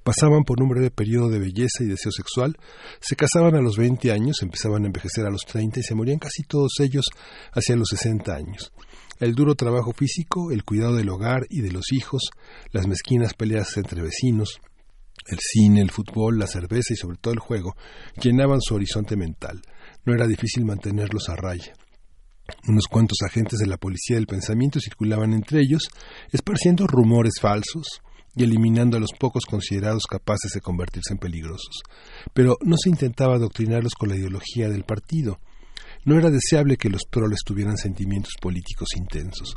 Pasaban por un breve periodo de belleza y deseo sexual, se casaban a los 20 años, empezaban a envejecer a los 30 y se morían casi todos ellos hacia los 60 años. El duro trabajo físico, el cuidado del hogar y de los hijos, las mezquinas peleas entre vecinos, el cine, el fútbol, la cerveza y sobre todo el juego llenaban su horizonte mental. No era difícil mantenerlos a raya. Unos cuantos agentes de la policía del pensamiento circulaban entre ellos, esparciendo rumores falsos y eliminando a los pocos considerados capaces de convertirse en peligrosos. Pero no se intentaba adoctrinarlos con la ideología del partido. No era deseable que los proles tuvieran sentimientos políticos intensos.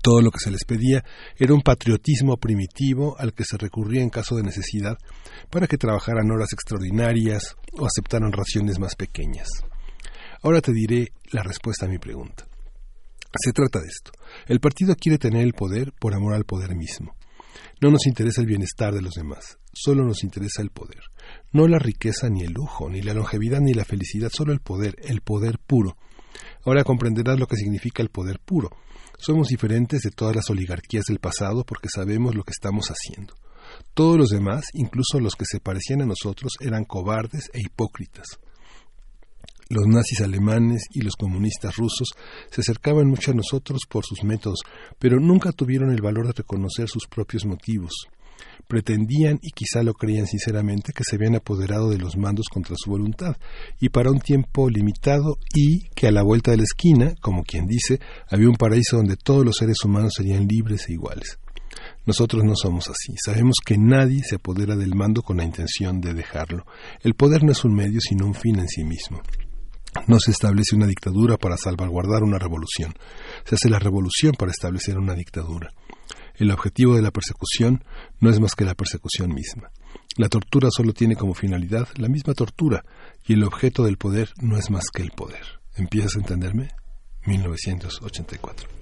Todo lo que se les pedía era un patriotismo primitivo al que se recurría en caso de necesidad para que trabajaran horas extraordinarias o aceptaran raciones más pequeñas. Ahora te diré la respuesta a mi pregunta. Se trata de esto. El partido quiere tener el poder por amor al poder mismo. No nos interesa el bienestar de los demás, solo nos interesa el poder. No la riqueza ni el lujo, ni la longevidad ni la felicidad, solo el poder, el poder puro. Ahora comprenderás lo que significa el poder puro. Somos diferentes de todas las oligarquías del pasado porque sabemos lo que estamos haciendo. Todos los demás, incluso los que se parecían a nosotros, eran cobardes e hipócritas. Los nazis alemanes y los comunistas rusos se acercaban mucho a nosotros por sus métodos, pero nunca tuvieron el valor de reconocer sus propios motivos. Pretendían, y quizá lo creían sinceramente, que se habían apoderado de los mandos contra su voluntad, y para un tiempo limitado, y que a la vuelta de la esquina, como quien dice, había un paraíso donde todos los seres humanos serían libres e iguales. Nosotros no somos así. Sabemos que nadie se apodera del mando con la intención de dejarlo. El poder no es un medio, sino un fin en sí mismo. No se establece una dictadura para salvaguardar una revolución. Se hace la revolución para establecer una dictadura. El objetivo de la persecución no es más que la persecución misma. La tortura solo tiene como finalidad la misma tortura y el objeto del poder no es más que el poder. ¿Empiezas a entenderme? 1984.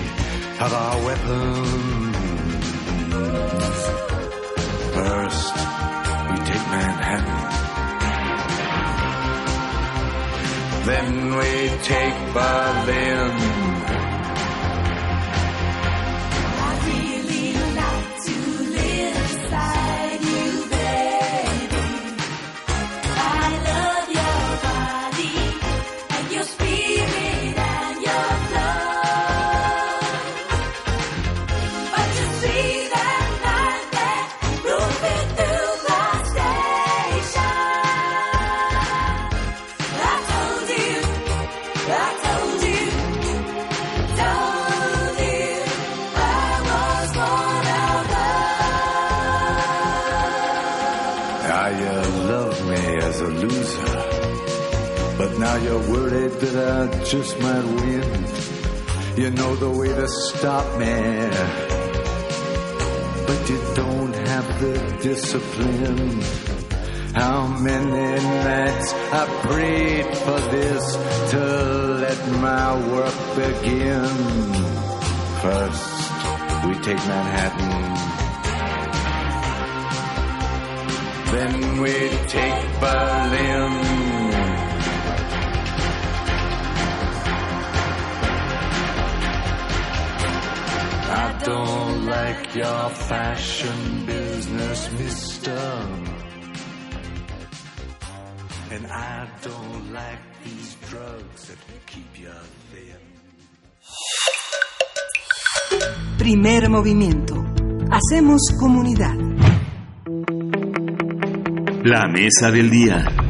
of our weapons. First, we take Manhattan. Then we take Berlin. You love me as a loser, but now you're worried that I just might win. You know the way to stop me. But you don't have the discipline. How many nights I prayed for this to let my work begin. First, we take Manhattan. Then we take Berlin. I don't like your fashion business, mister. And I don't like these drugs that keep you thin. Primer movimiento. Hacemos comunidad. La mesa del día.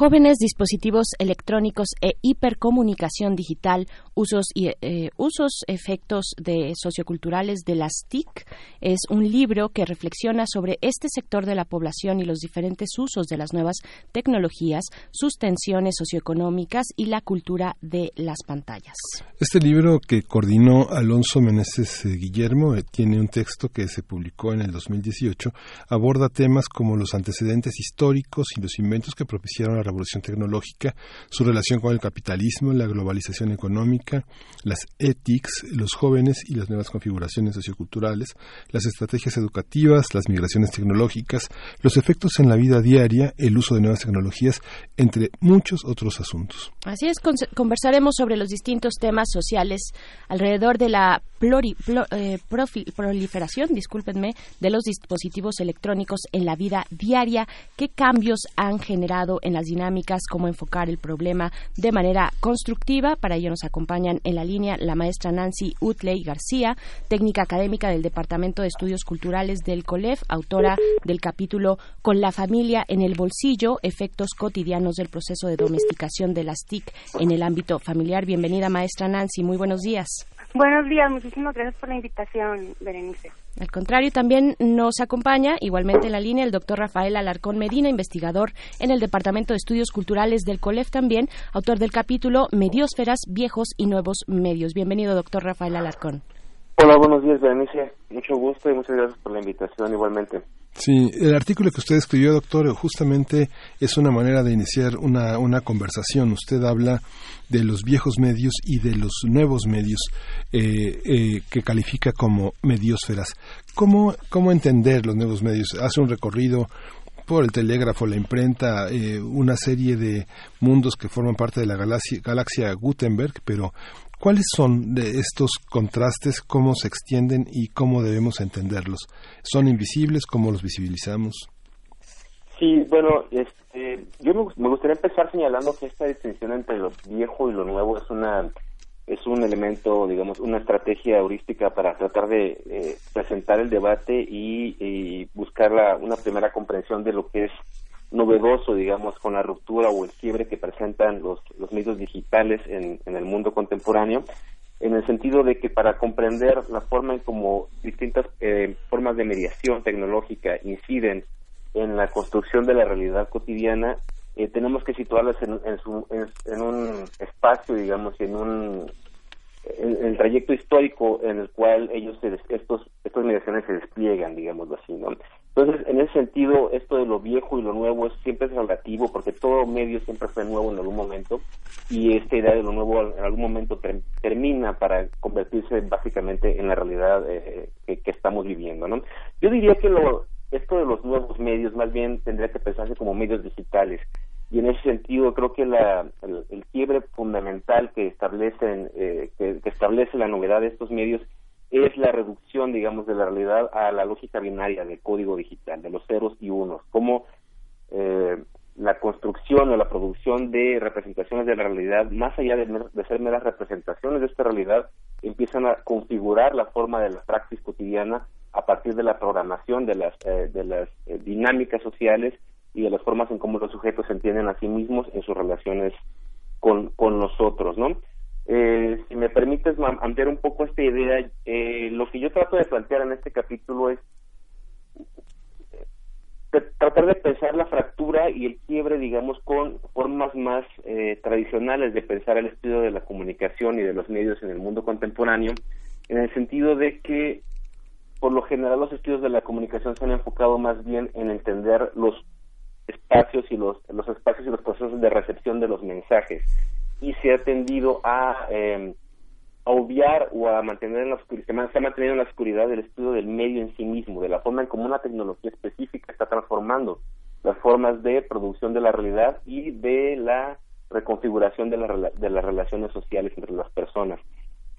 Jóvenes, dispositivos electrónicos e hipercomunicación digital, usos y eh, usos, efectos de socioculturales de las TIC es un libro que reflexiona sobre este sector de la población y los diferentes usos de las nuevas tecnologías, sus tensiones socioeconómicas y la cultura de las pantallas. Este libro que coordinó Alonso Meneses eh, Guillermo eh, tiene un texto que se publicó en el 2018, aborda temas como los antecedentes históricos y los inventos que propiciaron la revolución tecnológica, su relación con el capitalismo, la globalización económica, las ethics, los jóvenes y las nuevas configuraciones socioculturales, las estrategias educativas, las migraciones tecnológicas, los efectos en la vida diaria, el uso de nuevas tecnologías, entre muchos otros asuntos. Así es, con- conversaremos sobre los distintos temas sociales alrededor de la pluri- plo- eh, proliferación, discúlpenme, de los dispositivos electrónicos en la vida diaria, qué cambios han generado en las dinámicas, cómo enfocar el problema de manera constructiva. Para ello nos acompañan en la línea la maestra Nancy Utley García, técnica académica del Departamento de Estudios Culturales del COLEF, autora del capítulo Con la familia en el bolsillo, efectos cotidianos del proceso de domesticación de las TIC en el ámbito familiar. Bienvenida, maestra Nancy. Muy buenos días. Buenos días, muchísimas gracias por la invitación, Berenice. Al contrario, también nos acompaña igualmente en la línea el doctor Rafael Alarcón Medina, investigador en el Departamento de Estudios Culturales del COLEF también, autor del capítulo Mediosferas, Viejos y Nuevos Medios. Bienvenido, doctor Rafael Alarcón. Hola, buenos días, Berenice. Mucho gusto y muchas gracias por la invitación igualmente. Sí, el artículo que usted escribió, doctor, justamente es una manera de iniciar una, una conversación. Usted habla de los viejos medios y de los nuevos medios eh, eh, que califica como mediosferas. ¿Cómo, ¿Cómo entender los nuevos medios? Hace un recorrido por el telégrafo, la imprenta, eh, una serie de mundos que forman parte de la galaxia, galaxia Gutenberg, pero ¿cuáles son de estos contrastes? ¿Cómo se extienden y cómo debemos entenderlos? ¿Son invisibles? ¿Cómo los visibilizamos? Sí, bueno, este, yo me, gustaría empezar señalando que esta distinción entre lo viejo y lo nuevo es una es un elemento, digamos, una estrategia heurística para tratar de eh, presentar el debate y, y buscar la- una primera comprensión de lo que es novedoso, digamos, con la ruptura o el quiebre que presentan los, los medios digitales en, en el mundo contemporáneo, en el sentido de que para comprender la forma en cómo distintas eh, formas de mediación tecnológica inciden en la construcción de la realidad cotidiana, eh, tenemos que situarlas en, en su- en- un espacio, digamos, en un en, el trayecto histórico en el cual ellos se estos estas mediaciones se despliegan, digámoslo así, ¿no? Entonces, en ese sentido, esto de lo viejo y lo nuevo es, siempre es relativo, porque todo medio siempre fue nuevo en algún momento, y esta idea de lo nuevo en algún momento ter- termina para convertirse básicamente en la realidad eh, que, que estamos viviendo, ¿no? Yo diría que lo, esto de los nuevos medios más bien tendría que pensarse como medios digitales, y en ese sentido creo que la, el, el quiebre fundamental que establecen eh, que establece la novedad de estos medios es la reducción digamos de la realidad a la lógica binaria del código digital de los ceros y unos como eh, la construcción o la producción de representaciones de la realidad más allá de, ser meras representaciones de esta realidad empiezan a configurar la forma de la praxis cotidiana a partir de la programación de las eh, de las eh, dinámicas sociales y de las formas en cómo los sujetos se entienden a sí mismos en sus relaciones con, con nosotros, ¿no? Eh, si me permites ampliar un poco esta idea, eh, lo que yo trato de plantear en este capítulo es, eh, tratar de pensar la fractura y el quiebre, digamos, con formas más eh, tradicionales de pensar el estudio de la comunicación y de los medios en el mundo contemporáneo, en el sentido de que, por lo general, los estudios de la comunicación se han enfocado más bien en entender los espacios y los, los espacios y los procesos de recepción de los mensajes y se ha tendido a, eh, a obviar o a mantener en la oscuridad, se ha- mantenido en la oscuridad el estudio del medio en sí mismo, de la forma en cómo una tecnología específica está transformando las formas de producción de la realidad y de la reconfiguración de, la de las relaciones sociales entre las personas.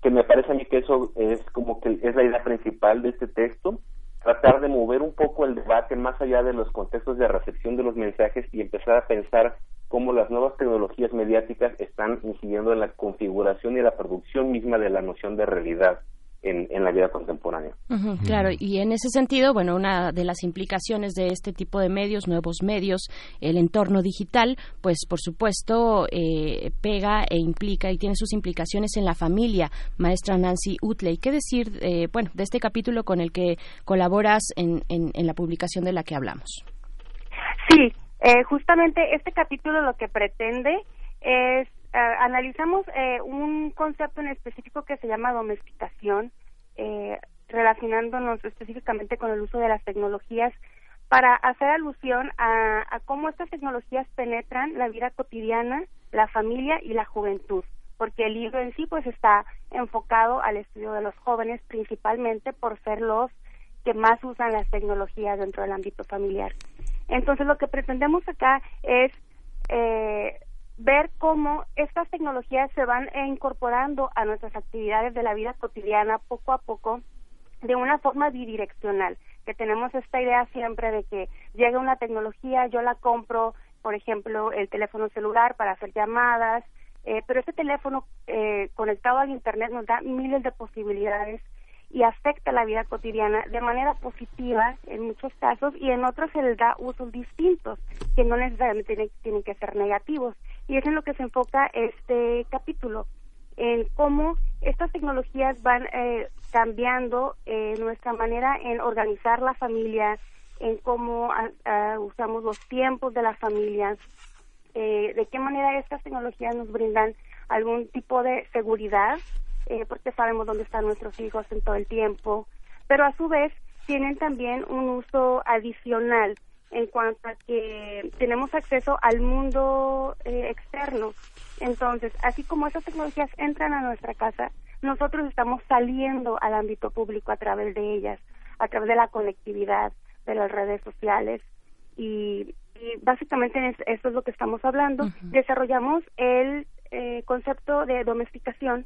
Que me parece a mí que eso es como que es la idea principal de este texto, tratar de mover un poco el debate más allá de los contextos de recepción de los mensajes y empezar a pensar cómo las nuevas tecnologías mediáticas están incidiendo en la configuración y la producción misma de la noción de realidad en, en la vida contemporánea. Claro, y en ese sentido, bueno, una de las implicaciones de este tipo de medios, nuevos medios, el entorno digital, pues por supuesto eh, pega e implica y tiene sus implicaciones en la familia. Maestra Nancy Utley, ¿qué decir, eh, bueno, de este capítulo con el que colaboras en, en, en la publicación de la que hablamos? Sí, eh, justamente este capítulo lo que pretende es, eh, analizamos eh, un concepto en específico que se llama domesticación, eh, relacionándonos específicamente con el uso de las tecnologías para hacer alusión a, a cómo estas tecnologías penetran la vida cotidiana, la familia y la juventud, porque el libro en sí pues está enfocado al estudio de los jóvenes principalmente por ser los que más usan las tecnologías dentro del ámbito familiar. Entonces lo que pretendemos acá es eh, ver cómo estas tecnologías se van incorporando a nuestras actividades de la vida cotidiana poco a poco de una forma bidireccional, que tenemos esta idea siempre de que llega una tecnología, yo la compro, por ejemplo, el teléfono celular para hacer llamadas, eh, pero ese teléfono eh, conectado al Internet nos da miles de posibilidades y afecta la vida cotidiana de manera positiva en muchos casos y en otros se les da usos distintos que no necesariamente tienen, que ser negativos. Y es en lo que se enfoca este capítulo, en cómo estas tecnologías van eh, cambiando eh, nuestra manera en organizar la familia, en cómo ah, ah, usamos los tiempos de la familia, eh, de qué manera estas tecnologías nos brindan algún tipo de seguridad, eh, porque sabemos dónde están nuestros hijos en todo el tiempo, pero a su vez tienen también un uso adicional en cuanto a que tenemos acceso al mundo eh, externo. Entonces, así como esas tecnologías entran a nuestra casa, nosotros estamos saliendo al ámbito público a través de ellas, a través de la conectividad, de las redes sociales y, y básicamente es- eso es lo que estamos hablando. Desarrollamos el eh, concepto de domesticación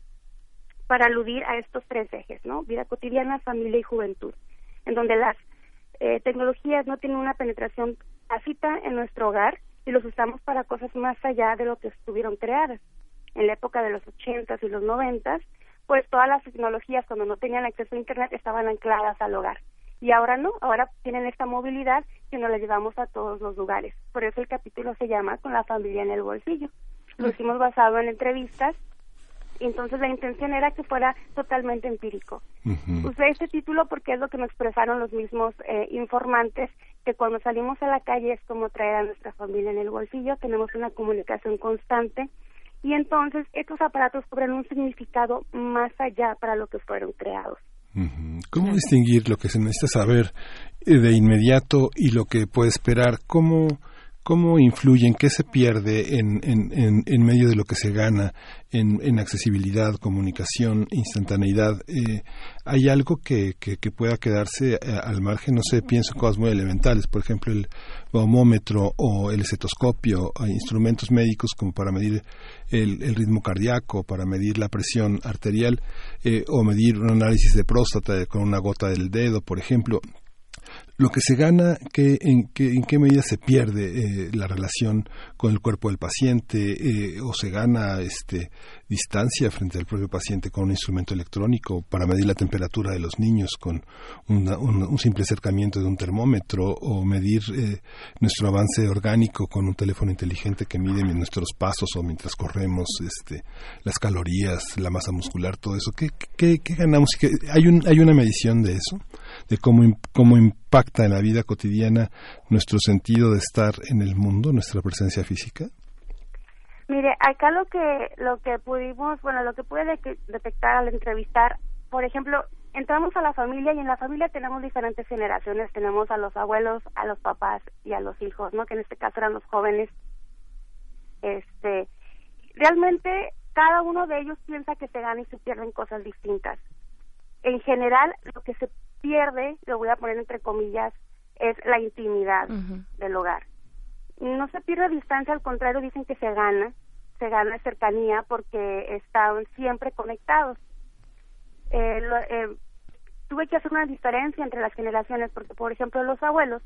para aludir a estos tres ejes, ¿no? Vida cotidiana, familia y juventud, en donde las eh, tecnologías no tienen una penetración tácita en nuestro hogar y los usamos para cosas más allá de lo que estuvieron creadas. En la época de los ochentas y los noventas, pues todas las tecnologías cuando no tenían acceso a internet estaban ancladas al hogar. Y ahora no, ahora tienen esta movilidad que nos la llevamos a todos los lugares. Por eso el capítulo se llama Con la familia en el bolsillo. Lo hicimos basado en entrevistas entonces la intención era que fuera totalmente empírico. Usé este título porque es lo que me expresaron los mismos eh, informantes, que cuando salimos a la calle es como traer a nuestra familia en el bolsillo, tenemos una comunicación constante y entonces estos aparatos cobran un significado más allá para lo que fueron creados. ¿Cómo distinguir lo que se necesita saber eh, de inmediato y lo que puede esperar? ¿Cómo, cómo influyen? ¿Qué se pierde en, en, medio de lo que se gana en, accesibilidad, comunicación, instantaneidad? Eh, ¿Hay algo que, que, que pueda quedarse eh, al margen? No sé, pienso en cosas muy elementales, por ejemplo, el baumómetro o el estetoscopio, instrumentos médicos como para medir el, el ritmo cardíaco, para medir la presión arterial eh, o medir un análisis de próstata con una gota del dedo, por ejemplo. Lo que se gana, ¿qué, en, qué, ¿en qué medida se pierde eh, la relación con el cuerpo del paciente eh, o se gana este, distancia frente al propio paciente con un instrumento electrónico para medir la temperatura de los niños con un, simple acercamiento de un termómetro o medir eh, nuestro avance orgánico con un teléfono inteligente que mide nuestros pasos o mientras corremos este, las calorías, la masa muscular, todo eso. ¿Qué, qué, qué ganamos? ¿Qué- ¿Hay, un, ¿Hay una medición de eso? De cómo, cómo impacta en la vida cotidiana nuestro sentido de estar en el mundo, nuestra presencia física? Mire, acá lo que lo que pudimos, bueno, lo que pude de- detectar al entrevistar, por ejemplo, entramos a la familia y en la familia tenemos diferentes generaciones, tenemos a los abuelos, a los papás y a los hijos, ¿no? Que en este caso eran los jóvenes. Este, realmente cada uno de ellos piensa que se gana y se pierden cosas distintas. En general, lo que se pierde, lo voy a poner entre comillas, es la intimidad del hogar no se pierde distancia, al contrario, dicen que se gana, se gana cercanía porque están siempre conectados. Eh, lo- eh, tuve que hacer una diferencia entre las generaciones porque, por ejemplo, los abuelos,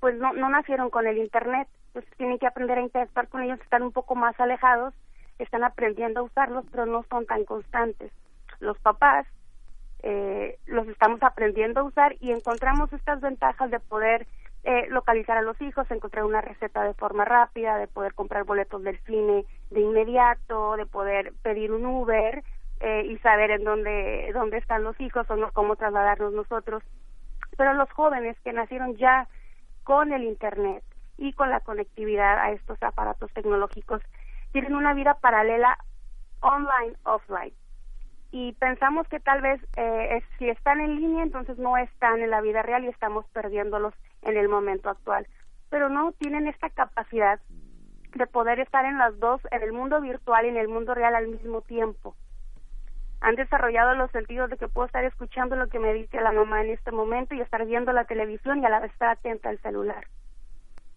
pues no, no nacieron con el Internet, pues tienen que aprender a interactuar con ellos, están un poco más alejados, están aprendiendo a usarlos, pero no son tan constantes. Los papás eh, los estamos aprendiendo a usar y encontramos estas ventajas de poder eh, localizar a los hijos, encontrar una receta de forma rápida, de poder comprar boletos del cine de inmediato, de poder pedir un Uber eh, y saber en dónde, dónde están los hijos o no, cómo trasladarnos nosotros. Pero los jóvenes que nacieron ya con el Internet y con la conectividad a estos aparatos tecnológicos tienen una vida paralela online, offline y pensamos que tal vez eh, es- si están en línea entonces no están en la vida real y estamos perdiéndolos en el momento actual. Pero no tienen esta capacidad de poder estar en las dos en el mundo virtual y en el mundo real al mismo tiempo. Han desarrollado los sentidos de que puedo estar escuchando lo que me dice la mamá en este momento y estar viendo la televisión y a la vez estar atenta al celular.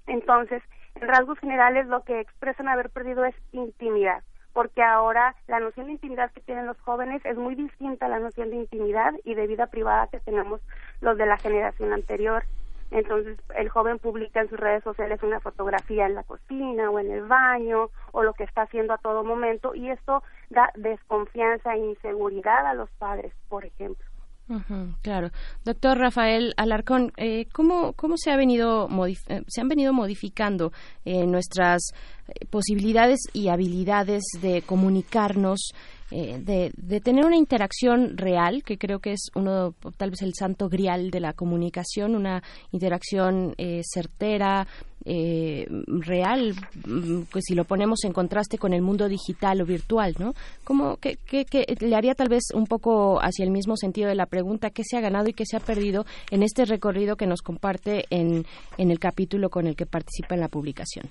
Entonces, en rasgos generales, lo que expresan haber perdido es intimidad, porque ahora la noción de intimidad que tienen los jóvenes es muy distinta a la noción de intimidad y de vida privada que tenemos los de la generación anterior. Entonces, el joven publica en sus redes sociales una fotografía en la cocina o en el baño o lo que está haciendo a todo momento y esto da desconfianza e inseguridad a los padres, por ejemplo. Claro. Doctor Rafael Alarcón, eh, ¿cómo, ¿cómo se, ha venido eh, se han venido modificando eh, nuestras posibilidades y habilidades de comunicarnos, eh, de, de tener una interacción real, que creo que es uno, tal vez el santo grial de la comunicación, una interacción eh, certera, eh, real, mm, pues si lo ponemos en contraste con el mundo digital o virtual, ¿no? ¿Cómo, qué- qué- le haría tal vez un poco hacia el mismo sentido de la pregunta, ¿qué se ha ganado y qué se ha perdido en este recorrido que nos comparte en, en el capítulo con el que participa en la publicación?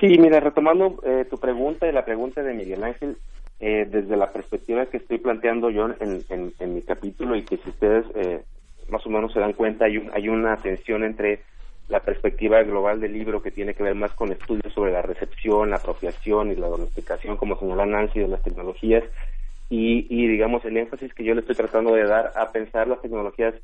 Sí, mira, retomando eh, tu pregunta y la pregunta de Miguel Ángel, eh, desde la perspectiva que estoy planteando yo en, en- mi capítulo y que si ustedes eh, más o menos se dan cuenta, hay, un- hay una tensión entre la perspectiva global del libro que tiene que ver más con estudios sobre la recepción, la apropiación y la domesticación, como señala Nancy, de las tecnologías, y, y digamos el énfasis que yo le estoy tratando de dar a pensar las tecnologías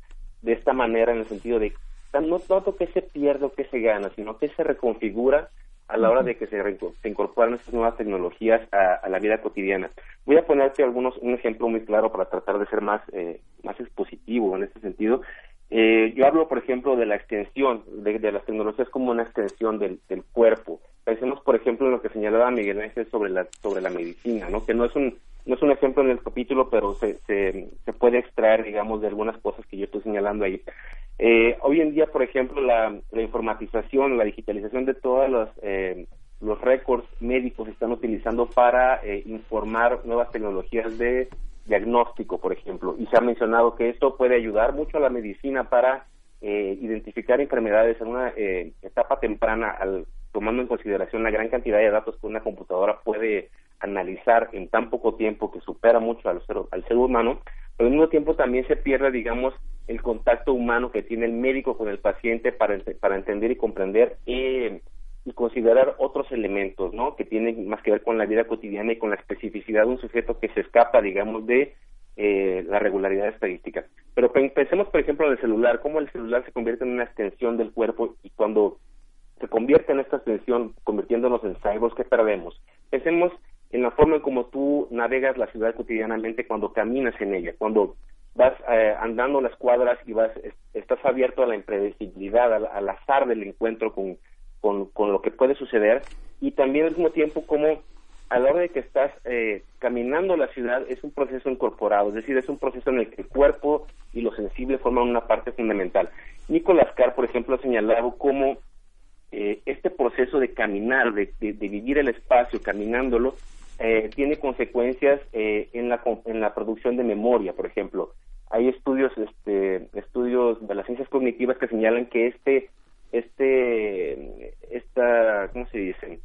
de esta manera en el sentido de no tanto que se pierde o que se gana, sino que se reconfigura a la hora de que se, se incorporan estas nuevas tecnologías a, a la vida cotidiana. Voy a ponerte algunos un ejemplo muy claro para tratar de ser más eh, más expositivo en este sentido. Eh, yo hablo, por ejemplo, de la extensión de, de las tecnologías como una extensión del, del cuerpo. Pensemos, por ejemplo, en lo que señalaba Miguel Ángel sobre la sobre la medicina, ¿no? Que no es un no es un ejemplo en el capítulo, pero se, se, se puede extraer, digamos, de algunas cosas que yo estoy señalando ahí. Eh, hoy en día, por ejemplo, la, la informatización, la digitalización de todos los, eh, los récords médicos se están utilizando para eh, informar nuevas tecnologías de diagnóstico, por ejemplo, y se ha mencionado que esto puede ayudar mucho a la medicina para eh, identificar enfermedades en una eh, etapa temprana, al, tomando en consideración la gran cantidad de datos que una computadora puede analizar en tan poco tiempo que supera mucho al ser, al ser humano, pero al mismo tiempo también se pierde, digamos, el contacto humano que tiene el médico con el paciente para, para entender y comprender eh, y considerar otros elementos, ¿no? Que tienen más que ver con la vida cotidiana y con la especificidad de un sujeto que se escapa, digamos, de eh, la regularidad estadística. Pero pen- pensemos, por ejemplo, en el celular, cómo el celular se convierte en una extensión del cuerpo y cuando se convierte en esta extensión, convirtiéndonos en cyborgs, ¿qué perdemos? Pensemos en la forma en cómo tú navegas la ciudad cotidianamente cuando caminas en ella, cuando vas eh, andando las cuadras y vas es- estás abierto a la impredecibilidad, al, azar del encuentro con, con, lo que puede suceder y también al mismo tiempo como a la hora de que estás eh, caminando la ciudad es un proceso incorporado, es decir, es un proceso en el que el cuerpo y lo sensible forman una parte fundamental. Nicolás Carr, por ejemplo, ha señalado cómo eh, este proceso de caminar, de- de vivir el espacio caminándolo, eh, tiene consecuencias eh, en, la, en la producción de memoria, por ejemplo. Hay estudios, este, estudios de las ciencias cognitivas que señalan que este, este, esta, ¿cómo se dice?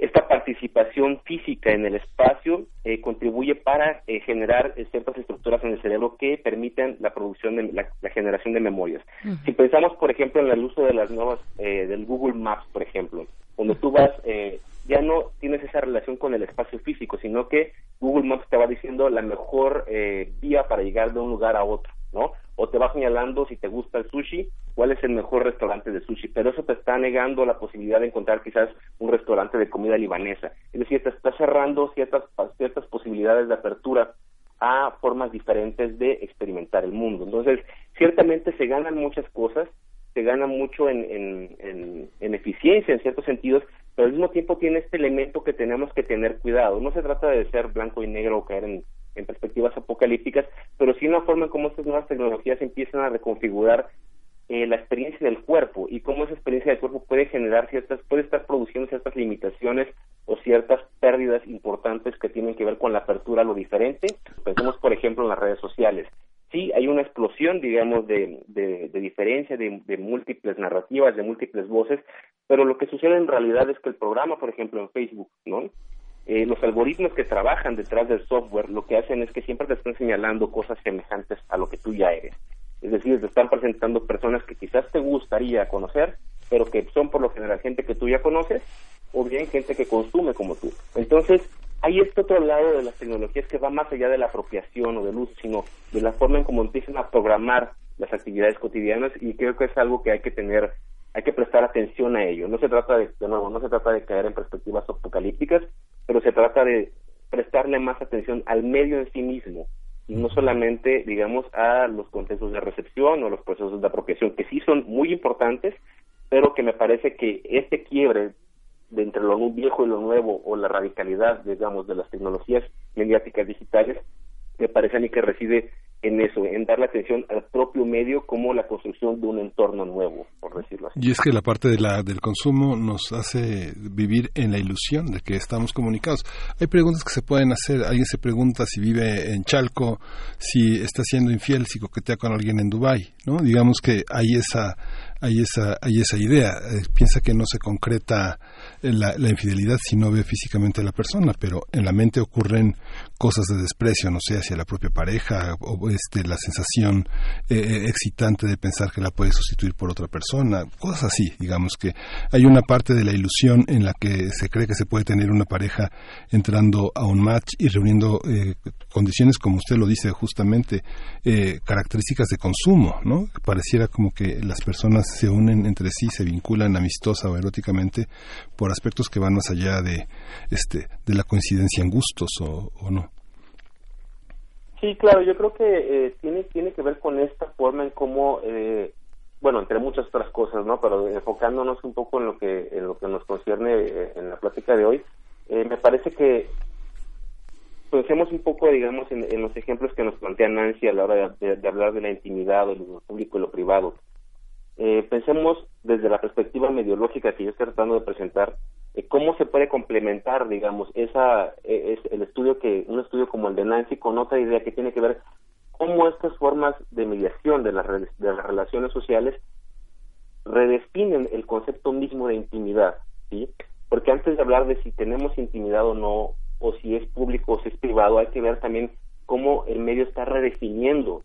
Esta participación física en el espacio eh, contribuye para eh, generar eh, ciertas estructuras en el cerebro que permiten la producción de la, la generación de memorias. Si pensamos, por ejemplo, en el uso de las nuevas, eh, del Google Maps, por ejemplo, cuando tú vas, eh, ya no tienes esa relación con el espacio físico, sino que Google Maps te va diciendo la mejor eh, vía para llegar de un lugar a otro, ¿no? O te va señalando si te gusta el sushi, cuál es el mejor restaurante de sushi, pero eso te está negando la posibilidad de encontrar quizás un restaurante de comida libanesa. Es decir, te está cerrando ciertas, ciertas posibilidades de apertura a formas diferentes de experimentar el mundo. Entonces, ciertamente se ganan muchas cosas, se gana mucho en, en, en, en eficiencia en ciertos sentidos, pero al mismo tiempo tiene este elemento que tenemos que tener cuidado. No se trata de ser blanco y negro o caer en, en perspectivas apocalípticas, pero sí una forma en cómo estas nuevas tecnologías empiezan a reconfigurar eh, la experiencia del cuerpo y cómo esa experiencia del cuerpo puede generar ciertas, puede estar produciendo ciertas limitaciones o ciertas pérdidas importantes que tienen que ver con la apertura a lo diferente. Pensemos, por ejemplo, en las redes sociales. Sí, hay una explosión, digamos, de, de, de diferencia, de, de múltiples narrativas, de múltiples voces, pero lo que sucede en realidad es que el programa, por ejemplo, en Facebook, ¿no? Eh, los algoritmos que trabajan detrás del software lo que hacen es que siempre te están señalando cosas semejantes a lo que tú ya eres. Es decir, te están presentando personas que quizás te gustaría conocer, pero que son por lo general gente que tú ya conoces, o bien gente que consume como tú. Entonces, hay este otro lado de las tecnologías que va más allá de la apropiación o del uso, sino de la forma en cómo empiezan a programar las actividades cotidianas y creo que es algo que hay que tener, hay que prestar atención a ello. No se trata de, de nuevo, no se trata de caer en perspectivas apocalípticas, pero se trata de prestarle más atención al medio en sí mismo y no solamente, digamos, a los contextos de recepción o los procesos de apropiación, que sí son muy importantes, pero que me parece que este quiebre de entre lo viejo y lo nuevo o la radicalidad, digamos, de las tecnologías mediáticas digitales, me parece a mí que reside en eso, en darle atención al propio medio como la construcción de un entorno nuevo, por decirlo así. Y es que la parte de la, del consumo nos hace vivir en la ilusión de que estamos comunicados. Hay preguntas que se pueden hacer. Alguien se pregunta si vive en Chalco, si está siendo infiel, si coquetea con alguien en Dubái, ¿no? Digamos que hay esa, hay esa, hay esa idea. Eh, piensa que no se concreta la, infidelidad si no ve físicamente a la persona, pero en la mente ocurren cosas de desprecio, no sé, hacia la propia pareja o este, la sensación eh, excitante de pensar que la puede sustituir por otra persona, cosas así, digamos que hay una parte de la ilusión en la que se cree que se puede tener una pareja entrando a un match y reuniendo eh, condiciones, como usted lo dice justamente, eh, características de consumo, ¿no? Pareciera como que las personas se unen entre sí, se vinculan amistosa o eróticamente por aspectos que van más allá de, este, de la coincidencia en gustos o, no. Sí, claro, yo creo que eh, tiene tiene que ver con esta forma en cómo, eh, bueno, entre muchas otras cosas, ¿no? Pero enfocándonos un poco en lo que en lo que nos concierne eh, en la plática de hoy, eh, me parece que pensemos un poco, digamos, en, los ejemplos que nos plantea Nancy a la hora de, de- de hablar de la intimidad, de lo público y lo privado. Eh, pensemos desde la perspectiva mediológica que yo estoy tratando de presentar, eh, cómo se puede complementar, digamos, esa es el estudio que un estudio como el de Nancy con otra idea que tiene que ver cómo estas formas de mediación de las de las relaciones sociales redefinen el concepto mismo de intimidad, ¿sí? Porque antes de hablar de si tenemos intimidad o no, o si es público o si es privado, hay que ver también cómo el medio está redefiniendo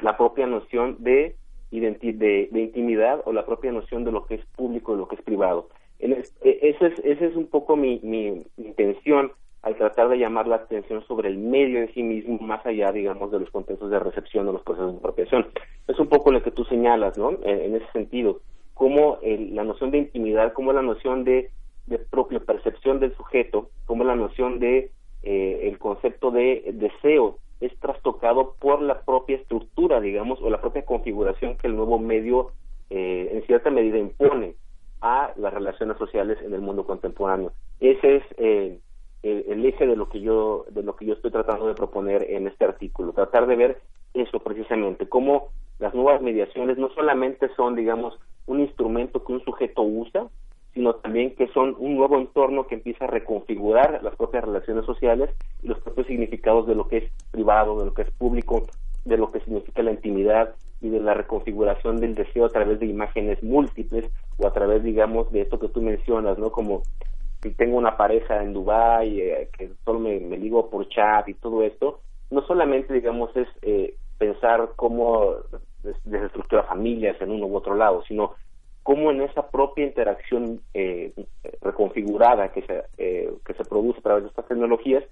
la propia noción de, de, de intimidad o la propia noción de lo que es público y lo que es privado. En es- e- esa es, esa es un poco mi, mi intención al tratar de llamar la atención sobre el medio en sí mismo, más allá, digamos, de los contextos de recepción o los procesos de apropiación. Es un poco lo que tú señalas, ¿no? En, en ese sentido, cómo el- la noción de intimidad, cómo la noción de, de propia percepción del sujeto, cómo la noción de eh, el concepto de deseo es trastocado por la propia estructura, digamos, o la propia configuración que el nuevo medio eh, en cierta medida impone a las relaciones sociales en el mundo contemporáneo. Ese es eh, el, el eje de lo que yo de lo que yo estoy tratando de proponer en este artículo, tratar de ver eso precisamente, cómo las nuevas mediaciones no solamente son, digamos, un instrumento que un sujeto usa, sino también que son un nuevo entorno que empieza a reconfigurar las propias relaciones sociales y los propios significados de lo que es privado, de lo que es público, de lo que significa la intimidad y de la reconfiguración del deseo a través de imágenes múltiples o a través, digamos, de esto que tú mencionas, ¿no? Como si tengo una pareja en Dubái eh, que solo me, ligo por chat y todo esto, no solamente, digamos, es eh, pensar cómo des- desestructura familias en uno u otro lado, sino cómo en esa propia interacción eh, reconfigurada que se, eh, que se produce a través de estas tecnologías,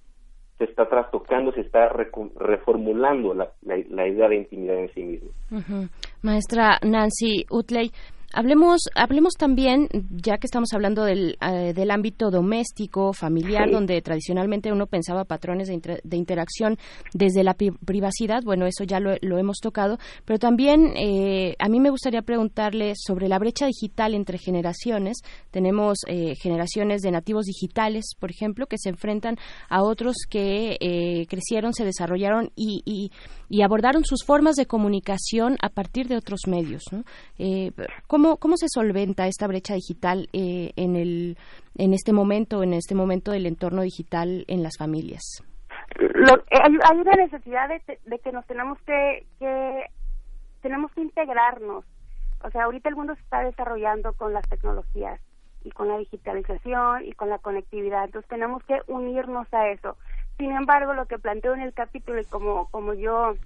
se está trastocando, se está recu- reformulando la, la, idea de intimidad en sí misma. Ujú. Maestra Nancy Utley, hablemos, hablemos también, ya que estamos hablando del, eh, del ámbito doméstico, familiar, Sí. donde tradicionalmente uno pensaba patrones de, inter- de interacción desde la pri- privacidad, bueno, eso ya lo, lo hemos tocado, pero también eh, a mí me gustaría preguntarle sobre la brecha digital entre generaciones. Tenemos eh, generaciones de nativos digitales, por ejemplo, que se enfrentan a otros que eh, crecieron, se desarrollaron y, y- y abordaron sus formas de comunicación a partir de otros medios. Eh, ¿cómo, ¿Cómo se solventa esta brecha digital eh, en, el, en este momento, en este momento del entorno digital en las familias? Lo- hay, hay una necesidad de, de que nos tenemos que, que tenemos que integrarnos. O sea, ahorita el mundo se está desarrollando con las tecnologías y con la digitalización y con la conectividad. Entonces tenemos que unirnos a eso. Sin embargo, lo que planteo en el capítulo y como, como yo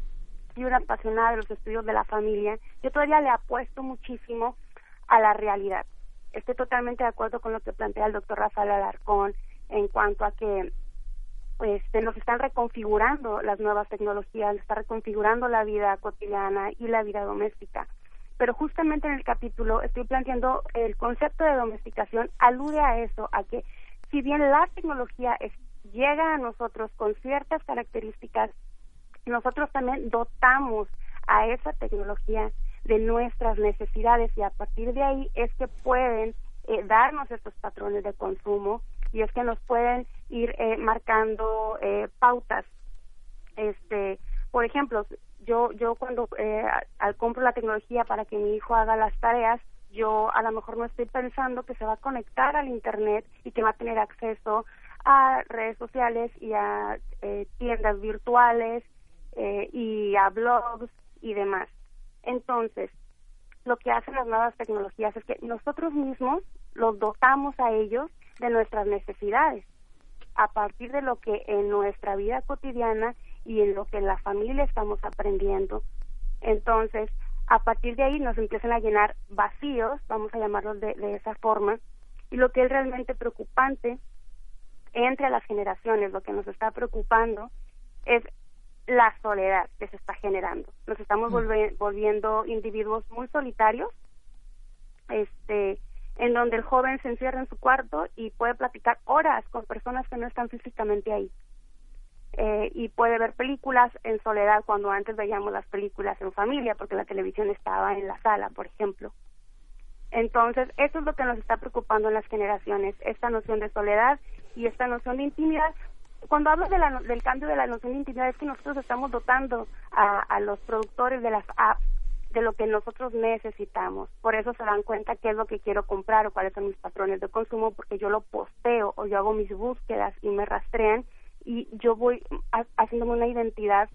soy una apasionada de los estudios de la familia, yo todavía le apuesto muchísimo a la realidad. Estoy totalmente de acuerdo con lo que plantea el doctor Rafael Alarcón en cuanto a que este, nos están reconfigurando las nuevas tecnologías, está reconfigurando la vida cotidiana y la vida doméstica. Pero justamente en el capítulo estoy planteando el concepto de domesticación alude a eso, a que si bien la tecnología es- llega a nosotros con ciertas características, nosotros también dotamos a esa tecnología de nuestras necesidades y a partir de ahí es que pueden eh, darnos estos patrones de consumo y es que nos pueden ir eh, marcando eh, pautas. Este por ejemplo yo yo cuando eh, al compro la tecnología para que mi hijo haga las tareas yo a lo mejor no estoy pensando que se va a conectar al internet y que va a tener acceso a redes sociales y a eh, tiendas virtuales eh, y a blogs y demás entonces lo que hacen las nuevas tecnologías es que nosotros mismos los dotamos a ellos de nuestras necesidades a partir de lo que en nuestra vida cotidiana y en lo que en la familia estamos aprendiendo. Entonces, a partir de ahí nos empiezan a llenar vacíos, vamos a llamarlos de, de esa forma, y lo que es realmente preocupante entre las generaciones, lo que nos está preocupando es la soledad que se está generando. Nos estamos volve- volviendo individuos muy solitarios, este, en donde el joven se encierra en su cuarto y puede platicar horas con personas que no están físicamente ahí. Eh, y puede ver películas en soledad cuando antes veíamos las películas en familia porque la televisión estaba en la sala, por ejemplo. Entonces, eso es lo que nos está preocupando en las generaciones, esta noción de soledad y esta noción de intimidad. Cuando hablo de la del cambio de la noción de intimidad es que nosotros estamos dotando a, los productores de las apps de lo que nosotros necesitamos. Por eso se dan cuenta qué es lo que quiero comprar o cuáles son mis patrones de consumo, porque yo lo posteo o yo hago mis búsquedas y me rastrean y yo voy ha- haciéndome una identidad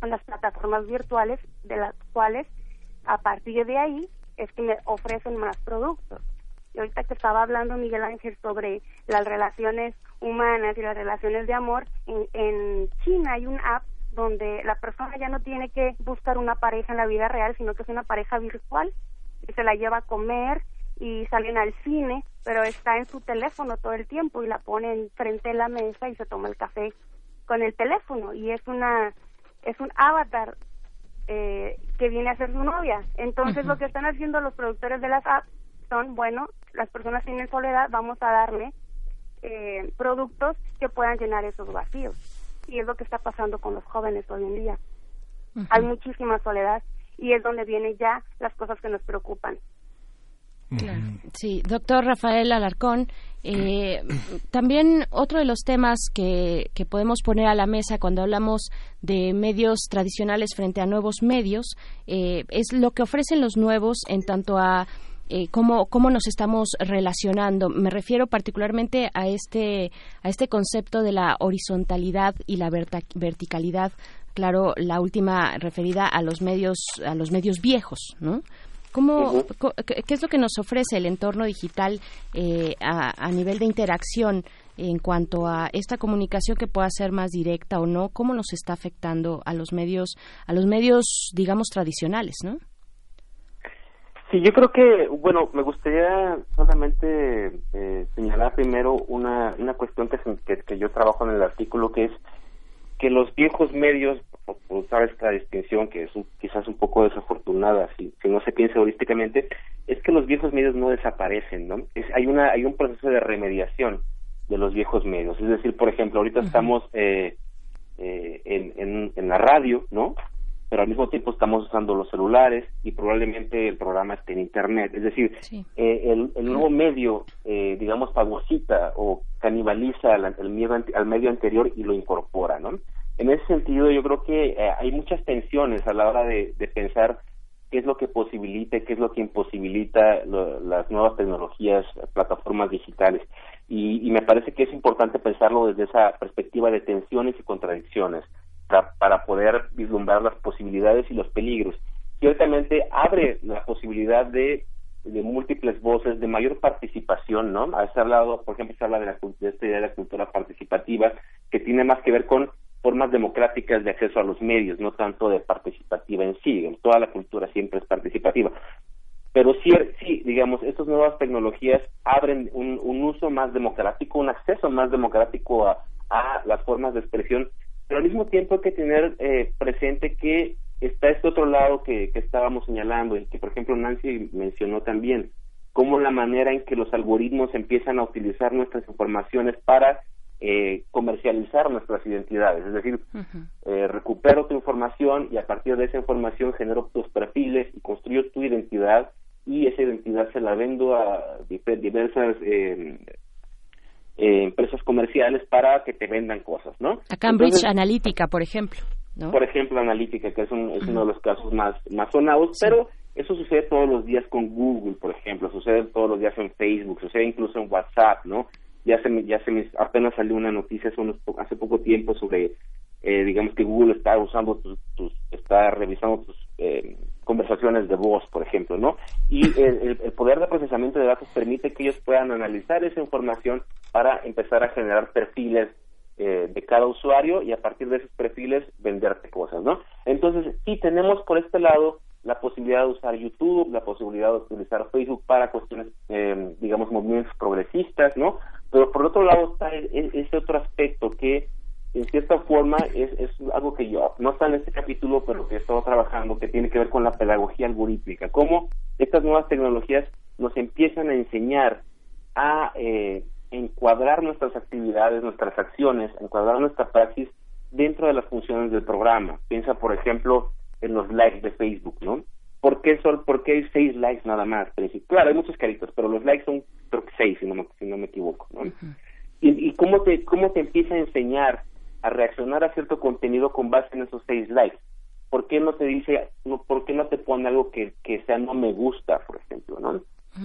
en las plataformas virtuales de las cuales a partir de ahí es que me ofrecen más productos. Y ahorita que estaba hablando Miguel Ángel sobre las relaciones humanas y las relaciones de amor, en, en China hay un app donde la persona ya no tiene que buscar una pareja en la vida real, sino que es una pareja virtual y se la lleva a comer y salen al cine, pero está en su teléfono todo el tiempo y la pone frente de la mesa y se toma el café con el teléfono y es una es un avatar eh, que viene a ser su novia. Entonces lo que están haciendo los productores de las apps son, bueno, las personas tienen soledad, vamos a darle eh, productos que puedan llenar esos vacíos. Y es lo que está pasando con los jóvenes hoy en día. Hay muchísima soledad y es donde vienen ya las cosas que nos preocupan. Claro. Sí, doctor Rafael Alarcón, eh, también otro de los temas que, que podemos poner a la mesa cuando hablamos de medios tradicionales frente a nuevos medios eh, es lo que ofrecen los nuevos en tanto a eh, cómo, cómo nos estamos relacionando. Me refiero particularmente a este, a este concepto de la horizontalidad y la verta- verticalidad. Claro, la última referida a los medios, a los medios viejos, ¿no? ¿Cómo, qué es lo que nos ofrece el entorno digital eh, a, a nivel de interacción en cuanto a esta comunicación que pueda ser más directa o no? ¿Cómo nos está afectando a los medios, a los medios, digamos, tradicionales, no? Sí, yo creo que, bueno, me gustaría solamente eh, señalar primero una, una cuestión que, se- que, que yo trabajo en el artículo, que es que los viejos medios, por, por usar esta distinción que es un- quizás un poco desafortunada, si, si no se piensa holísticamente, es que los viejos medios no desaparecen, ¿no? Es, hay, una, hay un proceso de remediación de los viejos medios. Es decir, por ejemplo, ahorita estamos eh, eh, en, en, en la radio, ¿no? Pero al mismo tiempo estamos usando los celulares y probablemente el programa esté en Internet. Es decir, eh, el, el nuevo medio, eh, digamos, fagocita o canibaliza al, medio, ante- al medio anterior y lo incorpora, ¿no? En ese sentido, yo creo que eh, hay muchas tensiones a la hora de, de pensar qué es lo que posibilita qué es lo que imposibilita lo- las nuevas tecnologías, plataformas digitales. Y, y me parece que es importante pensarlo desde esa perspectiva de tensiones y contradicciones para, para poder vislumbrar las posibilidades y los peligros. Ciertamente abre la posibilidad de, de múltiples voces, de mayor participación, ¿no? Ha- hablado, por ejemplo, se habla de, la, de esta idea de la cultura participativa, que tiene más que ver con formas democráticas de acceso a los medios, no tanto de participativa en sí. Toda la cultura siempre es participativa. Pero sí, digamos, estas nuevas tecnologías abren un, uso más democrático, un acceso más democrático a las formas de expresión, pero al mismo tiempo hay que tener eh, presente que está este otro lado que, que estábamos señalando y que, por ejemplo, Nancy mencionó también, como la manera en que los algoritmos empiezan a utilizar nuestras informaciones para eh, comercializar nuestras identidades, es decir, eh, recupero tu información y a partir de esa información genero tus perfiles y construyo tu identidad y esa identidad se la vendo a diversas eh, eh, empresas comerciales para que te vendan cosas, ¿no? A Cambridge Entonces, Analytica, por ejemplo, ¿no? por ejemplo, Analítica, que es, un- es uno de los casos más, más sonados, pero eso sucede todos los días con Google, por ejemplo, sucede todos los días en Facebook, sucede incluso en WhatsApp, ¿no? Ya se me, ya se me, apenas salió una noticia hace, unos hace poco tiempo sobre, eh, digamos que Google está usando tus, tus está revisando tus eh, conversaciones de voz, por ejemplo, ¿no? Y el, poder de procesamiento de datos permite que ellos puedan analizar esa información para empezar a generar perfiles eh, de cada usuario y a partir de esos perfiles venderte cosas, ¿no? Entonces, sí tenemos por este lado la posibilidad de usar YouTube, la posibilidad de utilizar Facebook para cuestiones, eh, digamos, movimientos progresistas, ¿no? Pero por otro lado está e- e- ese otro aspecto que, en cierta forma, es, es algo que yo, no está en este capítulo, pero que he estado trabajando, que tiene que ver con la pedagogía algorítmica, cómo estas nuevas tecnologías nos empiezan a enseñar a eh, encuadrar nuestras actividades, nuestras acciones, encuadrar nuestra praxis dentro de las funciones del programa. Piensa, por ejemplo, en los likes de Facebook, ¿no? ¿Por qué, son, por qué hay seis likes nada más? Claro, hay muchos caritos, pero los likes son creo que seis, si no me, si no me equivoco, ¿no? y, y cómo te cómo te empieza a enseñar a reaccionar a cierto contenido con base en esos seis likes. ¿por qué no te dice no, por qué no te pone algo que, que sea no me gusta por ejemplo no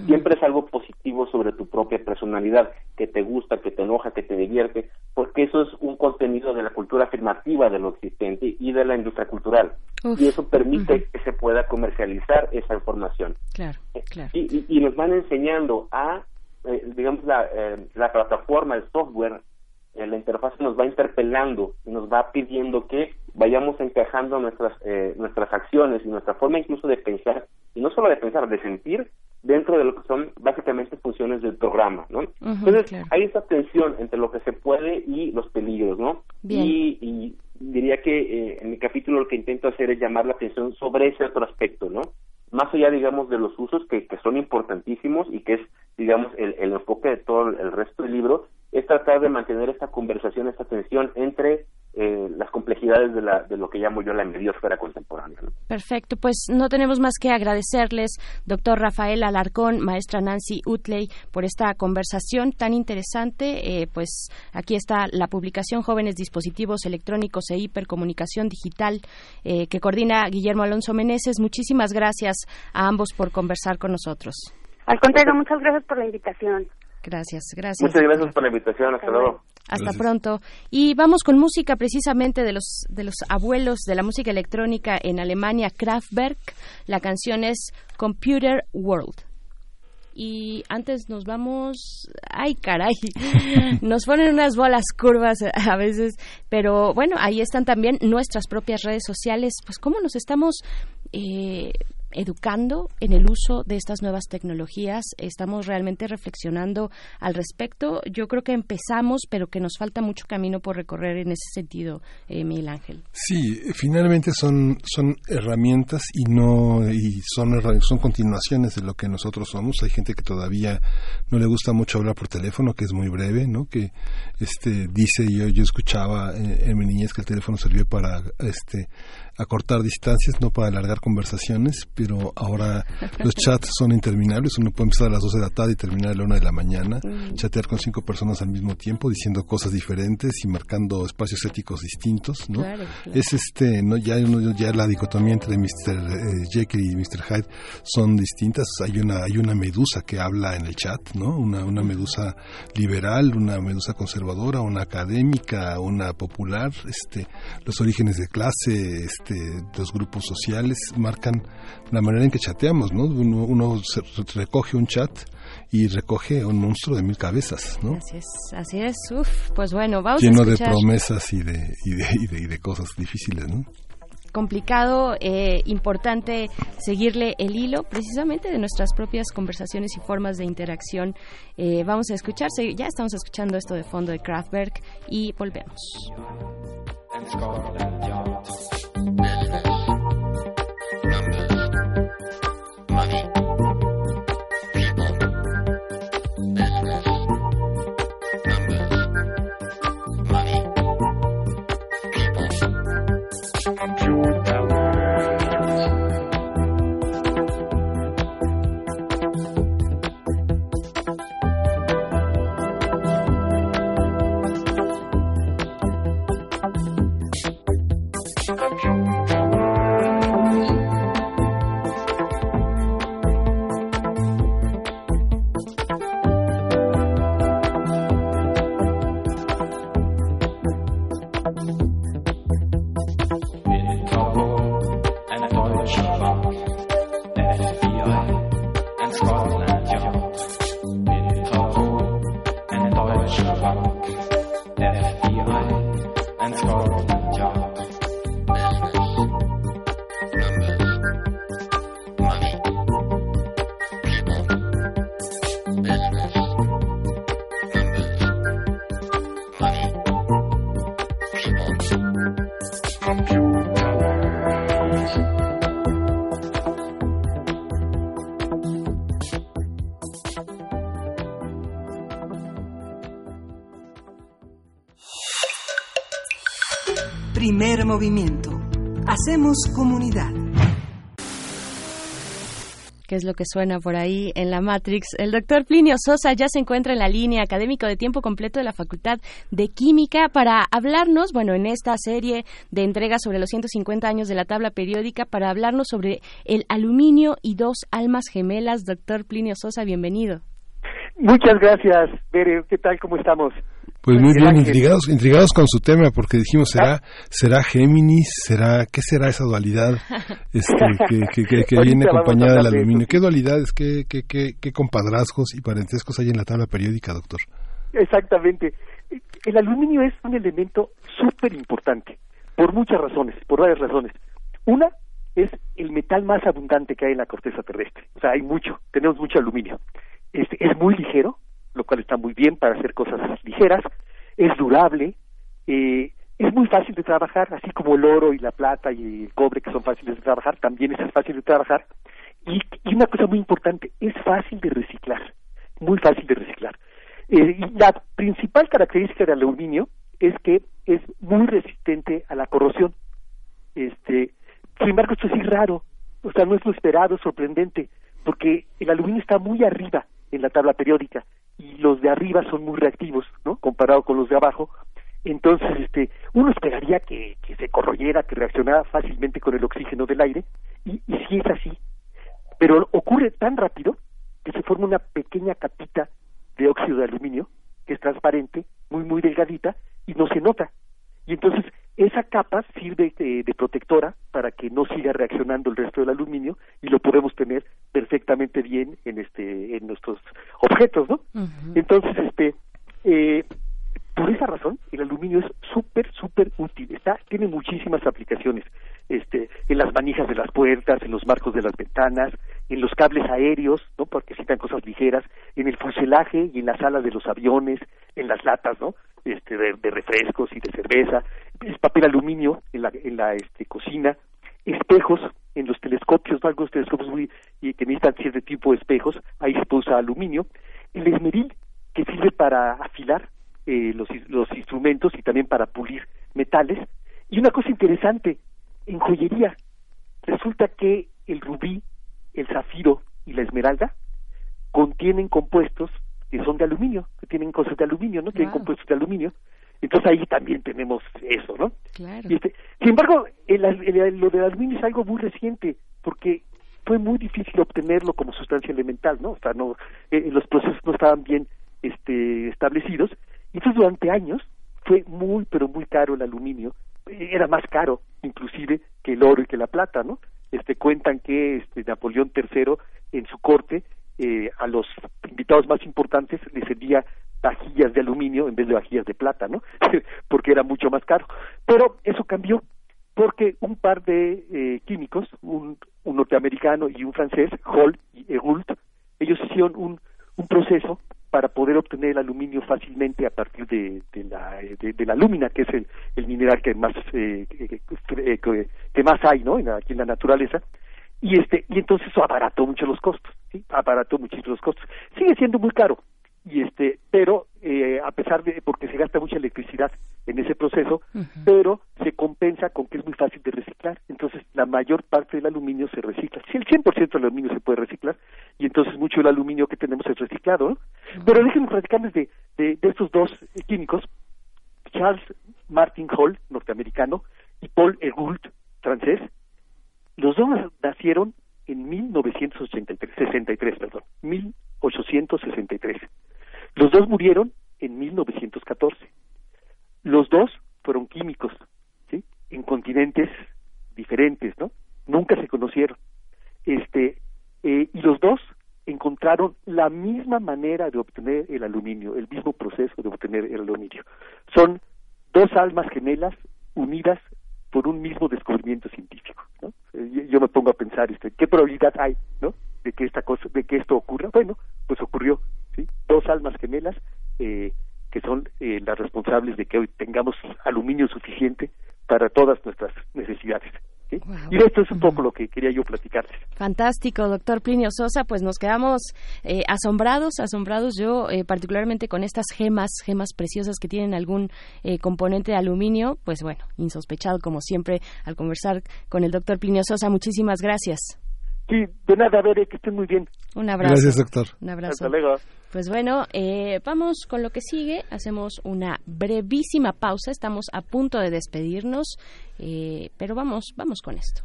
siempre es algo positivo sobre tu propia personalidad que te gusta que te enoja que te divierte porque eso es un contenido de la cultura afirmativa de lo existente y de la industria cultural. Uf. y eso permite que se pueda comercializar esa información. Claro, claro. y, y- y nos van enseñando a, eh, digamos, la, eh, la plataforma, el software, eh, la interfaz nos va interpelando y nos va pidiendo que vayamos encajando nuestras, eh, nuestras acciones y nuestra forma incluso de pensar, y no solo de pensar, de sentir dentro de lo que son básicamente funciones del programa, ¿no? Entonces, claro. hay esa tensión entre lo que se puede y los peligros, ¿no? Bien. Y, y diría que eh, en mi capítulo lo que intento hacer es llamar la atención sobre ese otro aspecto, ¿no? Más allá, digamos, de los usos que, que son importantísimos y que es, digamos, el, el enfoque de todo el resto del libro, es tratar de mantener esta conversación, esta tensión entre eh, las complejidades de, la, de lo que llamo yo la mediosfera contemporánea. ¿no? Perfecto, pues no tenemos más que agradecerles, doctor Rafael Alarcón, maestra Nancy Utley, por esta conversación tan interesante. Eh, pues aquí está la publicación Jóvenes Dispositivos Electrónicos e Hipercomunicación Digital eh, que coordina Guillermo Alonso Meneses. Muchísimas gracias a ambos por conversar con nosotros. Al contrario, muchas gracias por la invitación. Gracias, gracias. Muchas gracias por la invitación. Hasta luego. Hasta pronto. Y vamos con música precisamente de los de los abuelos de la música electrónica en Alemania, Kraftwerk. La canción es Computer World. Y antes nos vamos, ay caray, nos ponen unas bolas curvas a veces, pero bueno, ahí están también nuestras propias redes sociales, pues cómo nos estamos eh, educando en el uso de estas nuevas tecnologías, estamos realmente reflexionando al respecto. Yo creo que empezamos, pero que nos falta mucho camino por recorrer en ese sentido, eh, Miguel Ángel. Sí, finalmente son, son herramientas y no y son son continuaciones de lo que nosotros somos. Hay gente que todavía no le gusta mucho hablar por teléfono, que es muy breve, ¿no? Que este dice yo yo escuchaba en mi niñez que el teléfono sirvió para este acortar distancias, no para alargar conversaciones, ahora los chats son interminables, uno puede empezar a las 12 de la tarde y terminar a la 1 de la mañana, Mm. chatear con cinco personas al mismo tiempo, diciendo cosas diferentes y marcando espacios éticos distintos, ¿no? Claro, claro. Es este, no ya uno- ya la dicotomía entre Mr. eh, Jekyll y Mr. Hyde son distintas, hay una hay una medusa que habla en el chat, ¿no? Una una medusa liberal, una medusa conservadora, una académica, una popular, este los orígenes de clase, este los grupos sociales marcan la manera en que chateamos, ¿no? Uno, uno se- recoge un chat y recoge un monstruo de mil cabezas, ¿no? Así es, así es. Uf, pues bueno, vamos Lleno a de escuchar. promesas y de, y de, y de, y de cosas difíciles, ¿no? complicado, eh, importante seguirle el hilo precisamente de nuestras propias conversaciones y formas de interacción. Eh, vamos a escuchar, se- ya estamos escuchando esto de fondo de Kraftwerk y volvemos. 是吧？Comunidad. ¿Qué es lo que suena por ahí en la Matrix? El doctor Plinio Sosa ya se encuentra en la línea académico de tiempo completo de la Facultad de Química para hablarnos, bueno, en esta serie de entregas sobre los 150 años de la tabla periódica, para hablarnos sobre el aluminio y dos almas gemelas. Doctor Plinio Sosa, bienvenido. Muchas gracias, Bere. ¿Qué tal? ¿Cómo estamos? Pues muy bien, intrigados, intrigados con su tema, porque dijimos, ¿será, será Géminis? ¿Será, qué será esa dualidad este, que, que, que- que Ahorita viene acompañada del aluminio? ¿Qué dualidades, qué, qué, qué, qué compadrazgos y parentescos hay en la tabla periódica, doctor? Exactamente. El aluminio es un elemento súper importante, por muchas razones, por varias razones. Una es el metal más abundante que hay en la corteza terrestre. O sea, hay mucho, tenemos mucho aluminio. Este, es muy ligero, lo cual está muy bien para hacer cosas ligeras. Es durable, eh, es muy fácil de trabajar, así como el oro y la plata y el cobre que son fáciles de trabajar, también es fácil de trabajar. Y, una cosa muy importante, es fácil de reciclar, muy fácil de reciclar. Eh, la principal característica del aluminio es que es muy resistente a la corrosión. Este, sin embargo, esto es raro, o sea, no es lo esperado, es sorprendente, porque el aluminio está muy arriba en la tabla periódica y los de arriba son muy reactivos, ¿no? Comparado con los de abajo. Entonces, este, uno esperaría que, que se corroyera, que reaccionara fácilmente con el oxígeno del aire, y, y sí es así. Pero ocurre tan rápido que se forma una pequeña capita de óxido de aluminio, que es transparente, muy, muy delgadita, y no se nota. Y entonces esa capa sirve de, de protectora para que no siga reaccionando el resto del aluminio y lo podemos tener perfectamente bien en este en nuestros objetos, ¿no? Entonces, este, eh, por esa razón, el aluminio es súper, súper útil. Está, tiene muchísimas aplicaciones. Este, en las manijas de las puertas, en los marcos de las ventanas, en los cables aéreos, ¿no? Porque citan cosas ligeras, en el fuselaje y en las alas de los aviones, en las latas, ¿no? Este, de, de refrescos y de cerveza, es papel aluminio en la, en la este, cocina, espejos en los telescopios, ¿no? algunos telescopios muy, y que necesitan cierto tipo de espejos, ahí se usar aluminio, el esmeril que sirve para afilar eh, los, los instrumentos y también para pulir metales. Y una cosa interesante, en joyería, resulta que el rubí, el zafiro y la esmeralda contienen compuestos que son de aluminio, que tienen cosas de aluminio, ¿no? Tienen compuestos de aluminio. Entonces ahí también tenemos eso, ¿no? Claro. Y este, sin embargo, el, el- lo del aluminio es algo muy reciente, porque fue muy difícil obtenerlo como sustancia elemental, ¿no? O sea, no, eh, los procesos no estaban bien este, establecidos. Entonces durante años fue muy, pero muy caro el aluminio. Eh, Era más caro, inclusive, que el oro y que la plata, ¿no? Este, cuentan que este, Napoleón III, en su corte, eh, a los invitados más importantes les envía vajillas de aluminio en vez de vajillas de plata, ¿no? porque era mucho más caro. Pero eso cambió porque un par de eh, químicos, un, un norteamericano y un francés, Hall y Heroult, ellos hicieron un, un proceso para poder obtener el aluminio fácilmente a partir de, de la, de, la lúmina, que es el, mineral que más eh, que, que más hay, ¿no? En aquí en la naturaleza. Y este y entonces abarató mucho los costos, ¿sí? Abarató muchísimo los costos. Sigue siendo muy caro, y este pero eh, a pesar de porque se gasta mucha electricidad en ese proceso pero se compensa con que es muy fácil de reciclar. Entonces la mayor parte del aluminio se recicla. Si el 100% del aluminio se puede reciclar y entonces mucho del aluminio que tenemos es reciclado ¿no? pero déjenme platicarles de, de, de estos dos eh, químicos Charles Martin Hall norteamericano y Paul Heroult francés. Los dos nacieron en 1983 63 perdón 1863 los dos murieron en 1914. Los dos fueron químicos. En continentes diferentes, ¿no? Nunca se conocieron. Este, eh, y los dos encontraron la misma manera de obtener el aluminio, el mismo proceso de obtener el aluminio. Son dos almas gemelas unidas por un mismo descubrimiento científico, ¿no? Yo me pongo a pensar, este, ¿qué probabilidad hay, ¿no? De que esta cosa, de que esto ocurra. Bueno, pues ocurrió, ¿sí? Dos almas gemelas eh, que son eh, las responsables de que hoy tengamos aluminio suficiente para todas nuestras necesidades. ¿sí? Y esto es un poco lo que quería yo platicarles. Fantástico, doctor Plinio Sosa. Pues nos quedamos eh, asombrados, asombrados yo, eh, particularmente con estas gemas, gemas preciosas que tienen algún eh, componente de aluminio. Pues bueno, insospechado como siempre al conversar con el doctor Plinio Sosa. Muchísimas gracias. Sí, de nada, Bere, que estén muy bien. Un abrazo. Gracias, doctor. Un abrazo. Hasta luego. Pues bueno, eh, vamos con lo que sigue. Hacemos una brevísima pausa. Estamos a punto de despedirnos, eh, pero vamos, vamos con esto.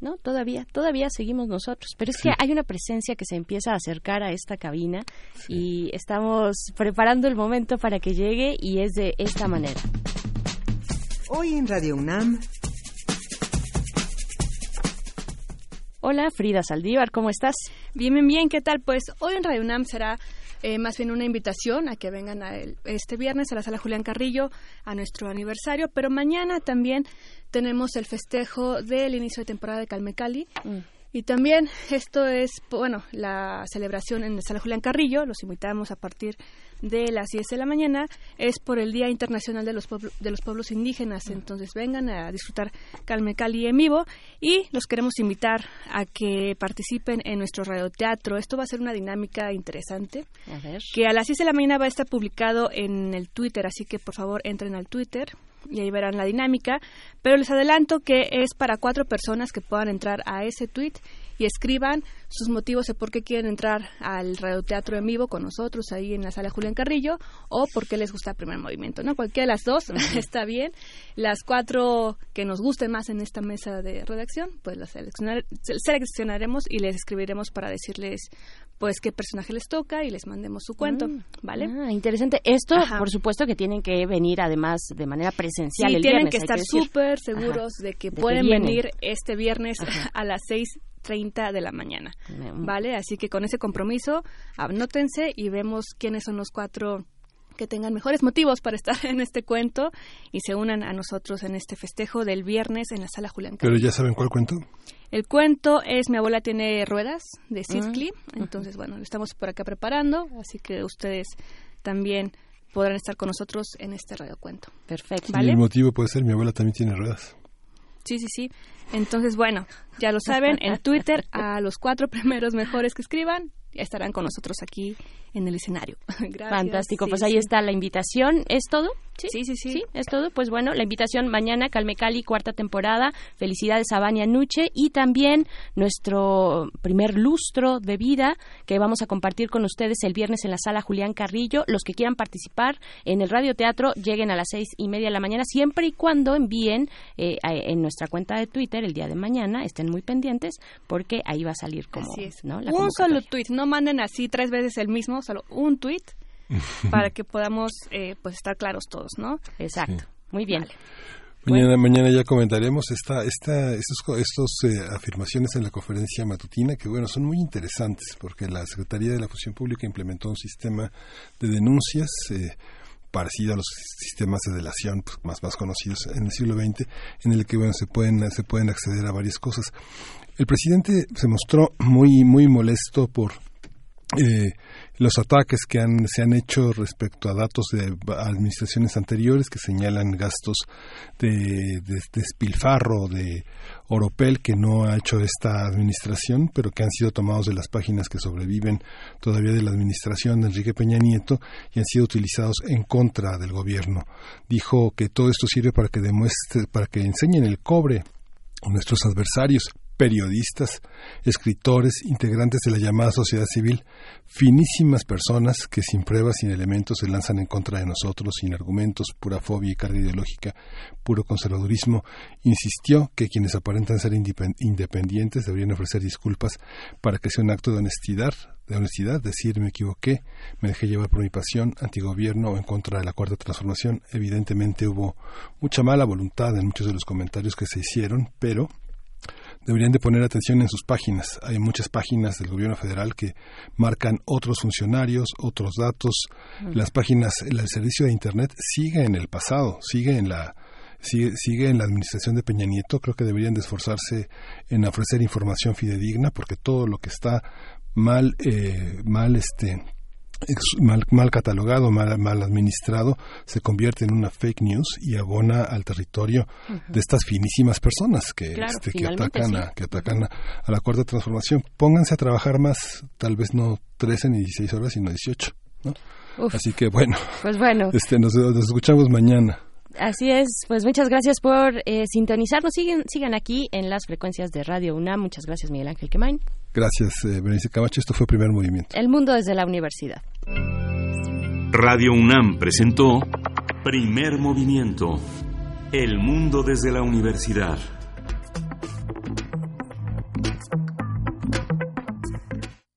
No, todavía, todavía seguimos nosotros, pero es que hay una presencia que se empieza a acercar a esta cabina y estamos preparando el momento para que llegue y es de esta manera. Hoy en Radio UNAM, Hola, Frida Saldívar, ¿cómo estás? Bien, bien, bien, ¿qué tal? Pues hoy en Radio UNAM será eh, más bien una invitación a que vengan a el- este viernes a la sala Julián Carrillo a nuestro aniversario, pero mañana también tenemos el festejo del inicio de temporada de Calmecali. Y también esto es, bueno, la celebración en la Sala Julián Carrillo, los invitamos a partir de las 10 de la mañana, es por el Día Internacional de los, Pueblo- de los Pueblos Indígenas, entonces vengan a disfrutar Calme Cali en vivo y los queremos invitar a que participen en nuestro radioteatro. Esto va a ser una dinámica interesante A ver. que a las 6 de la mañana va a estar publicado en el Twitter, así que por favor entren al Twitter y ahí verán la dinámica. Pero les adelanto que es para cuatro personas que puedan entrar a ese tweet y escriban sus motivos de por qué quieren entrar al radioteatro en vivo con nosotros ahí en la sala Julián Carrillo o por qué les gusta el primer movimiento, ¿no? Cualquiera de las dos está bien. Las cuatro que nos gusten más en esta mesa de redacción, pues las seleccionar- seleccionaremos y les escribiremos para decirles pues qué personaje les toca y les mandemos su cuento, Mm. ¿vale? Ah, interesante. Esto, Ajá. por supuesto, que tienen que venir además de manera presencial Sí, el tienen viernes, que estar súper seguros Ajá. de que De que pueden venir este viernes a las 6.30 de la mañana, ¿vale? Así que con ese compromiso, anótense y vemos quiénes son los cuatro que tengan mejores motivos para estar en este cuento y se unan a nosotros en este festejo del viernes en la sala Julián Pero ya saben cuál cuento. El cuento es Mi abuela tiene ruedas de Sid Ah. Entonces, bueno, lo estamos por acá preparando, así que ustedes también podrán estar con nosotros en este radiocuento. Perfecto. Y ¿Vale? el motivo puede ser mi abuela también tiene ruedas. Sí, sí, sí. Entonces, bueno, ya lo saben, en Twitter a los cuatro primeros mejores que escriban estarán con nosotros aquí en el escenario. Gracias. Fantástico, Sí, pues ahí sí. está la invitación. ¿Es todo? Sí, sí, sí. es todo. Pues bueno, la invitación mañana, Calme Cali, cuarta temporada. Felicidades a Vania Nuche y también nuestro primer lustro de vida que vamos a compartir con ustedes el viernes en la sala Julián Carrillo. Los que quieran participar en el radioteatro lleguen a las seis y media de la mañana, siempre y cuando envíen eh, a- en nuestra cuenta de Twitter el día de mañana. Estén muy pendientes porque ahí va a salir como Así es. ¿no? la un solo tweet, no manden así tres veces el mismo, solo un tweet para que podamos eh, pues estar claros todos, ¿no? Exacto. Muy bien. Mañana, mañana ya comentaremos esta, esta, estos, estos eh, afirmaciones en la conferencia matutina que bueno son muy interesantes porque la Secretaría de la Función Pública implementó un sistema de denuncias eh, parecido a los sistemas de delación pues, más más conocidos en el siglo XX en el que bueno se pueden se pueden acceder a varias cosas. El presidente se mostró muy muy molesto por eh, los ataques que han, se han hecho respecto a datos de administraciones anteriores que señalan gastos de, de- despilfarro de Oropel que no ha hecho esta administración, pero que han sido tomados de las páginas que sobreviven todavía de la administración de Enrique Peña Nieto y han sido utilizados en contra del gobierno. Dijo que todo esto sirve para que demuestre, para que enseñen el cobre a nuestros adversarios, periodistas, escritores, integrantes de la llamada sociedad civil, finísimas personas que sin pruebas, sin elementos se lanzan en contra de nosotros, sin argumentos, pura fobia y carga ideológica, puro conservadurismo, insistió que quienes aparentan ser independ- independientes deberían ofrecer disculpas para que sea un acto de honestidad, de honestidad, decir me equivoqué, me dejé llevar por mi pasión, antigobierno o en contra de la cuarta transformación. Evidentemente hubo mucha mala voluntad en muchos de los comentarios que se hicieron, pero deberían de poner atención en sus páginas. Hay muchas páginas del gobierno federal que marcan otros funcionarios, otros datos. Mm. Las páginas, el servicio de Internet sigue en el pasado, sigue en la sigue, sigue en la administración de Peña Nieto. Creo que deberían de esforzarse en ofrecer información fidedigna porque todo lo que está mal, eh, mal este mal, mal catalogado, mal, mal administrado, se convierte en una fake news y abona al territorio de estas finísimas personas que, Claro, este, que atacan, sí. a, que atacan a, a la cuarta transformación. Pónganse a trabajar más, tal vez no 13 ni 16 horas, sino 18. ¿no? Uf. Así que bueno, Pues bueno. este, nos, nos escuchamos mañana. Así es, pues muchas gracias por eh, sintonizarnos. Siguen, sigan aquí en las frecuencias de Radio UNAM. Muchas gracias, Miguel Ángel Quemain. Gracias, eh, Berenice Camacho. Esto fue Primer Movimiento. El mundo desde la universidad. Radio UNAM presentó Primer Movimiento. El mundo desde la universidad.